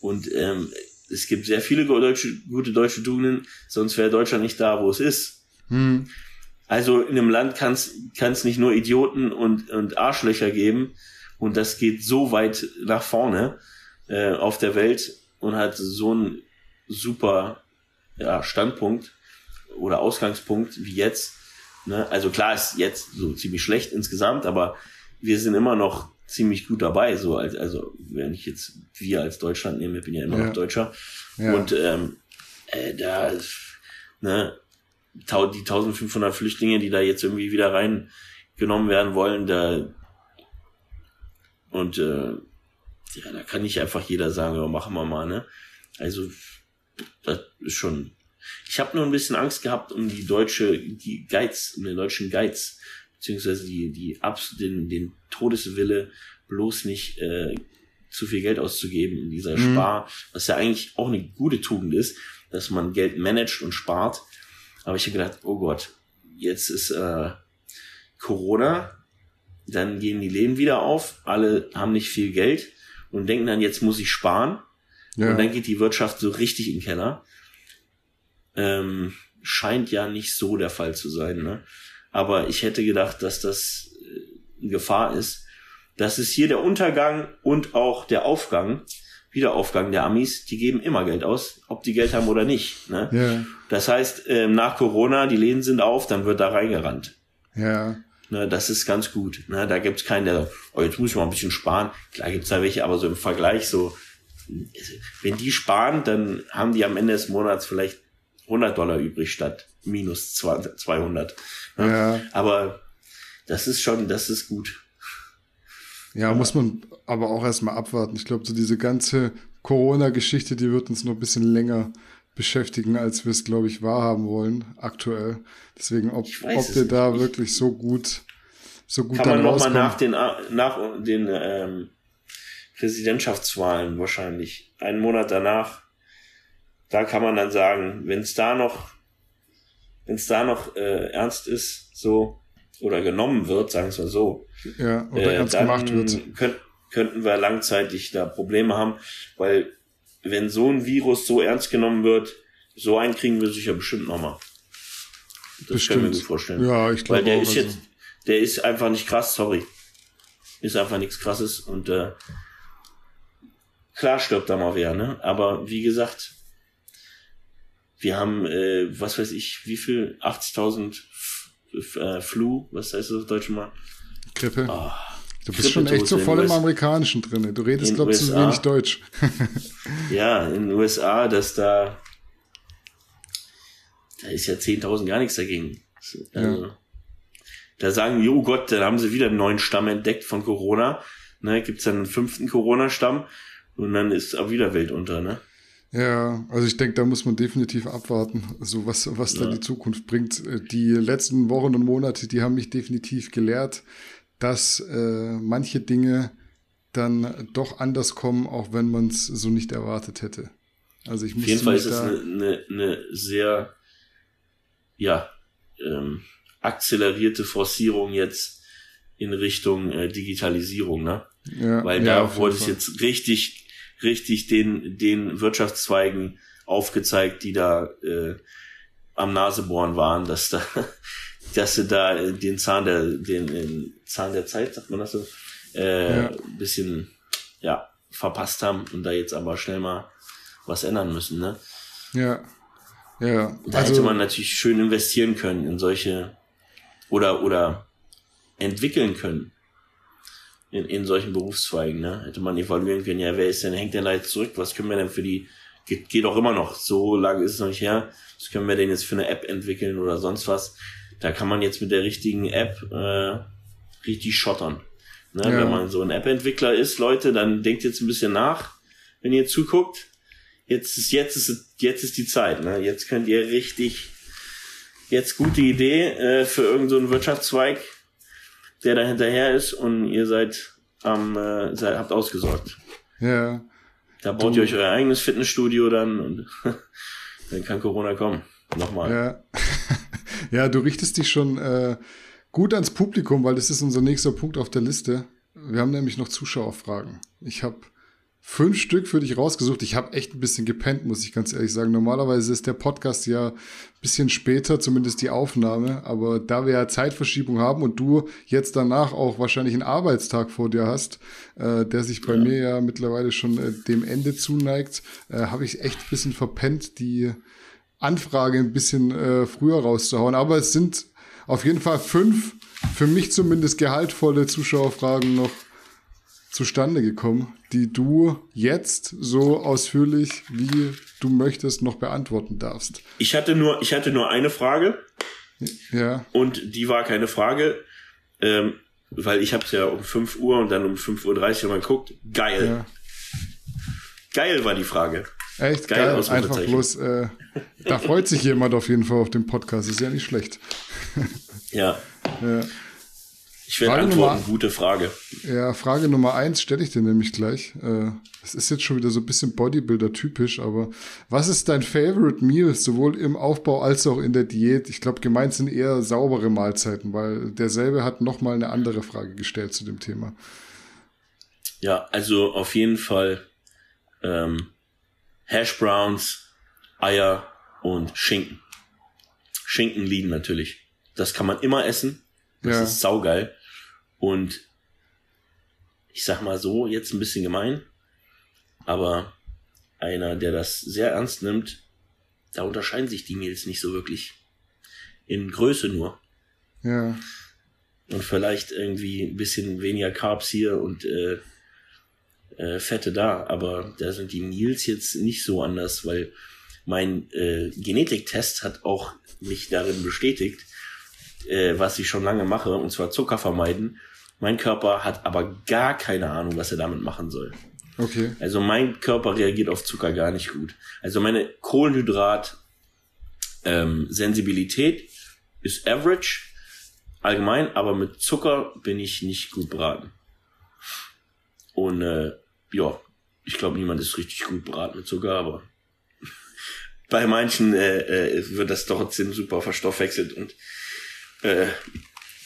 Und ähm, es gibt sehr viele deutsche, gute deutsche Tugenden, sonst wäre Deutschland nicht da, wo es ist. Hm. Also in einem Land kann es nicht nur Idioten und, und Arschlöcher geben. Und das geht so weit nach vorne äh, auf der Welt und hat so einen super ja, Standpunkt oder Ausgangspunkt wie jetzt. Ne? Also klar ist jetzt so ziemlich schlecht insgesamt, aber wir sind immer noch ziemlich gut dabei. So als, also wenn ich jetzt wir als Deutschland nehme, bin ja immer ja. noch Deutscher. Ja. Und ähm, äh, da ne, die 1500 Flüchtlinge, die da jetzt irgendwie wieder reingenommen werden wollen, da und äh, ja, da kann nicht einfach jeder sagen, ja, machen wir mal, ne? Also das ist schon. Ich habe nur ein bisschen Angst gehabt um die deutsche, die Geiz, um den deutschen Geiz, beziehungsweise die, die Abs, den, den Todeswille, bloß nicht äh, zu viel Geld auszugeben in dieser mhm. Spar, was ja eigentlich auch eine gute Tugend ist, dass man Geld managt und spart aber ich habe gedacht, oh Gott, jetzt ist äh, Corona, dann gehen die Läden wieder auf, alle haben nicht viel Geld und denken dann, jetzt muss ich sparen. Ja. Und dann geht die Wirtschaft so richtig in den Keller. Ähm, scheint ja nicht so der Fall zu sein. Ne? Aber ich hätte gedacht, dass das äh, Gefahr ist. Das ist hier der Untergang und auch der Aufgang Wiederaufgang der Amis, die geben immer Geld aus, ob die Geld haben oder nicht. Ne? Ja. Das heißt, äh, nach Corona, die Läden sind auf, dann wird da reingerannt. Ja. Ne, das ist ganz gut. Ne? Da gibt's keinen, der sagt, oh, jetzt muss ich mal ein bisschen sparen. Klar gibt's da welche, aber so im Vergleich so, wenn die sparen, dann haben die am Ende des Monats vielleicht 100 Dollar übrig statt minus 200. Ne? Ja. Aber das ist schon, das ist gut. Ja, muss man aber auch erstmal abwarten. Ich glaube, so diese ganze Corona-Geschichte, die wird uns noch ein bisschen länger beschäftigen, als wir es, glaube ich, wahrhaben wollen, aktuell. Deswegen, ob, ob wir da nicht. wirklich so gut, so gut Kann man nochmal nach den, nach den ähm, Präsidentschaftswahlen wahrscheinlich, einen Monat danach, da kann man dann sagen, wenn es da noch, wenn es da noch äh, ernst ist, so, oder genommen wird, sagen wir so, ja, oder äh, ernst gemacht wird. Könnt, könnten wir langzeitig da Probleme haben, weil wenn so ein Virus so ernst genommen wird, so einen kriegen wir sicher bestimmt nochmal. Das bestimmt. können wir uns vorstellen. Ja, ich glaube. Weil der ist also. jetzt, der ist einfach nicht krass, sorry. Ist einfach nichts krasses und äh, klar stirbt da mal wer, ne? Aber wie gesagt, wir haben, äh, was weiß ich, wie viel? 80.000 äh, Flu, was heißt das auf Deutsch mal? Grippe. Oh, du bist schon echt so voll im Amerikanischen drin. Du redest, glaube ich, zu wenig Deutsch. ja, in den USA, dass da, da ist ja 10.000 gar nichts dagegen. Also, ja. Da sagen die, oh Gott, da haben sie wieder einen neuen Stamm entdeckt von Corona. Ne, gibt's dann einen fünften Corona-Stamm und dann ist auch wieder Welt unter, ne? Ja, also ich denke, da muss man definitiv abwarten, so was, was ja. da die Zukunft bringt. Die letzten Wochen und Monate, die haben mich definitiv gelehrt, dass äh, manche Dinge dann doch anders kommen, auch wenn man es so nicht erwartet hätte. Also ich Auf jeden Fall ist es eine, eine, eine sehr, ja, ähm, akzelerierte Forcierung jetzt in Richtung äh, Digitalisierung, ne? Ja, Weil da ja, wurde es jetzt richtig richtig den, den Wirtschaftszweigen aufgezeigt, die da äh, am Nasebohren waren, dass da, dass sie da den Zahn der, den, den Zahn der Zeit, sagt man das so, äh, ja. bisschen, ja, verpasst haben und da jetzt aber schnell mal was ändern müssen, ne? Ja. Ja. Da also, hätte man natürlich schön investieren können in solche oder oder entwickeln können in, in solchen Berufszweigen, ne? Hätte man evaluieren können, ja, wer ist denn, hängt denn da jetzt zurück? Was können wir denn für die, geht, geht auch immer noch, so lange ist es noch nicht her, was können wir denn jetzt für eine App entwickeln oder sonst was? Da kann man jetzt mit der richtigen App äh, richtig schottern. Ne? Ja. Wenn man so ein App-Entwickler ist, Leute, dann denkt jetzt ein bisschen nach, wenn ihr zuguckt. Jetzt ist, jetzt ist, jetzt ist die Zeit, ne? Jetzt könnt ihr richtig, jetzt gute Idee äh, für irgendeinen so Wirtschaftszweig der da hinterher ist und ihr seid am, äh, seid, habt ausgesorgt. Ja. Da baut du, ihr euch euer eigenes Fitnessstudio dann und dann kann Corona kommen. Nochmal. Ja. ja, du richtest dich schon äh, gut ans Publikum, weil das ist unser nächster Punkt auf der Liste. Wir haben nämlich noch Zuschauerfragen. Ich habe fünf Stück für dich rausgesucht. Ich habe echt ein bisschen gepennt, muss ich ganz ehrlich sagen. Normalerweise ist der Podcast ja ein bisschen später, zumindest die Aufnahme. Aber da wir ja Zeitverschiebung haben und du jetzt danach auch wahrscheinlich einen Arbeitstag vor dir hast, äh, der sich bei ja. mir ja mittlerweile schon äh, dem Ende zuneigt, äh, habe ich echt ein bisschen verpennt, die Anfrage ein bisschen äh, früher rauszuhauen. Aber es sind auf jeden Fall fünf, für mich zumindest gehaltvolle Zuschauerfragen noch zustande gekommen, die du jetzt so ausführlich, wie du möchtest, noch beantworten darfst. Ich hatte nur, ich hatte nur eine Frage. Ja. Und die war keine Frage, ähm, weil ich habe es ja um 5 Uhr und dann um 5.30 Uhr mal geguckt. Geil. Ja. Geil war die Frage. Echt geil, geil einfach bloß, äh, da freut sich jemand auf jeden Fall auf dem Podcast, ist ja nicht schlecht. ja. ja. Ich werde Frage antworten, Nummer, gute Frage. Ja, Frage Nummer eins stelle ich dir nämlich gleich. Es äh, ist jetzt schon wieder so ein bisschen Bodybuilder-typisch, aber was ist dein Favorite Meal, sowohl im Aufbau als auch in der Diät? Ich glaube, gemeint sind eher saubere Mahlzeiten, weil derselbe hat nochmal eine andere Frage gestellt zu dem Thema. Ja, also auf jeden Fall ähm, Hash Browns, Eier und Schinken. Schinken lieben natürlich. Das kann man immer essen. Das ja. ist saugeil. Und ich sag mal so, jetzt ein bisschen gemein, aber einer, der das sehr ernst nimmt, da unterscheiden sich die Meals nicht so wirklich. In Größe nur. Ja. Und vielleicht irgendwie ein bisschen weniger Carbs hier und äh, äh, Fette da, aber da sind die Meals jetzt nicht so anders, weil mein äh, Genetiktest hat auch mich darin bestätigt, äh, was ich schon lange mache, und zwar Zucker vermeiden. Mein Körper hat aber gar keine Ahnung, was er damit machen soll. Okay. Also mein Körper reagiert auf Zucker gar nicht gut. Also meine Kohlenhydrat ähm, ist average allgemein, aber mit Zucker bin ich nicht gut beraten. Und äh, ja, ich glaube, niemand ist richtig gut beraten mit Zucker, aber bei manchen äh, äh, wird das trotzdem super verstoffwechselt und äh,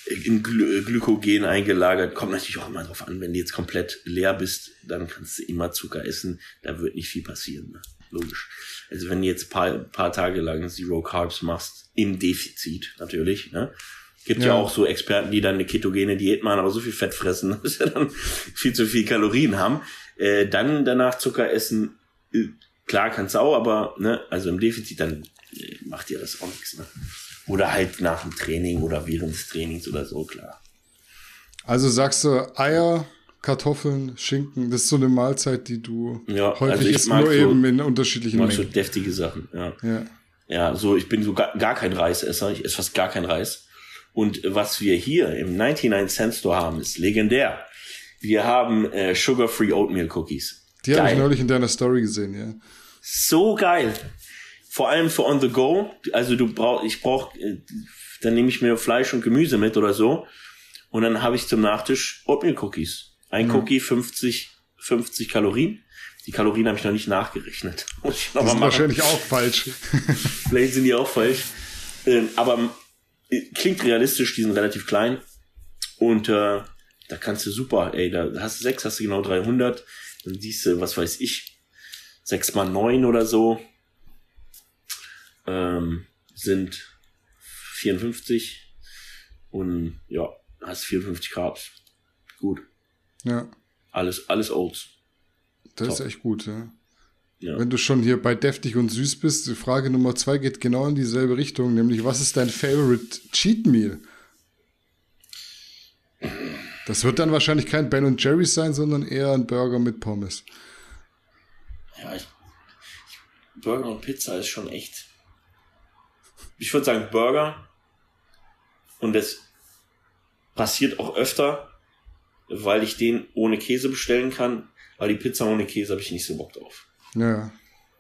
in Gly Glykogen eingelagert. Kommt natürlich auch immer drauf an, wenn du jetzt komplett leer bist, dann kannst du immer Zucker essen. Da wird nicht viel passieren. Ne? Logisch. Also wenn du jetzt paar, paar Tage lang Zero Carbs machst, im Defizit natürlich, ne? Gibt ja. ja auch so Experten, die dann eine ketogene Diät machen, aber so viel Fett fressen, dass sie dann viel zu viel Kalorien haben. Äh, dann danach Zucker essen, äh, klar kannst du auch, aber ne, also im Defizit, dann äh, macht dir das auch nichts. Ne? Oder halt nach dem Training oder während des Trainings oder so, klar. Also sagst du Eier, Kartoffeln, Schinken, das ist so eine Mahlzeit, die du ja, häufig also isst, nur so, eben in unterschiedlichen Mengen. so deftige Sachen, ja. ja. Ja, so ich bin so gar, gar kein Reisesser, ich esse fast gar kein Reis. Und was wir hier im 99 Cent Store haben, ist legendär. Wir haben äh, Sugar-Free Oatmeal Cookies. Die habe ich neulich in deiner Story gesehen, ja. So geil. Vor allem für on the go. Also du brauch, ich brauch, äh, dann nehme ich mir Fleisch und Gemüse mit oder so. Und dann habe ich zum Nachtisch Oatmeal Cookies. Ein mhm. Cookie 50, 50 Kalorien. Die Kalorien habe ich noch nicht nachgerechnet. Muss ich noch das ist wahrscheinlich auch falsch. Vielleicht sind die auch falsch. Ähm, aber klingt realistisch, die sind relativ klein. Und äh, da kannst du super, ey, da hast du sechs, hast du genau 300. Dann siehst du, was weiß ich, sechs mal neun oder so ähm, sind 54 und ja, hast 54 Carbs. Gut. Ja. Alles, alles Oats. Das Top. ist echt gut, ja. Ja. Wenn du schon hier bei deftig und süß bist, die Frage Nummer zwei geht genau in dieselbe Richtung, nämlich was ist dein Favorite Cheat Meal? Das wird dann wahrscheinlich kein Ben und Jerry's sein, sondern eher ein Burger mit Pommes. Ja, ich, ich, Burger und Pizza ist schon echt. Ich würde sagen Burger. Und das passiert auch öfter, weil ich den ohne Käse bestellen kann. Aber die Pizza ohne Käse habe ich nicht so Bock drauf. Ja.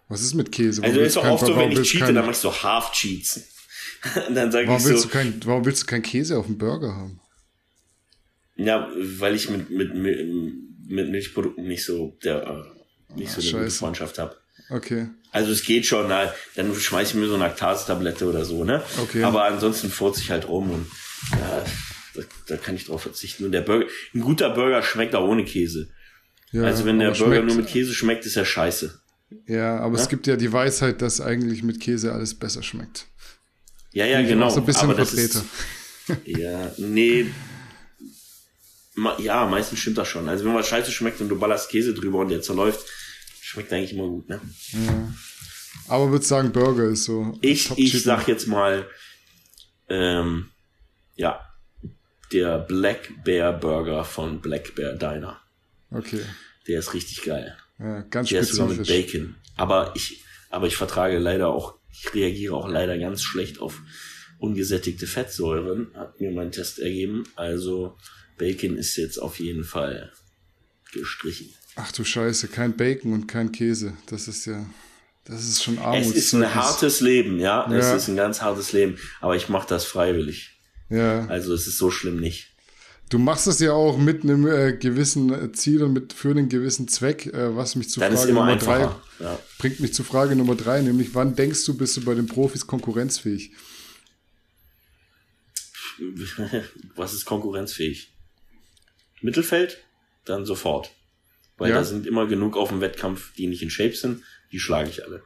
Was ist mit Käse? Warum also ist auch oft so, wenn ich cheate, kein... dann machst du Half-Cheats. dann sage ich so. Du kein, warum willst du keinen Käse auf dem Burger haben? Ja, weil ich mit, mit, mit, mit Milchprodukten nicht so der äh, nicht ah, so eine gute Freundschaft habe. Okay. Also es geht schon, na, dann schmeiß ich mir so eine Laktase-Tablette oder so, ne? Okay. Aber ansonsten furze ich halt rum und ja, da, da kann ich drauf verzichten. Und der Burger, ein guter Burger schmeckt auch ohne Käse. Ja, also wenn der Burger schmeckt, nur mit Käse schmeckt, ist er scheiße. Ja, aber ja? es gibt ja die Weisheit, dass eigentlich mit Käse alles besser schmeckt. Ja, ja, genau. So ein bisschen Vertreter. Ist, ja, nee. Ja, meistens stimmt das schon. Also wenn was scheiße schmeckt und du ballerst Käse drüber und der zerläuft, schmeckt eigentlich immer gut, ne? Ja. Aber würde sagen, Burger ist so. Ich, ich sag jetzt mal, ähm, ja, der Black Bear Burger von Black Bear Diner. Okay. Der ist richtig geil. Ja, ganz der spezifisch. ist sogar mit Bacon. Aber ich, aber ich vertrage leider auch, ich reagiere auch leider ganz schlecht auf ungesättigte Fettsäuren, hat mir mein Test ergeben. Also Bacon ist jetzt auf jeden Fall gestrichen. Ach du Scheiße, kein Bacon und kein Käse. Das ist ja, das ist schon Armut. Es ist ein hartes Leben, ja? ja. Es ist ein ganz hartes Leben. Aber ich mache das freiwillig. Ja. Also es ist so schlimm nicht. Du machst es ja auch mit einem äh, gewissen Ziel und mit für einen gewissen Zweck, äh, was mich zu Dann Frage Nummer einfacher. drei ja. bringt mich zu Frage Nummer drei, nämlich wann denkst du, bist du bei den Profis konkurrenzfähig? Was ist konkurrenzfähig? Mittelfeld, dann sofort. Weil Ja. da sind immer genug auf dem Wettkampf, die nicht in Shape sind, die schlage ich alle.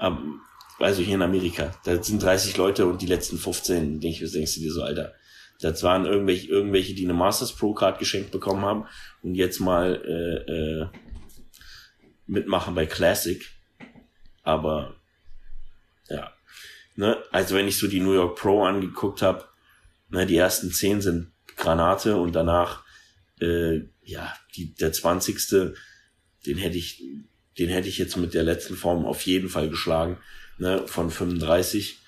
Ähm, also hier in Amerika, da sind 30 Leute und die letzten 15, denke ich, denkst du dir so, Alter, das waren irgendwelche, irgendwelche, die eine Masters Pro Card geschenkt bekommen haben und jetzt mal äh, äh, mitmachen bei Classic. Aber ja, ne, also wenn ich so die New York Pro angeguckt habe, ne, die ersten zehn sind Granate und danach äh, ja die der zwanzigste, den hätte ich den hätte ich jetzt mit der letzten Form auf jeden Fall geschlagen, ne, von 35.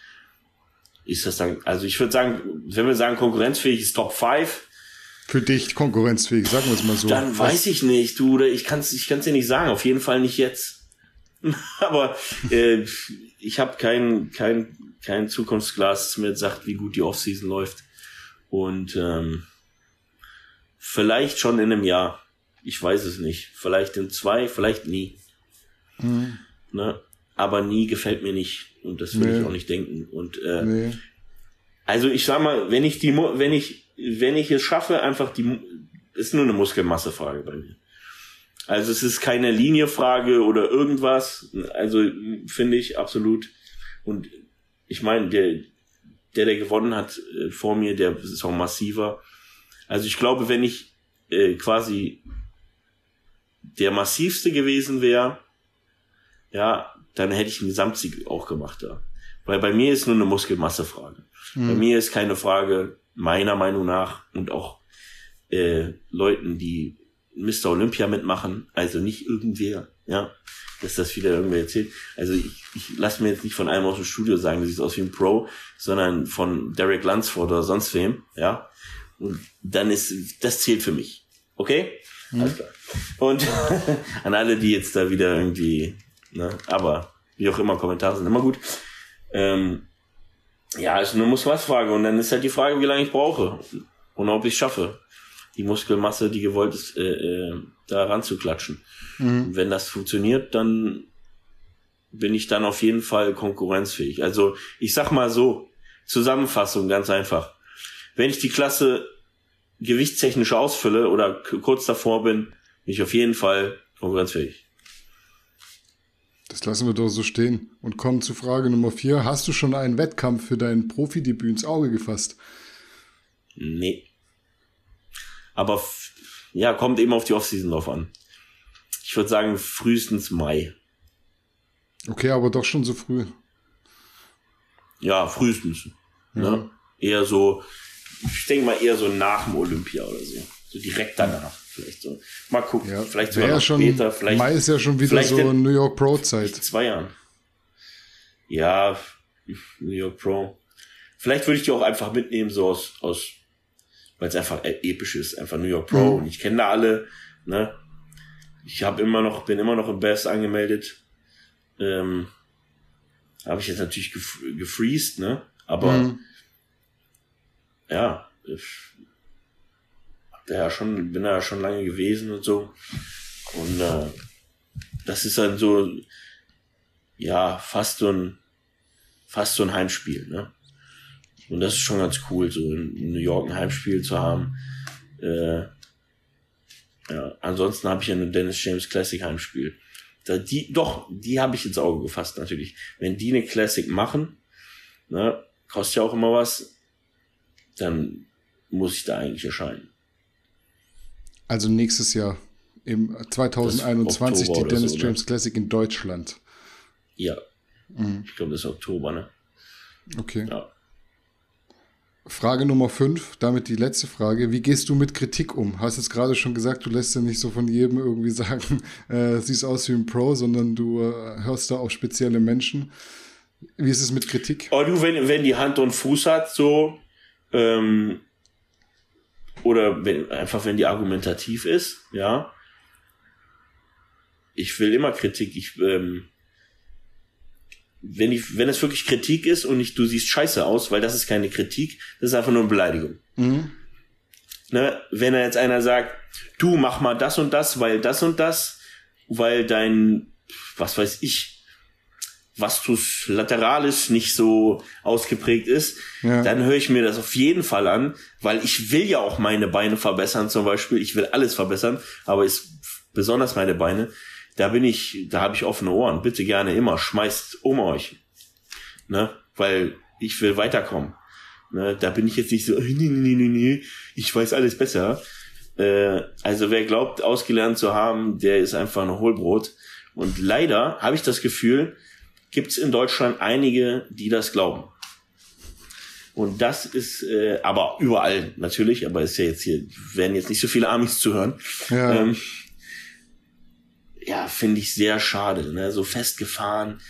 Ist das dann, also ich würde sagen, wenn wir sagen, konkurrenzfähig ist Top 5, für dich konkurrenzfähig, sagen wir es mal so. Dann weiß ich nicht, du, oder ich kann es ich kann's dir nicht sagen, auf jeden Fall nicht jetzt. Aber äh, ich habe kein, kein, kein Zukunftsglas, das mir jetzt sagt, wie gut die Offseason läuft. Und ähm, vielleicht schon in einem Jahr. Ich weiß es nicht. Vielleicht in zwei, vielleicht nie. Mhm. Ne? Aber nie gefällt mir nicht. Und das will nee. ich auch nicht denken. Und äh, nee. also ich sag mal, wenn ich die, wenn ich wenn ich es schaffe, einfach die, ist nur eine Muskelmassefrage bei mir. Also es ist keine Liniefrage oder irgendwas. Also finde ich absolut. Und ich meine, der, der, der gewonnen hat äh, vor mir, der ist auch massiver. Also ich glaube, wenn ich äh, quasi der massivste gewesen wäre, ja, dann hätte ich einen Gesamtsieg auch gemacht da. Weil bei mir ist nur eine Muskelmassefrage. Mhm. Bei mir ist keine Frage, meiner Meinung nach und auch äh, Leuten, die Mr. Olympia mitmachen, also nicht irgendwer, ja, dass das wieder irgendwer erzählt. Also ich, ich lasse mir jetzt nicht von einem aus dem Studio sagen, du siehst aus wie ein Pro, sondern von Derek Lunsford oder sonst wem, ja. Und dann ist, das zählt für mich. Okay? Mhm. Alles klar. Und an alle, die jetzt da wieder irgendwie, ne, aber wie auch immer, Kommentare sind immer gut. Ähm, ja, ist eine Muss-Was-Frage. Und dann ist halt die Frage, wie lange ich brauche und ob ich schaffe, die Muskelmasse, die gewollt ist, äh, äh, da ranzuklatschen. Mhm. Wenn das funktioniert, dann bin ich dann auf jeden Fall konkurrenzfähig. Also ich sag mal so, Zusammenfassung ganz einfach. Wenn ich die Klasse gewichtstechnisch ausfülle oder kurz davor bin, bin ich auf jeden Fall konkurrenzfähig. Das lassen wir doch so stehen und kommen zu Frage Nummer vier. Hast du schon einen Wettkampf für dein Profidebüt ins Auge gefasst? Nee. Aber ja, kommt eben auf die Offseason drauf an. Ich würde sagen, frühestens Mai. Okay, aber doch schon so früh. Ja, frühestens. Ne? Ja. Ne? Eher so, ich denke mal eher so nach dem Olympia oder so. So direkt danach. Vielleicht so. Mal gucken. Ja, vielleicht sogar noch schon, später. Vielleicht, Mai ist ja schon wieder so New York Pro Zeit. Zwei Jahren. Ja, New York Pro. Vielleicht würde ich die auch einfach mitnehmen, so aus, aus weil es einfach episch ist. Einfach New York Pro. Mhm. Und ich kenne da alle. Ne? Ich habe immer noch, bin immer noch im Best angemeldet. Ähm, habe ich jetzt natürlich gef gefreezed, ne? Aber mhm. Ja, ich, ja schon, bin da ja schon lange gewesen und so. Und äh, das ist dann so, ja, fast so ein, fast so ein Heimspiel, ne? Und das ist schon ganz cool, so in New York ein Heimspiel zu haben. Äh, ja, ansonsten habe ich ja nur Dennis James Classic Heimspiel. Da die, doch, die habe ich ins Auge gefasst, natürlich. Wenn die eine Classic machen, ne, kostet ja auch immer was, dann muss ich da eigentlich erscheinen. Also nächstes Jahr, im 2021, die Dennis so, ne? James? Classic in Deutschland. Ja. Mhm. Ich glaube, das ist Oktober, ne? Okay. Ja. Frage Nummer 5, damit die letzte Frage. Wie gehst du mit Kritik um? Hast jetzt gerade schon gesagt, du lässt ja nicht so von jedem irgendwie sagen, äh, siehst aus wie ein Pro, sondern du äh, hörst da auf spezielle Menschen. Wie ist es mit Kritik? Oh, du, wenn, wenn die Hand und Fuß hat, so, ähm, oder wenn, einfach wenn die argumentativ ist, ja. Ich will immer Kritik. Ich, ähm, wenn ich, wenn es wirklich Kritik ist und nicht, du siehst scheiße aus, weil das ist keine Kritik, das ist einfach nur eine Beleidigung. Mhm. Ne? Wenn da jetzt einer sagt, du mach mal das und das, weil das und das, weil dein, was weiß ich, Vastus lateralis nicht so ausgeprägt ist, ja. dann höre ich mir das auf jeden Fall an, weil ich will ja auch meine Beine verbessern zum Beispiel. Ich will alles verbessern, aber ist besonders meine Beine. Da bin ich, da habe ich offene Ohren. Bitte gerne immer, schmeißt um euch. Ne? Weil ich will weiterkommen. Ne? Da bin ich jetzt nicht so, nee, nee, nee, nee, ich weiß alles besser. Äh, also wer glaubt, ausgelernt zu haben, der ist einfach ein Hohlbrot. Und leider habe ich das Gefühl, gibt es in Deutschland einige, die das glauben. Und das ist äh, aber überall natürlich, aber ist ja jetzt hier, werden jetzt nicht so viele Amis zuhören. Ja. Ähm, ja, finde ich sehr schade. Ne? So festgefahren,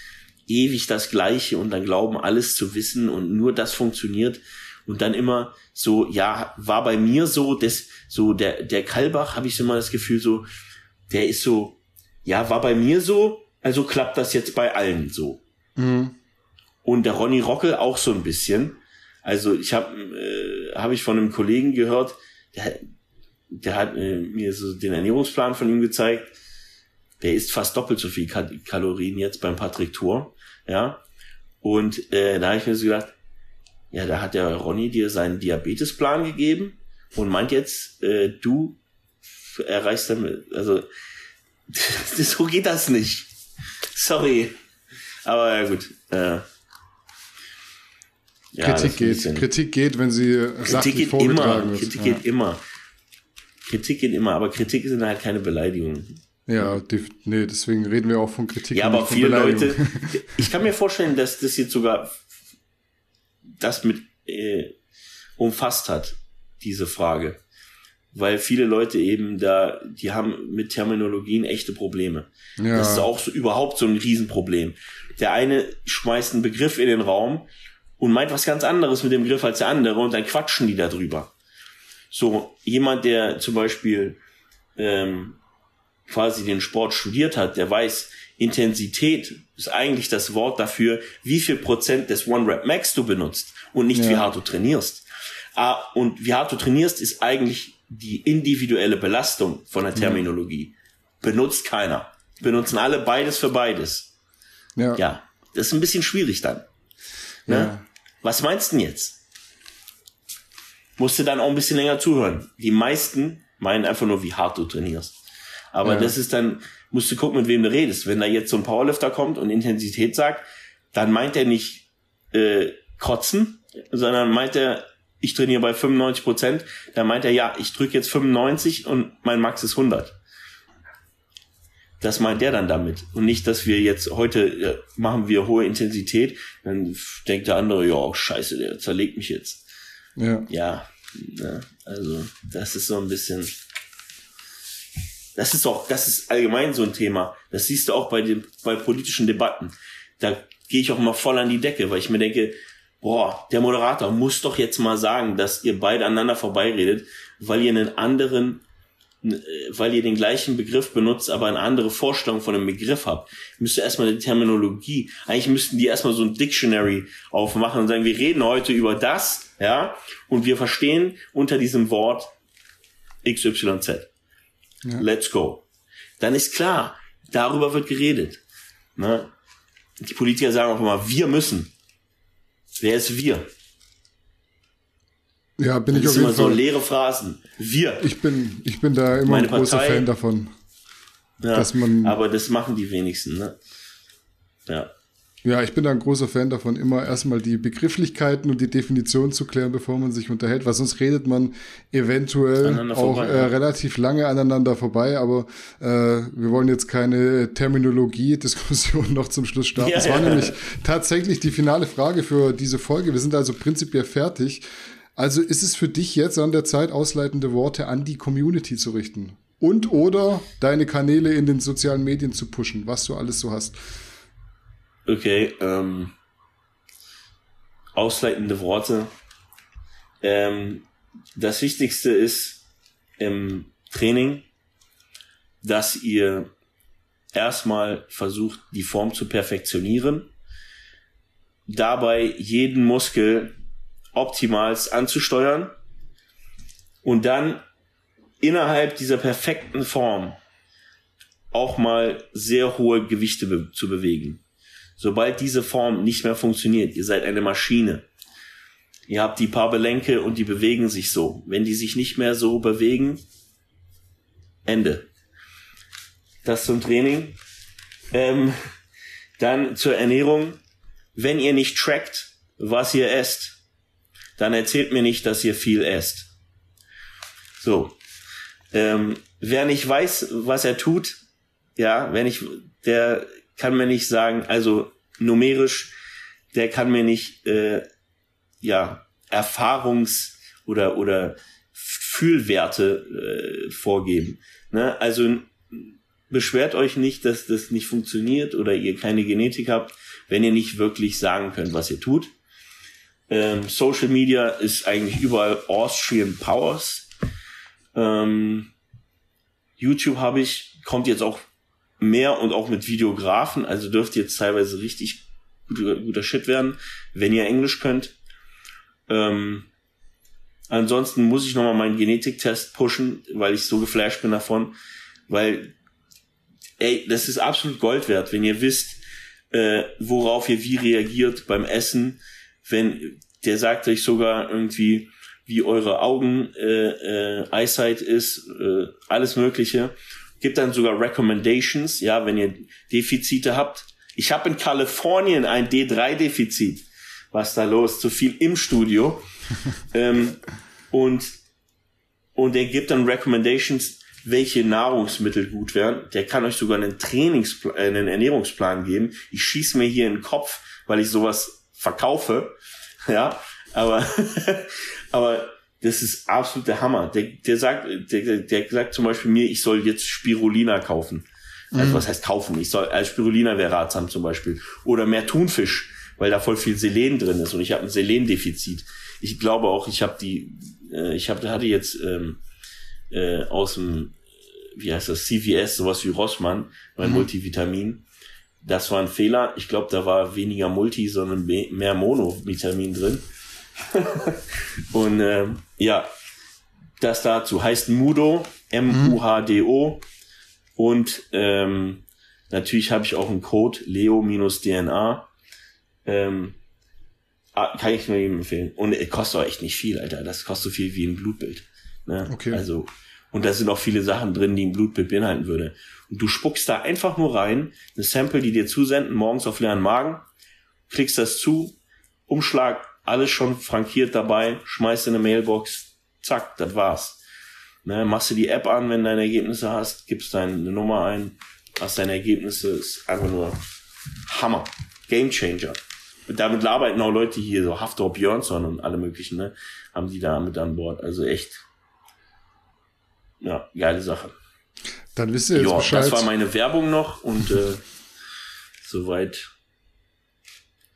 ewig das Gleiche und dann glauben, alles zu wissen und nur das funktioniert. Und dann immer so, ja, war bei mir so, das, so der, der Kalbach, habe ich immer das Gefühl, so, der ist so, ja, war bei mir so, also klappt das jetzt bei allen so. Mhm. Und der Ronny Rockel auch so ein bisschen. Also ich habe äh, hab ich von einem Kollegen gehört, der, der hat äh, mir so den Ernährungsplan von ihm gezeigt. Der isst fast doppelt so viel Kalorien jetzt beim Patrick Tour. Ja. Und äh, da habe ich mir so gedacht, ja, da hat der Ronny dir seinen Diabetesplan gegeben und meint jetzt, äh, du erreichst damit, also so geht das nicht. Sorry. Aber ja gut. Äh, ja, Kritik geht. Kritik geht, wenn sie Kritik geht immer. Kritik ja. geht immer. Kritik geht immer, aber Kritik sind halt keine Beleidigungen. Ja, nee, deswegen reden wir auch von Kritik. Ja, aber viele Leute, ich kann mir vorstellen, dass das jetzt sogar das mit äh, umfasst hat, diese Frage. Weil viele Leute eben da, die haben mit Terminologien echte Probleme. Ja. Das ist auch so, überhaupt so ein Riesenproblem. Der eine schmeißt einen Begriff in den Raum und meint was ganz anderes mit dem Begriff als der andere und dann quatschen die darüber. So, jemand, der zum Beispiel ähm, quasi den Sport studiert hat, der weiß, Intensität ist eigentlich das Wort dafür, wie viel Prozent des One Rep Max du benutzt und nicht ja. wie hart du trainierst. Ah, und wie hart du trainierst, ist eigentlich die individuelle Belastung von der Terminologie. Benutzt keiner. Benutzen alle beides für beides. Ja. ja. Das ist ein bisschen schwierig dann. Ne? Ja. Was meinst du denn jetzt? Musst du dann auch ein bisschen länger zuhören. Die meisten meinen einfach nur, wie hart du trainierst. Aber ja. das ist dann, musst du gucken, mit wem du redest. Wenn da jetzt so ein Powerlifter kommt und Intensität sagt, dann meint er nicht äh, kotzen, sondern meint er, ich trainiere bei 95 Prozent, dann meint er, ja, ich drücke jetzt 95 und mein Max ist 100. Das meint der dann damit. Und nicht, dass wir jetzt heute ja, machen wir hohe Intensität, dann denkt der andere, ja, scheiße, der zerlegt mich jetzt. Ja. Ja, ne, also das ist so ein bisschen das ist auch, das ist allgemein so ein Thema. Das siehst du auch bei den, bei politischen Debatten. Da gehe ich auch mal voll an die Decke, weil ich mir denke, boah, der Moderator muss doch jetzt mal sagen, dass ihr beide aneinander vorbeiredet, weil ihr einen anderen, äh, weil ihr den gleichen Begriff benutzt, aber eine andere Vorstellung von einem Begriff habt. Müsst ihr erstmal die Terminologie, eigentlich müssten die erstmal so ein Dictionary aufmachen und sagen, wir reden heute über das, ja, und wir verstehen unter diesem Wort XYZ. Ja. Let's go. Dann ist klar, darüber wird geredet. Ne? Die Politiker sagen auch immer, wir müssen. Wer ist wir? Ja, bin das ich auf jeden Fall. so leere Phrasen. Wir. Ich bin, ich bin da immer Meine ein großer Partei, Fan davon. Ja, dass man, aber das machen die wenigsten, ne? Ja. Ja, ich bin da ein großer Fan davon, immer erstmal die Begrifflichkeiten und die Definition zu klären, bevor man sich unterhält, weil sonst redet man eventuell auch vorbei, äh, ja. relativ lange aneinander vorbei, aber äh, wir wollen jetzt keine Terminologie-Diskussion noch zum Schluss starten. Ja, das war ja. nämlich tatsächlich die finale Frage für diese Folge. Wir sind also prinzipiell fertig. Also ist es für dich jetzt an der Zeit, ausleitende Worte an die Community zu richten? Und oder deine Kanäle in den sozialen Medien zu pushen, was du alles so hast. Okay, ähm, ausleitende Worte. Ähm, das Wichtigste ist im Training, dass ihr erstmal versucht, die Form zu perfektionieren, dabei jeden Muskel optimalst anzusteuern und dann innerhalb dieser perfekten Form auch mal sehr hohe Gewichte be zu bewegen. Sobald diese Form nicht mehr funktioniert, ihr seid eine Maschine. Ihr habt die paar Belenke und die bewegen sich so. Wenn die sich nicht mehr so bewegen, Ende. Das zum Training. Ähm, dann zur Ernährung. Wenn ihr nicht trackt, was ihr esst, dann erzählt mir nicht, dass ihr viel esst. So. Ähm, wer nicht weiß, was er tut, ja, wenn ich, der kann mir nicht sagen, also numerisch, der kann mir nicht äh, ja Erfahrungs- oder oder Fühlwerte äh, vorgeben. Ne? Also beschwert euch nicht, dass das nicht funktioniert oder ihr keine Genetik habt, wenn ihr nicht wirklich sagen könnt, was ihr tut. Ähm, Social Media ist eigentlich überall Austrian Powers. Ähm, YouTube habe ich, kommt jetzt auch mehr und auch mit Videografen, also dürfte jetzt teilweise richtig guter, guter Shit werden, wenn ihr Englisch könnt. Ähm, ansonsten muss ich nochmal meinen Genetiktest pushen, weil ich so geflasht bin davon, weil, ey, das ist absolut Gold wert, wenn ihr wisst, äh, worauf ihr wie reagiert beim Essen, wenn der sagt euch sogar irgendwie, wie eure Augen äh, äh, Eyesight ist, äh, alles Mögliche. Gibt dann sogar Recommendations, ja, wenn ihr Defizite habt. Ich habe in Kalifornien ein D3-Defizit. Was da los? Zu viel im Studio. ähm, und und er gibt dann Recommendations, welche Nahrungsmittel gut wären. Der kann euch sogar einen Trainingsplan, äh, einen Ernährungsplan geben. Ich schieße mir hier in den Kopf, weil ich sowas verkaufe. Ja, aber, aber das ist absolut der Hammer. Der, der sagt, der, der sagt zum Beispiel mir, ich soll jetzt Spirulina kaufen. Also mhm. was heißt kaufen? Ich soll, als Spirulina wäre ratsam zum Beispiel. Oder mehr Thunfisch, weil da voll viel Selen drin ist und ich habe ein Selendefizit. Ich glaube auch, ich habe die, äh, ich habe, hatte jetzt ähm, äh, aus dem, wie heißt das, CVS, sowas wie Rossmann, mein mhm. Multivitamin. Das war ein Fehler. Ich glaube, da war weniger Multi, sondern mehr Monovitamin drin. und äh, ja, das dazu heißt Mudo, M-U-H-D-O. Und ähm, natürlich habe ich auch einen Code, Leo-DNA. Ähm, ah, kann ich nur jedem empfehlen. Und es kostet auch echt nicht viel, Alter. Das kostet so viel wie ein Blutbild. Ne? Okay. Also, und da sind auch viele Sachen drin, die ein Blutbild beinhalten würde. Und du spuckst da einfach nur rein, eine Sample, die dir zusenden, morgens auf leeren Magen, klickst das zu, Umschlag alles schon frankiert dabei, schmeißt in eine Mailbox, zack, das war's. Ne, machst du die App an, wenn du deine Ergebnisse hast, gibst deine Nummer ein, hast deine Ergebnisse, ist einfach nur Hammer. Game Changer. Und damit arbeiten auch Leute hier, so Haftor Björnsson und alle möglichen, ne, haben die da mit an Bord. Also echt, ja, geile Sache. Dann wisst ihr jetzt ja, Bescheid. Das war meine Werbung noch und äh, soweit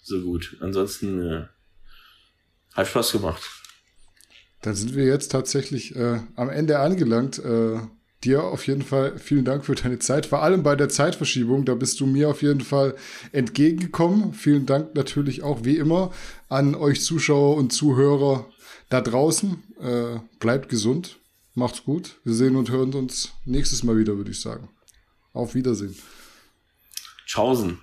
so gut. Ansonsten äh, hat Spaß gemacht. Dann sind wir jetzt tatsächlich äh, am Ende angelangt. Äh, dir auf jeden Fall vielen Dank für deine Zeit, vor allem bei der Zeitverschiebung. Da bist du mir auf jeden Fall entgegengekommen. Vielen Dank natürlich auch wie immer an euch Zuschauer und Zuhörer da draußen. Äh, bleibt gesund, macht's gut. Wir sehen und hören uns nächstes Mal wieder, würde ich sagen. Auf Wiedersehen. Tschaußen.